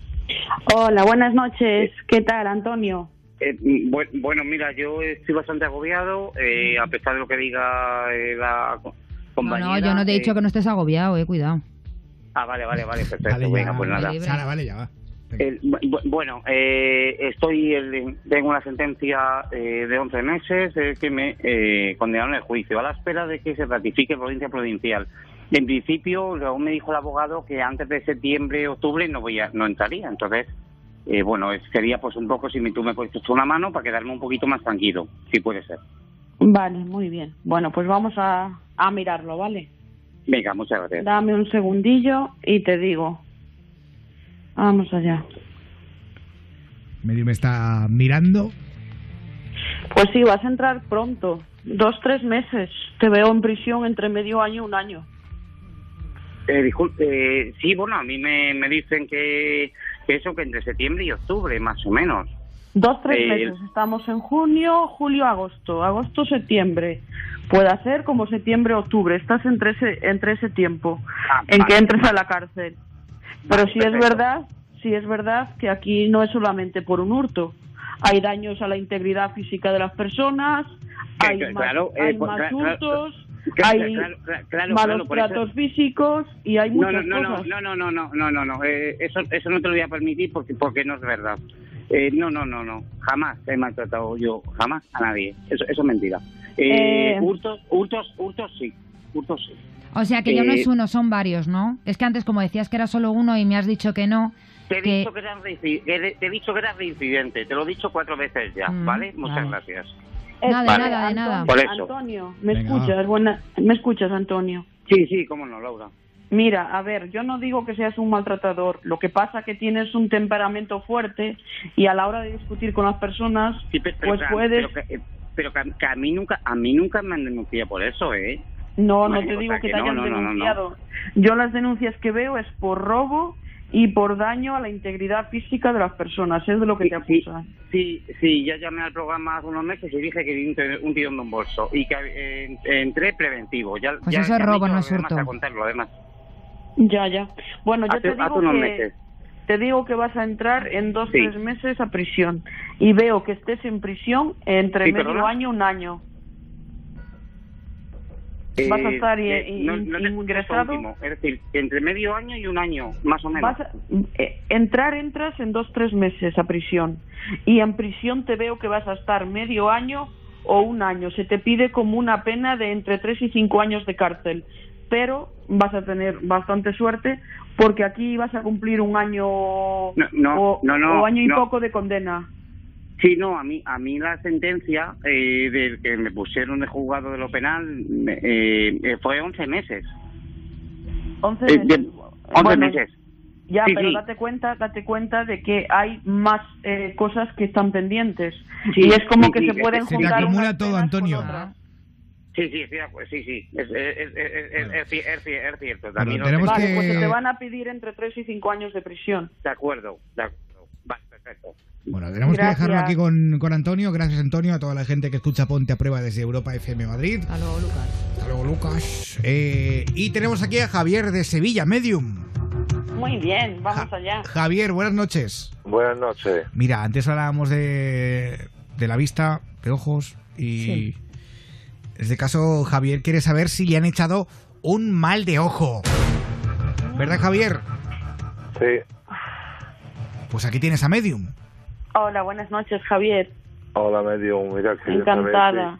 S25: Hola, buenas noches. ¿Qué tal, Antonio?
S24: Eh, mm, bue- bueno, mira, yo estoy bastante agobiado, eh, a pesar de lo que diga eh, la co-
S3: No,
S24: compañera.
S3: no, yo no te he
S24: eh,
S3: dicho que no estés agobiado, eh, cuidado.
S24: Ah, vale, vale, vale, perfecto.
S1: Vale, ya,
S24: Venga, pues nada.
S1: Sara, vale, ya va.
S24: El- bu- bueno, eh, estoy el- tengo una sentencia eh, de 11 meses eh, que me eh, condenaron en el juicio a la espera de que se ratifique provincia provincial. En principio, luego me dijo el abogado que antes de septiembre, octubre no voy a, no entraría. Entonces, eh, bueno, sería pues un poco si me- tú me puedes echar una mano para quedarme un poquito más tranquilo, si puede ser.
S25: Vale, muy bien. Bueno, pues vamos a, a mirarlo, ¿vale?
S24: Venga, muchas gracias.
S25: Dame un segundillo y te digo. Vamos allá.
S1: Medio me está mirando.
S25: Pues sí, vas a entrar pronto. Dos, tres meses. Te veo en prisión entre medio año y un año.
S24: Eh, disculpe, eh, sí, bueno, a mí me, me dicen que, que eso, que entre septiembre y octubre, más o menos.
S25: Dos, tres
S24: Eh,
S25: meses. Estamos en junio, julio, agosto. Agosto, septiembre. Puede ser como septiembre, octubre. Estás entre ese, entre ese tiempo en
S24: vale,
S25: que entres
S24: vale.
S25: a la cárcel. Pero sí es verdad, sí es verdad que aquí no es solamente por un hurto. Hay daños a la integridad física de las personas,
S24: Que-
S25: hay
S24: que-
S25: más,
S24: claro, eh,
S25: hay más
S24: claro,
S25: hurtos,
S24: claro,
S25: hay
S24: claro,
S25: malos
S24: por eso-
S25: tratos físicos y hay
S24: No,
S25: muchas
S24: no, no,
S25: cosas.
S24: no, no, no, no, no, no, no, eh, eso, eso no te lo voy a permitir porque, porque no es verdad. Eh, no, no, no, no, jamás he maltratado yo, jamás a nadie. Eso, eso es mentira. Eh,
S3: Eh.
S24: Hurtos, hurtos, hurtos sí, hurtos sí.
S3: O sea que ya no
S24: Eh,
S3: es uno, son varios, ¿no? Es que antes, como decías que era solo uno y me has dicho que no.
S24: Te he,
S3: que-
S24: dicho que eras te he dicho que eras reincidente, te lo he dicho cuatro veces ya,
S3: Mm,
S24: ¿vale? Muchas
S3: vale.
S24: gracias.
S3: Nada, de
S24: Vale.
S3: nada, de nada.
S24: Por eso.
S25: Antonio, ¿me
S24: Venga,
S25: escuchas? Buena, ¿Me escuchas, Antonio?
S24: Sí, sí, cómo no, Laura.
S25: Mira, a ver, yo no digo que seas un maltratador. Lo que pasa que tienes un temperamento fuerte y a la hora de discutir con las personas,
S24: Sí, pe- pero,
S25: pues puedes...
S24: pero que, eh, pero que a- que a mí nunca, a mí nunca me han denunciado por eso, ¿eh?
S25: No, no te
S24: o
S25: digo
S24: sea
S25: que te hayan
S24: no, no, no, no.
S25: denunciado. Yo las denuncias que veo es por robo y por daño a la integridad física de las personas. Es de lo que te acusan.
S24: Sí, sí, ya llamé al programa hace unos meses y dije que vi un, tirón de un bolso y que eh, entré preventivo. Ya,
S3: Pues
S24: ya,
S3: eso es robo, no es
S24: demás
S3: hurto.
S24: A contarlo, además.
S25: Ya, ya. Bueno, yo
S24: Hace-
S25: te
S24: hace
S25: digo
S24: unos
S25: que...
S24: meses.
S25: Te digo que vas a entrar en dos,
S24: Sí.
S25: tres meses a prisión. Y veo que estés en prisión entre
S24: Sí,
S25: medio
S24: perdona.
S25: año y un año. Vas a
S24: Eh,
S25: estar
S24: eh,
S25: i-
S24: no- no
S25: ingresado.
S24: último, Es decir, entre medio año y un año, más o menos.
S25: Vas a- eh, entrar, entras en dos, tres meses a prisión. Y en prisión te veo que vas a estar medio año o un año. Se te pide como una pena de entre tres y cinco años de cárcel. Pero vas a tener bastante suerte porque aquí vas a cumplir un año
S24: No,
S25: o, o año y poco de condena.
S24: Sí, no, a mí, a mí la sentencia eh, del que me pusieron de juzgado de lo penal me- eh, eh, fue 11 meses.
S25: 11
S24: Eh,
S25: meses.
S24: de- 11
S25: Bueno,
S24: meses.
S25: Ya,
S24: Sí,
S25: pero
S24: sí.
S25: date cuenta, date cuenta de que hay más eh, cosas que están pendientes.
S24: Sí,
S25: y es como
S24: sí,
S25: que
S24: sí,
S25: se pueden
S24: se
S25: juntar
S1: acumula
S25: unas
S1: todo, Antonio.
S25: otras.
S24: Sí, sí, de sí, sí, es, es, es, es, es- es ci- es ci- es cierto. También lo
S1: tenemos.
S25: Vale, pues se te van a pedir entre 3 y 5 años de prisión.
S24: De acuerdo, de acuerdo. Vale, perfecto.
S1: Bueno, tenemos
S25: Gracias.
S1: que dejarlo aquí con, con Antonio. Gracias, Antonio, a toda la gente que escucha Ponte a Prueba desde Europa FM Madrid.
S2: Hasta luego, Lucas.
S1: Hasta luego, Lucas. Eh, y tenemos aquí a Javier de Sevilla, Medium.
S25: Muy bien, vamos allá.
S1: Javier, buenas noches.
S26: Buenas noches.
S1: Mira, antes hablábamos de, de la vista, de ojos, y
S26: Sí.
S1: en este caso Javier quiere saber si le han echado un mal de ojo. ¿Verdad, Javier?
S26: Sí.
S1: Pues aquí tienes a Medium.
S25: Hola, buenas noches, Javier.
S26: Hola, medio. Mira, saber
S25: Encantada.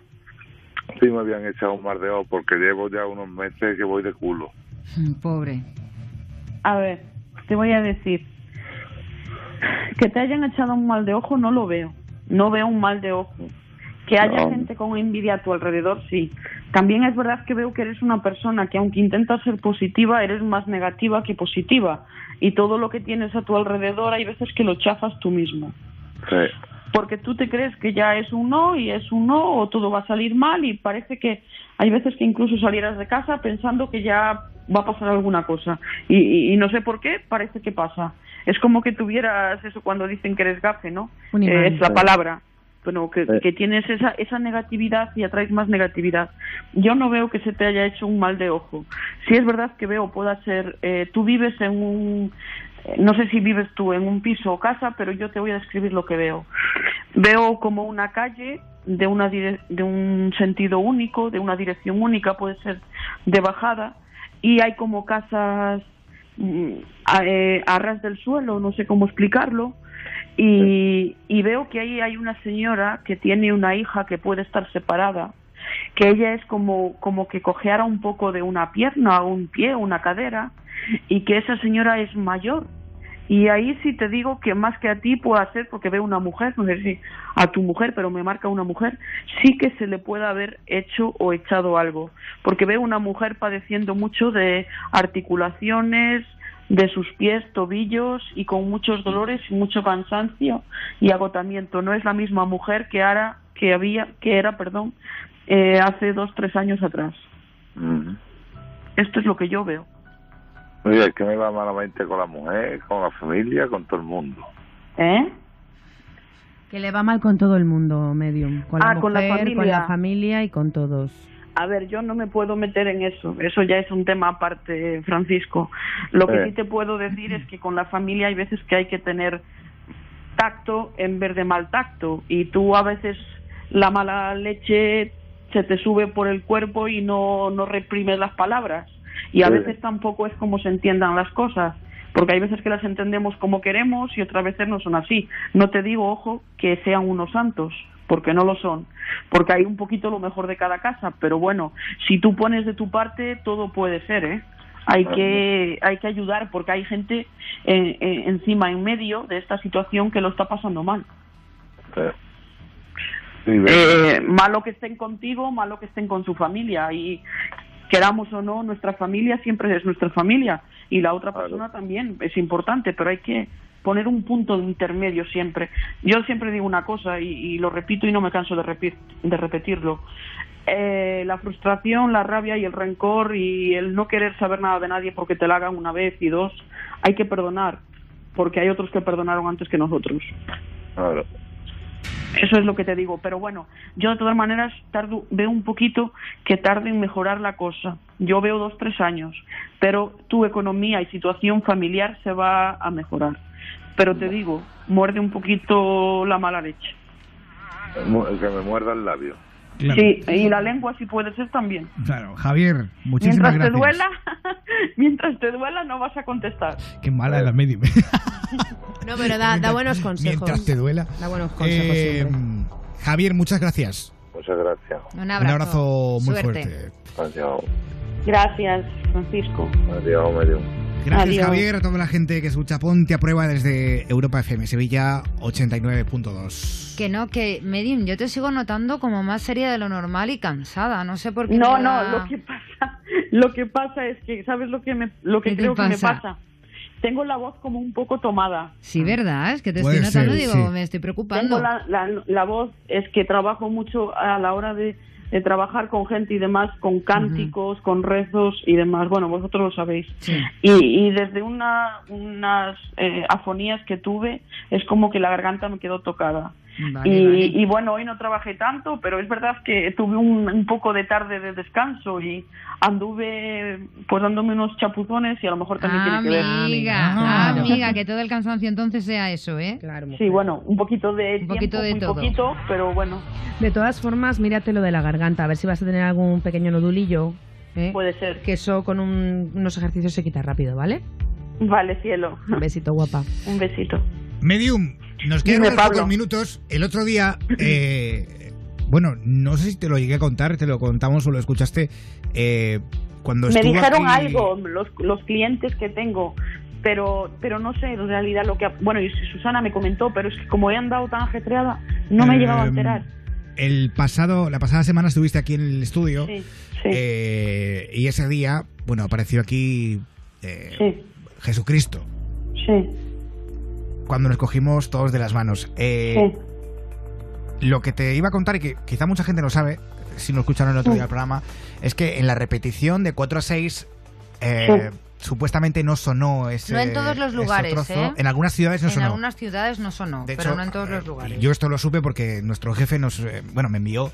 S26: si, si me habían echado un mar de ojo, porque llevo ya unos meses que voy de culo.
S3: Pobre.
S25: A ver, te voy a decir. Que te hayan echado un mal de ojo no lo veo. No veo un mal de ojo. Que haya
S26: No.
S25: gente con envidia a tu alrededor, sí. También es verdad que veo que eres una persona que aunque intentas ser positiva, eres más negativa que positiva. Y todo lo que tienes a tu alrededor hay veces que lo chafas tú mismo.
S26: Sí.
S25: Porque tú te crees que ya es un no y es un no o todo va a salir mal y parece que hay veces que incluso salieras de casa pensando que ya va a pasar alguna cosa. Y, y- y no sé por qué, parece que pasa. Es como que tuvieras eso cuando dicen que eres gafe, ¿no? Eh, es la palabra. Bueno, que, que tienes esa, esa negatividad y atraes más negatividad. Yo no veo que se te haya hecho un mal de ojo. Si es verdad que veo, pueda ser, eh, tú vives en un, no sé si vives tú en un piso o casa, pero yo te voy a describir lo que veo. Veo como una calle de, una dire- de un sentido único, de una dirección única, puede ser de bajada, y hay como casas mm, a, eh, a ras del suelo, no sé cómo explicarlo, y, y veo que ahí hay una señora que tiene una hija que puede estar separada, que ella es como, como que cojeara un poco de una pierna, un pie, una cadera, y que esa señora es mayor Y ahí sí te digo que más que a ti pueda ser, porque veo una mujer, no sé si a tu mujer, pero me marca una mujer, sí que se le puede haber hecho o echado algo. Porque veo una mujer padeciendo mucho de articulaciones, de sus pies, tobillos y con muchos dolores y mucho cansancio y agotamiento. No es la misma mujer que era, que había, que era, perdón, eh, hace dos, tres años atrás.
S26: Mm.
S25: Esto es lo que yo veo.
S26: Oye, es que me va malamente con la mujer, con la familia, con todo el mundo.
S25: ¿Eh?
S2: Que le va mal con todo el mundo, Medium. Con la
S25: Ah, con la
S2: con
S25: familia.
S2: la familia y con todos.
S25: A ver, yo no me puedo meter en eso. Eso ya es un tema aparte, Francisco. Lo que
S26: Eh.
S25: sí te puedo decir es que con la familia hay veces que hay que tener tacto en vez de mal tacto. Y tú a veces la mala leche se te sube por el cuerpo y no, no reprimes las palabras. Y a
S26: Sí.
S25: veces tampoco es como se entiendan las cosas. Porque hay veces que las entendemos como queremos y otras veces no son así. No te digo, ojo, que sean unos santos, porque no lo son. Porque hay un poquito lo mejor de cada casa. Pero bueno, si tú pones de tu parte, todo puede ser, ¿eh? Hay que, hay que ayudar porque hay gente eh, eh, encima, en medio de esta situación que lo está pasando mal. Eh, malo que estén contigo, malo que estén con su familia y queramos o no, nuestra familia siempre es nuestra familia y la otra persona también es importante, pero hay que poner un punto de intermedio siempre. Yo siempre digo una cosa y, y lo repito y no me canso de, repi- de repetirlo. Eh, la frustración, la rabia y el rencor y el no querer saber nada de nadie porque te la hagan una vez y dos, hay que perdonar, porque hay otros que perdonaron antes que nosotros.
S26: Claro.
S25: Eso es lo que te digo. Pero bueno, yo de todas maneras tardo, veo un poquito que tarde en mejorar la cosa. Yo veo dos, tres años. Pero tu economía y situación familiar se va a mejorar. Pero te digo, muerde un poquito la mala leche.
S26: Que me muerda el labio.
S1: Claro.
S25: Sí, y la lengua sí puede ser también.
S1: Claro, Javier, muchísimas
S25: mientras te
S1: gracias.
S25: duela, mientras te duela no vas a contestar.
S1: Qué mala la medium.
S2: No, pero da, da buenos consejos.
S1: Mientras te duela.
S2: Da buenos consejos
S1: Eh,
S2: siempre.
S1: Javier, muchas gracias.
S26: Muchas gracias.
S3: Un
S1: abrazo muy
S3: Suerte.
S1: fuerte.
S26: Adiós.
S25: Gracias, Francisco.
S26: Adiós, medium.
S1: Gracias,
S25: Adiós.
S1: Javier, a toda la gente que escucha Ponte a Prueba desde Europa FM, Sevilla 89.2.
S3: Que no, que Medium, yo te sigo notando como más seria de lo normal y cansada. No sé por qué.
S25: No, no,
S3: da-
S25: lo que pasa, lo que pasa es que, ¿sabes lo que me, lo que
S3: ¿Qué te
S25: creo que me
S3: pasa?
S25: pasa? Tengo la voz como un poco tomada.
S3: Sí, ¿verdad? Es que te
S1: Puede
S3: estoy notando,
S1: ser,
S3: digo,
S1: sí.
S3: me estoy preocupando.
S25: Tengo la, la, la voz, es que trabajo mucho a la hora de, de trabajar con gente y demás, con cánticos, con rezos y demás. Bueno, vosotros lo sabéis. Y, y desde una, unas eh, afonías que tuve, es como que la garganta me quedó tocada.
S3: Vale,
S25: y,
S3: vale.
S25: y bueno, hoy no trabajé tanto, pero es verdad que tuve un, un poco de tarde de descanso y anduve pues dándome unos chapuzones y a lo mejor también tiene que ver.
S3: Amiga,
S25: Ah,
S3: amiga, que todo el cansancio entonces sea eso, ¿eh?
S2: Claro,
S25: Sí, bueno, un poquito de
S3: Un poquito
S25: tiempo,
S3: de
S25: muy
S3: todo.
S25: poquito, pero bueno,
S2: De todas formas, mírate lo de la garganta, a ver si vas a tener algún pequeño nodulillo. ¿eh?
S25: puede ser.
S2: Que eso con un- unos ejercicios se quita rápido, ¿vale?
S25: Vale, cielo.
S2: Un besito, guapa.
S25: Un besito.
S1: Medium, nos quedan unos pocos minutos. El otro día, eh, bueno, no sé si te lo llegué a contar, te lo contamos o lo escuchaste. eh, cuando
S25: Me dijeron
S1: aquí-
S25: algo los, los clientes que tengo, pero pero no sé en realidad lo que... Bueno, y Susana me comentó, pero es que como he andado tan ajetreada, no me he llegado a
S1: Em,
S25: enterar.
S1: El pasado, la pasada semana estuviste aquí en el estudio
S25: Sí, sí.
S1: eh, y ese día, bueno, apareció aquí eh,
S25: Sí.
S1: Jesucristo.
S25: Sí.
S1: Cuando nos cogimos todos de las manos. Eh, Lo que te iba a contar y que quizá mucha gente no sabe, si no escucharon el otro día el programa, es que en la repetición de 4 a 6 eh, supuestamente no sonó ese
S3: No en todos los lugares,
S1: trozo.
S3: ¿eh?
S1: En algunas ciudades no
S3: en
S1: sonó.
S3: algunas ciudades no sonó,
S1: De
S3: pero
S1: hecho,
S3: no en todos los lugares.
S1: Yo esto lo supe porque nuestro jefe nos, eh, bueno, me envió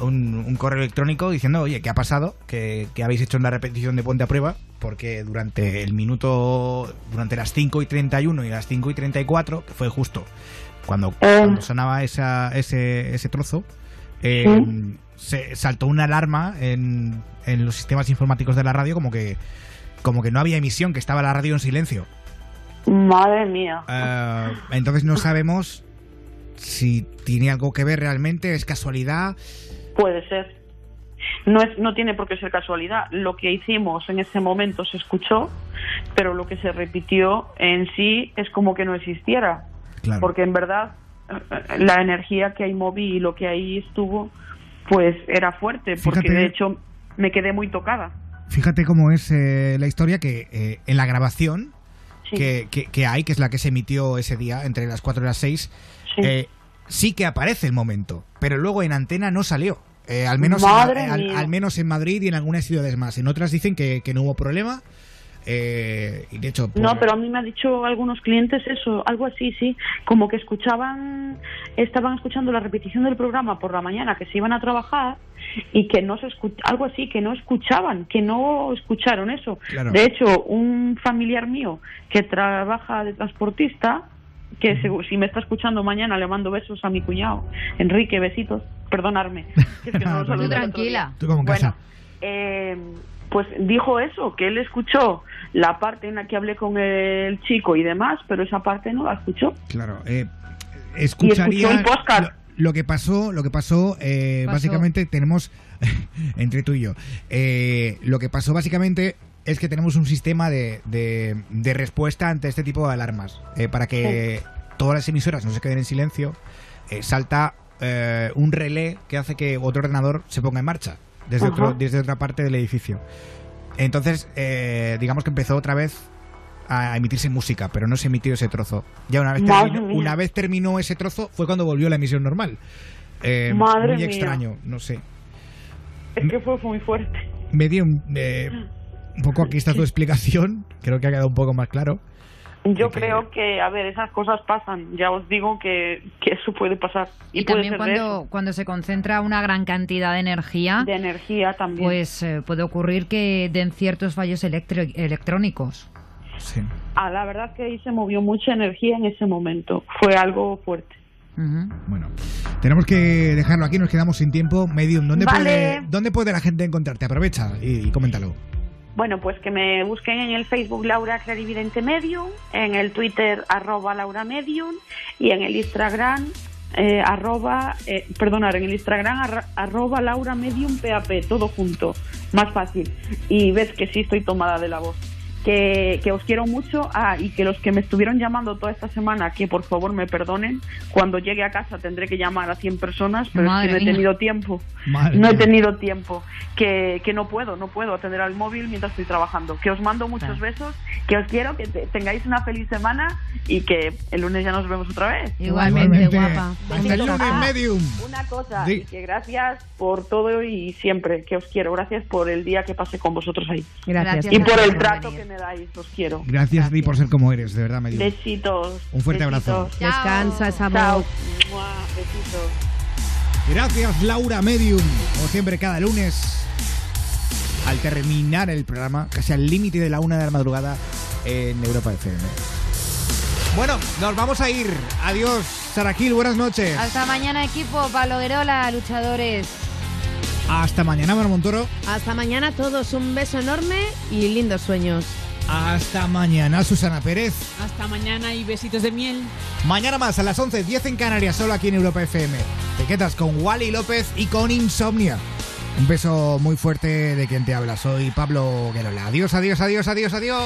S1: un, un correo electrónico diciendo, oye, ¿qué ha pasado? Que, que habéis hecho una repetición de Ponte a Prueba, porque durante el minuto, durante las 5 y 31 y las 5 y 34, que fue justo cuando, cuando sonaba esa, ese, ese trozo, eh, se saltó una alarma en, en los sistemas informáticos de la radio como que, como que no había emisión, que estaba la radio en silencio.
S25: Madre mía.
S1: Eh, entonces no sabemos si tiene algo que ver realmente, es casualidad.
S25: Puede ser. No, es, no tiene por qué ser casualidad. Lo que hicimos en ese momento se escuchó, pero lo que se repitió en sí es como que no existiera.
S1: Claro.
S25: Porque en verdad eh, la energía que ahí moví y lo que ahí estuvo, pues era fuerte, porque
S1: Fíjate.
S25: de hecho me quedé muy tocada.
S1: Fíjate cómo es eh, la historia que eh, en la grabación
S25: Sí.
S1: que, que- que hay, que es la que se emitió ese día, entre las 4 y las 6, eh, sí que aparece el momento, pero luego en antena no salió. Eh, al, menos en, al,
S25: mía.
S1: al menos en Madrid y en algunas ciudades más. En otras dicen que, que no hubo problema. eh, y de hecho, por-
S25: No, pero a mí me ha dicho algunos clientes eso, algo así, sí, como que escuchaban, estaban escuchando la repetición del programa por la mañana, que se iban a trabajar y que no se escu- algo así, que no escuchaban, que no escucharon eso.
S27: Claro.
S25: De hecho, un familiar mío que trabaja de transportista, que si me está escuchando mañana le mando besos a mi cuñado, Enrique, besitos, perdonarme. que es que no otro
S3: tranquila.
S1: Tú como en
S25: Bueno,
S1: casa.
S25: eh, pues dijo eso, que él escuchó la parte en la que hablé con el chico y demás, pero esa parte no la escuchó.
S1: Claro, eh,
S25: Y
S1: escucharía
S25: escuchó el podcast.
S1: lo, lo que pasó, lo que pasó, eh,
S25: Pasó.
S1: básicamente tenemos entre tú y yo. eh, lo que pasó básicamente es que tenemos un sistema de, de- de respuesta ante este tipo de alarmas eh, para que todas las emisoras no se queden en silencio. eh, salta eh, un relé que hace que otro ordenador se ponga en marcha desde
S27: Ajá.
S1: otro, desde otra parte del edificio. Entonces, digamos que empezó otra vez a emitirse música, pero no se emitió ese trozo. Ya una vez, terminó, una vez terminó ese trozo fue cuando volvió la emisión normal. Eh,
S25: Madre
S1: muy
S25: mía.
S1: extraño, no sé.
S25: Es que fue muy fuerte.
S1: Medio eh, un poco aquí está tu explicación, creo que ha quedado un poco más claro.
S25: Yo creo que, a ver, esas cosas pasan. Ya os digo que, que eso puede pasar. Y,
S3: Y
S25: puede
S3: también cuando, cuando se concentra una gran cantidad de energía,
S25: De energía también.
S3: pues eh, puede ocurrir que den ciertos fallos electro- electrónicos.
S1: Sí.
S25: Ah, la verdad que ahí se movió mucha energía en ese momento. Fue algo fuerte.
S1: Bueno, tenemos que dejarlo aquí, nos quedamos sin tiempo. Medium, ¿dónde,
S25: Vale.
S1: puede, ¿dónde puede la gente encontrarte? Aprovecha y, y coméntalo.
S25: Bueno, pues que me busquen en el Facebook Laura Clarividente Medium, en el Twitter arroba Laura Medium y en el Instagram eh, arroba, eh, perdonar, en el Instagram arroba Laura Medium PAP, todo junto, más fácil. Y ves que sí estoy tomada de la voz. Que, que os quiero mucho ah, y que los que me estuvieron llamando toda esta semana, que por favor me perdonen. Cuando llegue a casa tendré que llamar a 100 personas, pero
S3: Madre
S25: es que no he
S3: mía.
S25: tenido tiempo.
S1: Madre
S25: no he tenido tiempo. Que, que no puedo, no puedo atender al móvil mientras estoy trabajando. Que os mando muchos besos, que os quiero, que te- tengáis una feliz semana y que el lunes ya nos vemos otra vez.
S1: Igualmente, Igualmente. guapa. Hasta el lunes,
S25: Ah,
S1: Medium.
S25: Una cosa,
S1: Sí.
S25: y que gracias por todo y siempre, que os quiero. Gracias por el día que pasé con vosotros ahí.
S2: Gracias.
S25: Y
S2: Gracias
S25: por el trato
S2: venir.
S25: que me dais, os quiero.
S1: Gracias a ti por ser como eres, de verdad, Medium.
S25: Besitos.
S1: Un fuerte abrazo.
S25: besitos.
S2: Descansa
S25: Chao.
S2: voz.
S25: Mua, Besitos.
S1: Gracias, Laura Medium. Como siempre, cada lunes, al terminar el programa, casi al límite de la una de la madrugada en Europa FM. Bueno, nos vamos a ir. Adiós, Sara Gil, buenas noches.
S3: Hasta mañana, equipo. Pablo Guerola, luchadores.
S1: Hasta mañana, Mar Montoro.
S2: Hasta mañana a todos, un beso enorme y lindos sueños.
S1: Hasta mañana, Susana Pérez.
S4: Hasta mañana y besitos de miel.
S1: Mañana más a las 11, 10 en Canarias, solo aquí en Europa FM. Te quedas con Wally López y con Insomnia. Un beso muy fuerte de quien te habla. Soy Pablo Guerola. Adiós, adiós, adiós, adiós, adiós.